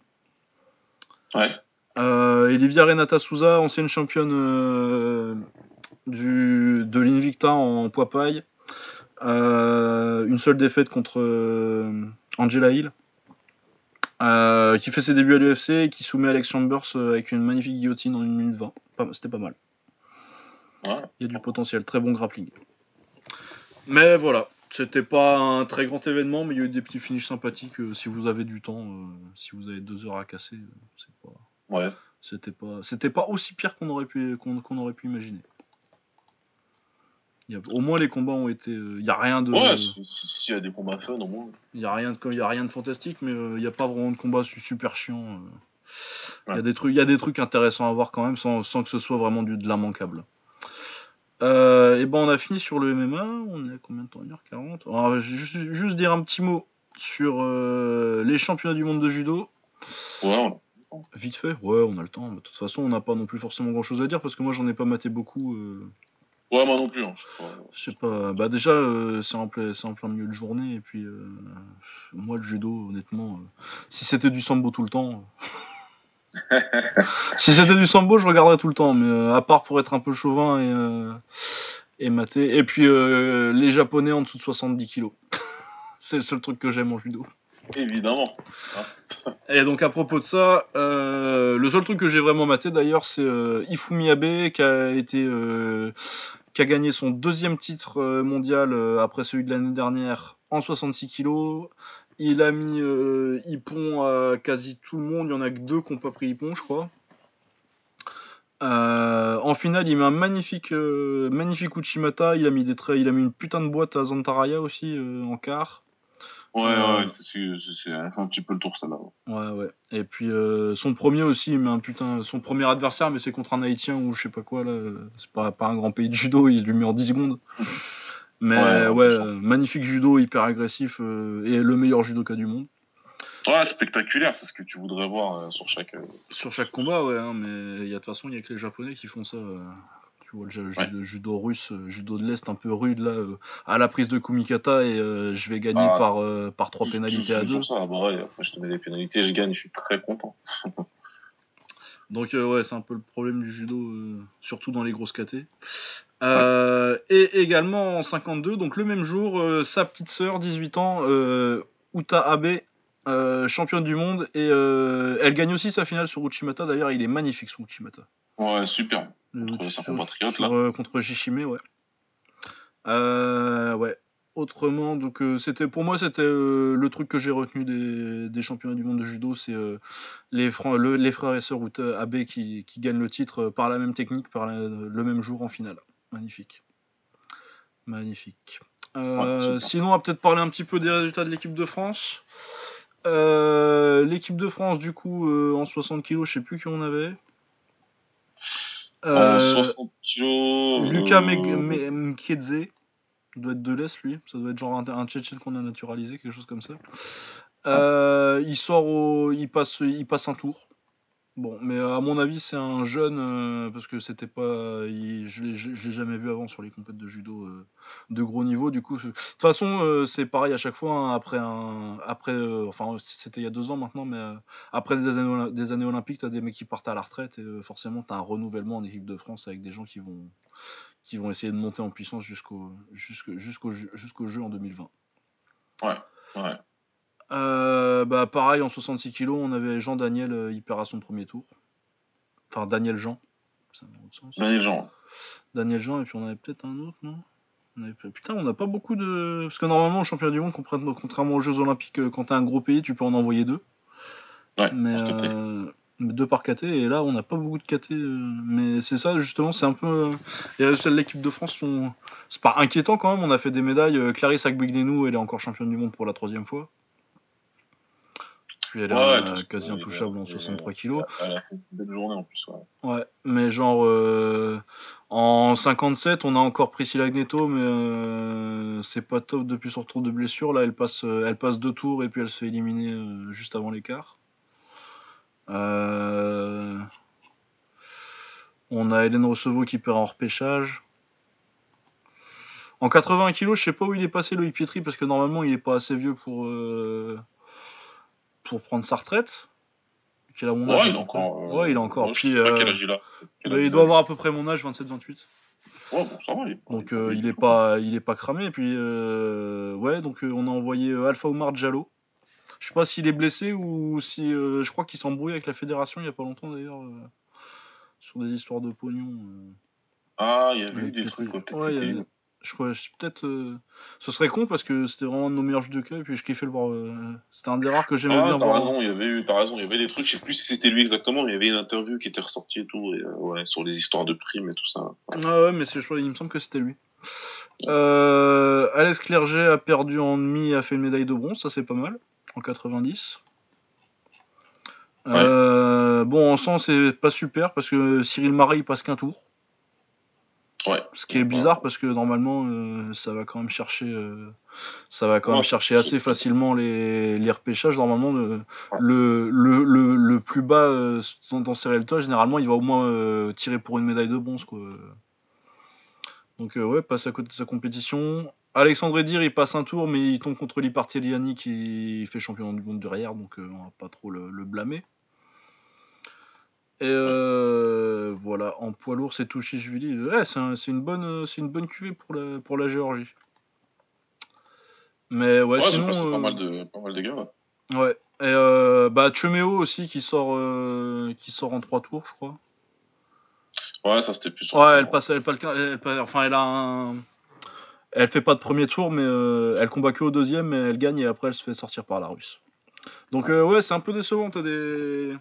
Ouais. Euh, Olivia Renata Souza, ancienne championne euh, du, de l'Invicta en poids paille. Euh, une seule défaite contre euh, Angela Hill. Qui fait ses débuts à l'UFC et qui soumet Alex Chambers avec une magnifique guillotine en 1 minute 20. Pas- C'était pas mal. Il y a du potentiel, très bon grappling. Mais voilà, c'était pas un très grand événement, mais il y a eu des petits finishes sympathiques. si vous avez du temps, si vous avez deux heures à casser, c'est pas. Ouais. C'était pas, c'était pas aussi pire qu'on aurait pu, qu'on, qu'on aurait pu imaginer. Il y a- au moins les combats ont été, euh, il y a rien de, Ouais, si- si- s'il y a des combats fun au moins. il y a rien de, y a rien de fantastique, mais euh, il y a pas vraiment de combat su- super chiant. euh. Il y a des trucs, il y a des trucs intéressants à voir quand même, sans, sans que ce soit vraiment du de l'immanquable. Euh, et ben on a fini sur le MMA. On est à combien de temps? 1h40. Alors, juste, juste dire un petit mot sur euh, les championnats du monde de judo. Ouais, Vite fait, ouais, on a le temps. De toute façon, on n'a pas non plus forcément grand chose à dire parce que moi j'en ai pas maté beaucoup. euh, ouais moi non plus. Hein. Je sais pas. Bah, déjà, euh, c'est en, plein- c'est en plein milieu de journée. Et puis, euh, moi, le judo, honnêtement, si c'était du sambo tout le temps. si c'était du sambo, je regarderais tout le temps. Mais à part pour être un peu chauvin et, et maté. Et puis, les japonais en dessous de 70 kilos. c'est le seul truc que j'aime en judo. Évidemment. Et donc à propos de ça, euh, le seul truc que j'ai vraiment maté d'ailleurs, c'est euh, Ifumi Abe qui a été euh, qui a gagné son deuxième titre mondial après celui de l'année dernière en 66 kilos. Il a mis Ippon à quasi tout le monde. Il y en a que deux qui n'ont pas pris Ippon, je crois. En finale, il met un magnifique, magnifique Uchimata. Il a mis des traits, il a mis une putain de boîte à Zantaraya aussi en quart. Ouais, Euh, ouais, c'est, c'est, un petit peu le tour, celle-là. Ouais, ouais. Et puis euh, son premier aussi, met un putain. Son premier adversaire, mais c'est contre un Haïtien ou je sais pas quoi, là. C'est pas, pas un grand pays de judo, il lui met en 10 secondes. Mais Ouais, euh, magnifique judo, hyper agressif euh, et le meilleur judoka du monde. Ouais, spectaculaire, c'est ce que tu voudrais voir euh, sur chaque. euh, Sur chaque combat, ouais, hein, mais il y a de toute façon, il y a que les Japonais qui font ça. Tu vois, le, ju- Ouais. le judo russe, euh, judo de l'Est un peu rude, là, euh, à la prise de Kumikata, et euh, je vais gagner Ah, par, par trois pénalités à deux. sur Ça. Bah ouais, après, je te mets des pénalités, je gagne, je suis très content. Donc ouais, c'est un peu le problème du judo, surtout dans les grosses. Euh, Et également en 52, donc le même jour, sa petite sœur, 18 ans, Uta Abe, euh, championne du monde, et euh, elle gagne aussi sa finale sur Uchimata. D'ailleurs, il est magnifique son Uchimata. Ouais, super. Contre sa compatriote, là. euh, contre ouais. Euh, ouais. Autrement, donc euh, c'était pour moi c'était le truc que j'ai retenu des, des championnats du monde de judo, c'est les, fran- le- les frères et sœurs Abe qui, qui gagnent le titre par la même technique, par la- le même jour en finale. Magnifique. Magnifique. Ouais, sinon, on va peut-être parler un petit peu des résultats de l'équipe de France. L'équipe de France, du coup, en 60 kg, je sais plus qui on avait. Euh, 60 kilos. Lucas euh, Mkedze, il doit être de l'Est lui, ça doit être genre un, un Tchétchène qu'on a naturalisé, quelque chose comme ça. Euh, il sort au, il passe, il passe un tour. Bon, mais à mon avis c'est un jeune euh, parce que c'était pas, je l'ai jamais vu avant sur les compètes de judo euh, de gros niveau. Du coup, de toute façon euh, c'est pareil à chaque fois hein, après enfin c'était il y a deux ans maintenant, mais après des années, des années olympiques, t'as des mecs qui partent à la retraite et forcément t'as un renouvellement en équipe de France avec des gens qui vont qui vont essayer de monter en puissance jusqu'au jusqu'au jusqu'au jeu- en 2020. Ouais. Euh, bah pareil en 66 kg, on avait Jean Daniel, euh, il perd à son premier tour. Enfin Daniel Jean, sens. Les gens. Daniel Jean et puis on avait peut-être un autre, non? On avait... Putain, on n'a pas beaucoup de. Parce que normalement, au championnat du monde, contrairement aux Jeux Olympiques, euh, quand t'as un gros pays, tu peux en envoyer deux. Ouais, mais, euh, mais deux par KT, et là, on n'a pas beaucoup de KT. mais c'est ça, justement, c'est un peu. Les résultats de l'équipe de France sont. C'est pas inquiétant quand même, on a fait des médailles. Clarisse Agbegbnenou, elle est encore championne du monde pour la troisième fois. Puis elle est Ouais, euh, quasi intouchable en c'est- 63 kilos. Elle a fait une belle journée en plus. Ouais. Ouais, mais genre euh, en 57, on a encore Priscilla Agneto, mais euh, c'est pas top depuis son retour de blessure. Là, elle passe, elle passe deux tours et puis elle se fait éliminer juste avant l'écart. Euh, on a Hélène Receveau qui perd en repêchage. En 80 kilos, je sais pas où il est passé Loïc Pietri parce que normalement il est pas assez vieux pour euh, pour prendre sa retraite. Qu'il a mon âge, Ouais, à il est peu encore. près. euh, Ouais, il est encore. moi, je Puis, sais pas quel âge il a. Quel bah, âge il doit avoir à peu près mon âge, 27-28. Ouais, bon, ça va. Il est pas- Donc il est pas, il est pas cramé. Et puis euh, ouais, donc euh, on a envoyé Alpha Omar Diallo. Je sais pas s'il est blessé ou si, je crois qu'il s'embrouille avec la fédération il y a pas longtemps d'ailleurs sur des histoires de pognon. Ah, il y avait eu des trucs. Ouais, Je crois, peut-être, euh, ce serait con parce que c'était vraiment un de nos meilleurs jeux de cœur et puis je kiffais le voir. euh, c'était un des rares que j'aimais Ah, bien t'as voir. raison, il y avait eu, t'as raison, il y avait des trucs, je sais plus si c'était lui exactement, mais il y avait une interview qui était ressortie et tout, et, euh, ouais, sur les histoires de primes et tout ça. Ouais. Ah ouais, mais c'est, je crois- il me semble que c'était lui. Alex Clerget a perdu en demi et a fait une médaille de bronze, ça c'est pas mal, en 90. Euh, bon, en 100 c'est pas super parce que Cyril Marais il passe qu'un tour. Ouais. Ce qui est bizarre parce que normalement euh, ça va quand même chercher euh, ça va quand même Ouais. chercher assez facilement les, les repêchages. Normalement le, le, le, le, le plus bas euh, dans, ces résultats généralement il va au moins tirer pour une médaille de bronze quoi. Donc ouais passe à côté de sa compétition. Alexandre Edir il passe un tour mais il tombe contre Lipartieliani qui fait champion du monde derrière donc on va pas trop le, le blâmer. Et euh, voilà, en poids lourd, c'est Touchishvili. Ouais, c'est un- c'est une bonne, euh, c'est une bonne cuvée pour la, pour la Géorgie. Mais ouais, Ouais, sinon, passé euh, pas mal de, pas mal de gars, ouais. ouais. Et euh, bah Chemeo aussi qui sort, euh, qui sort en trois tours, je crois. Ouais, ça c'était plus. Ouais, elle passe, elle, passe- elle passe- enfin elle a un, elle fait pas de premier tour, mais elle combat que au deuxième, mais elle gagne et après elle se fait sortir par la Russe. Donc ouais, c'est un peu décevant. T'as des,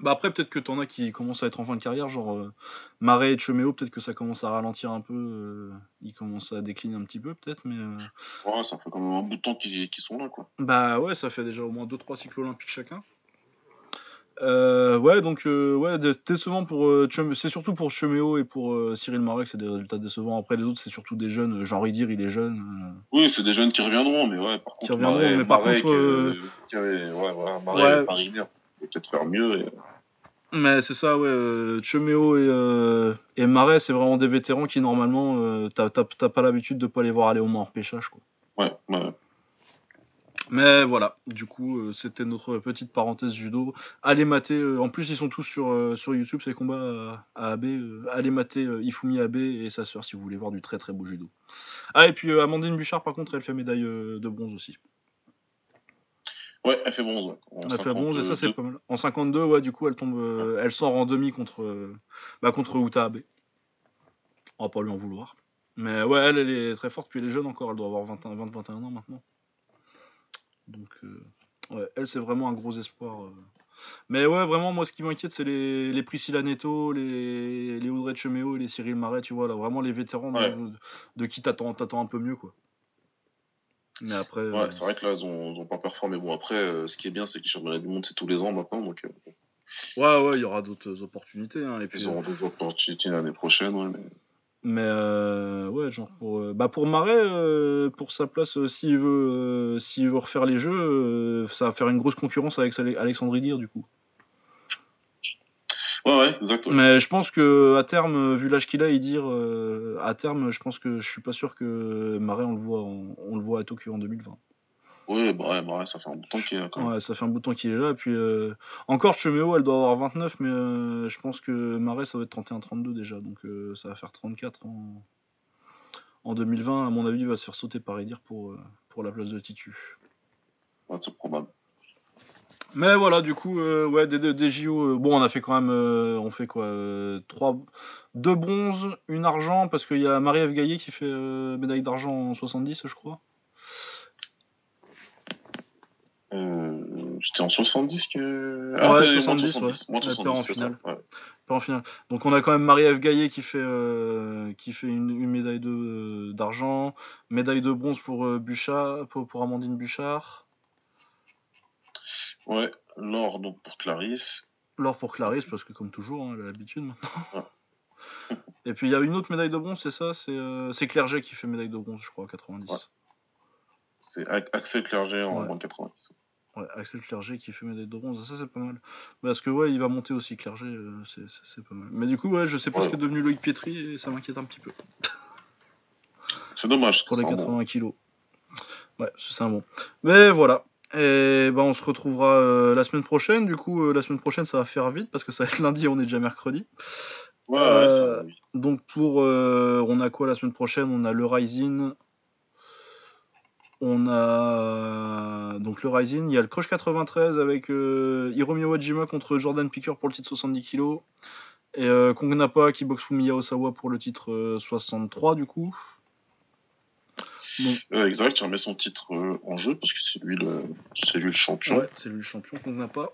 bah après peut-être que t'en as qui commencent à être en fin de carrière, genre euh, Marais et Chemeo, peut-être que ça commence à ralentir un peu, euh, ils commencent à décliner un petit peu peut-être, mais euh, Ouais, ça fait quand même un bout de temps qu'ils sont là, quoi. bah ouais, ça fait déjà au moins 2-3 cycles olympiques chacun. Ouais, donc ouais, dé- décevant pour c'est surtout pour Chemeo et pour Cyril Marais que c'est des résultats décevants. Après les autres, c'est surtout des jeunes. Jean Ridir, il est jeune. Oui, c'est des jeunes qui reviendront, mais ouais, par contre. reviendront, Marais- mais par Marais contre, que- qui avait- ouais, voilà, Marais Ouais. Peut-être faire mieux. Et... Mais c'est ça, ouais. Euh, Chemeo et, euh, et Marais, c'est vraiment des vétérans qui normalement, euh, t'as t'as- t'as pas l'habitude de pas les voir aller au moins en repêchage, quoi. Ouais, ouais. Mais voilà, du coup, euh, c'était notre petite parenthèse judo. Allez mater, en plus ils sont tous sur, sur YouTube, ces combats à, à AB. allez mater Ifumi Abe et sa sœur si vous voulez voir du très très beau judo. Ah, et puis Amandine Bouchard, par contre, elle fait médaille de bronze aussi. Ouais, elle fait bronze, ouais. En Elle fait bronze et ça c'est 52. pas mal. En 52, ouais, du coup, elle tombe, euh, elle sort en demi contre, euh, bah, contre Uta Abe. On va pas lui en vouloir. Mais ouais, elle, elle est très forte, puis elle est jeune encore, elle doit avoir 20-21 ans maintenant. Donc, euh, ouais, elle, c'est vraiment un gros espoir. Mais ouais, vraiment, moi, ce qui m'inquiète, c'est les, les Priscilla Neto, les, les Audrey Chemeo et les Cyril Marais, tu vois, là, vraiment les vétérans de- Ouais. de, de qui t'attends t'attends un peu mieux, quoi. Mais après. euh, Ouais, c'est vrai que là, ils ont, ils ont pas performé. Bon, après, euh, ce qui est bien, c'est que les championnats du monde, c'est tous les ans maintenant, donc euh, ouais, ouais, il y aura d'autres opportunités. Hein, et puis, ils auront des opportunités l'année prochaine, ouais, mais... Mais euh, ouais, genre pour euh, bah pour Marais, euh, pour sa place, euh, s'il veut euh, s'il veut refaire les jeux, euh, ça va faire une grosse concurrence avec Ale- Alexandre Idir du coup. Ouais, ouais, exact. ouais. Mais je pense que à terme, euh, vu l'âge qu'il a, Idir, euh, à terme, je pense que je suis pas sûr que Marais on le voit en- on le voit à Tokyo en 2020. Ouais, bah ouais, bah ouais, ça fait un bout de temps qu'il est là, quand même. Ouais, ça fait un bout de temps qu'il est là. Et puis euh, encore Chemeo, elle doit avoir 29, mais euh, je pense que Marais ça va être 31-32 déjà, donc euh, ça va faire 34 en en 2020. À mon avis, il va se faire sauter par Idir pour euh, pour la place de Titu. Ouais, c'est probable. Mais voilà, du coup, euh, ouais, des, des, des JO. euh, bon, on a fait quand même, euh, on fait quoi, trois, deux bronzes, une argent, parce qu'il y a Marie-Ève Gaillet qui fait médaille d'argent en 70, je crois. J'étais en 70 que. Ouais, Ah, c'est 70, moins ouais. 70, moins Elle 70, perd en finale. Ouais. En finale. Donc on a quand même Marie-Ève Gaillet qui fait, qui fait une, une médaille de d'argent, médaille de bronze pour Bouchard, pour, pour Amandine Bouchard. Ouais, l'or donc pour Clarisse. L'or pour Clarisse, parce que comme toujours, hein, elle a l'habitude maintenant. Et puis il y a une autre médaille de bronze, c'est ça? C'est euh, c'est Clerget qui fait médaille de bronze, je crois, à 90. Ouais. C'est Axel Clerget en Ouais. moins 90. Ouais, Axel Clerget qui fait médaille de bronze, ça c'est pas mal. Parce que ouais, il va monter aussi Clerget, euh, c'est- pas mal. Mais du coup, ouais, je sais pas ce qu'est devenu Loïc Pietri et ça m'inquiète un petit peu C'est dommage. pour les c'est un bon. 80 kilos. Ouais, c'est un bon. Mais voilà. Et ben on se retrouvera euh, la semaine prochaine. Du coup, euh, la semaine prochaine, ça va faire vite parce que ça va être lundi, on est déjà mercredi. Ouais, ouais, Euh, ça va, oui. Donc pour on a quoi la semaine prochaine? On a le Rising. On a donc le Rising, il y a le Crush 93 avec Hiromi Wajima contre Jordan Picker pour le titre 70 kg et Kongnapa qui boxe Fumiya Osawa pour le titre euh, 63 du coup. Euh, exact, il remet son titre euh, en jeu parce que c'est lui le, c'est lui le champion. ouais, c'est lui le champion Kongnapa.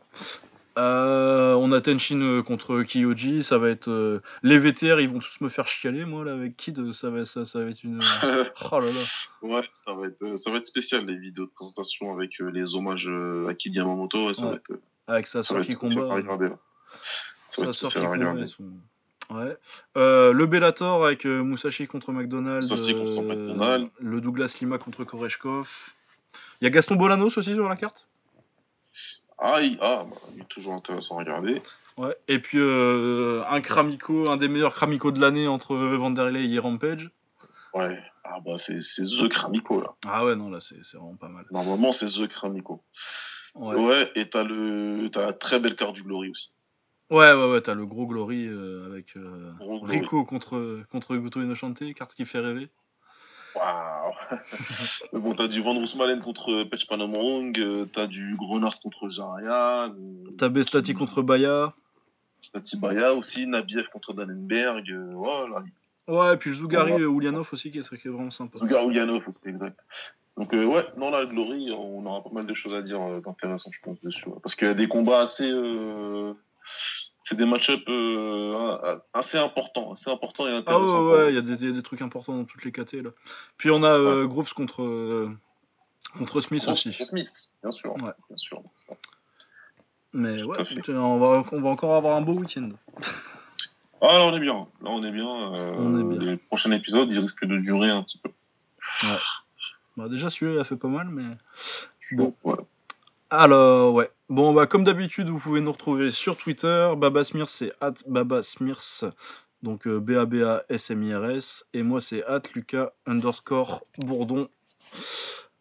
Euh, on a Tenshin contre Kyoji, ça va être euh, les VTR, ils vont tous me faire chialer moi là avec Kid, ça va ça, ça va être une oh là là. ouais, ça va être, ça va être spécial les vidéos de présentation avec euh, les hommages à Kid Yamamoto. et ça Ouais. va être, avec sa à combat. Ça va être spécial à regarder. Ouais. Euh, le Bellator avec euh, Musashi contre McDonald. Musashi contre euh, McDonald. Le Douglas Lima contre Koreshkov. Il y a Gaston Bolanos aussi sur la carte? Ah, il, ah bah, il est toujours intéressant à regarder. Ouais. Et puis un Kramiko, un des meilleurs Kramiko de l'année entre Vanderlei et Rampage. Ouais. Ah bah c'est The Kramiko là. Ah ouais, non, là c'est vraiment pas mal. Normalement c'est The Kramiko. Ouais, Ouais, et t'as le t'as la très belle carte du Glory aussi. Ouais, ouais, t'as le gros Glory euh, avec euh, Gros Glory. Rico contre, contre Goto Inoshante, carte qui fait rêver. Waouh bon, t'as du Van Roosmalen contre Pech Panamong, euh, t'as du Grenard contre Jaria, T'as Bestati contre Baya. Statibaya aussi, Nabiev contre Dannenberg, voilà. Ouais, et puis le Zougari Ouais. euh, Ulyanov aussi qui est, qui est vraiment sympa. Zugar Ulyanov aussi, exact. Donc euh, ouais, non là, le Glory, on aura pas mal de choses à dire euh, d'intéressant, je pense, dessus. ouais. Parce qu'il y a des combats assez... euh, C'est des match-up euh, assez importants, assez importants et Ah ouais, intéressants. ouais, il y, a des- il y a des trucs importants dans toutes les KT là. Puis on a euh, Groves contre, euh, contre Smith Gross- aussi. Smith, bien sûr. Ouais. Bien sûr. Mais ouais, on va, on va encore avoir un beau week-end. Ah là on est bien, là on est bien. euh, On est bien. Les prochains épisodes, ils risquent de durer un petit peu. Bah, déjà celui-là il a fait pas mal, mais. Bon. Alors, ouais. Bon, bah, comme d'habitude, vous pouvez nous retrouver sur Twitter. Baba Smears, c'est at Baba Smears. Donc euh, B-A-B-A-S-M-I-R-S. Et moi, c'est at Lucas underscore Bourdon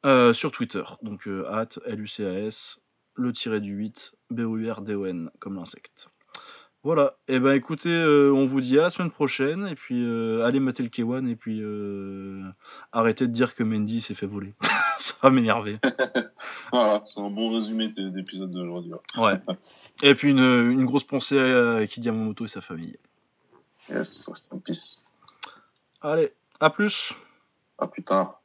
euh, sur Twitter. Donc euh, at L-U-C-A-S, le tiré du 8, B-O-U-R-D-O-N, comme l'insecte. Voilà. Et ben écoutez, euh, on vous dit à la semaine prochaine. Et puis, euh, allez mater le K1. Et puis, euh, arrêtez de dire que Mendy s'est fait voler. Ça va m'énerver. Voilà, c'est un bon résumé d'épisode d'aujourd'hui. Ouais. Et puis une, une grosse pensée à Kid Yamamoto et sa famille. Yes, reste en peace. Allez, à plus À plus tard.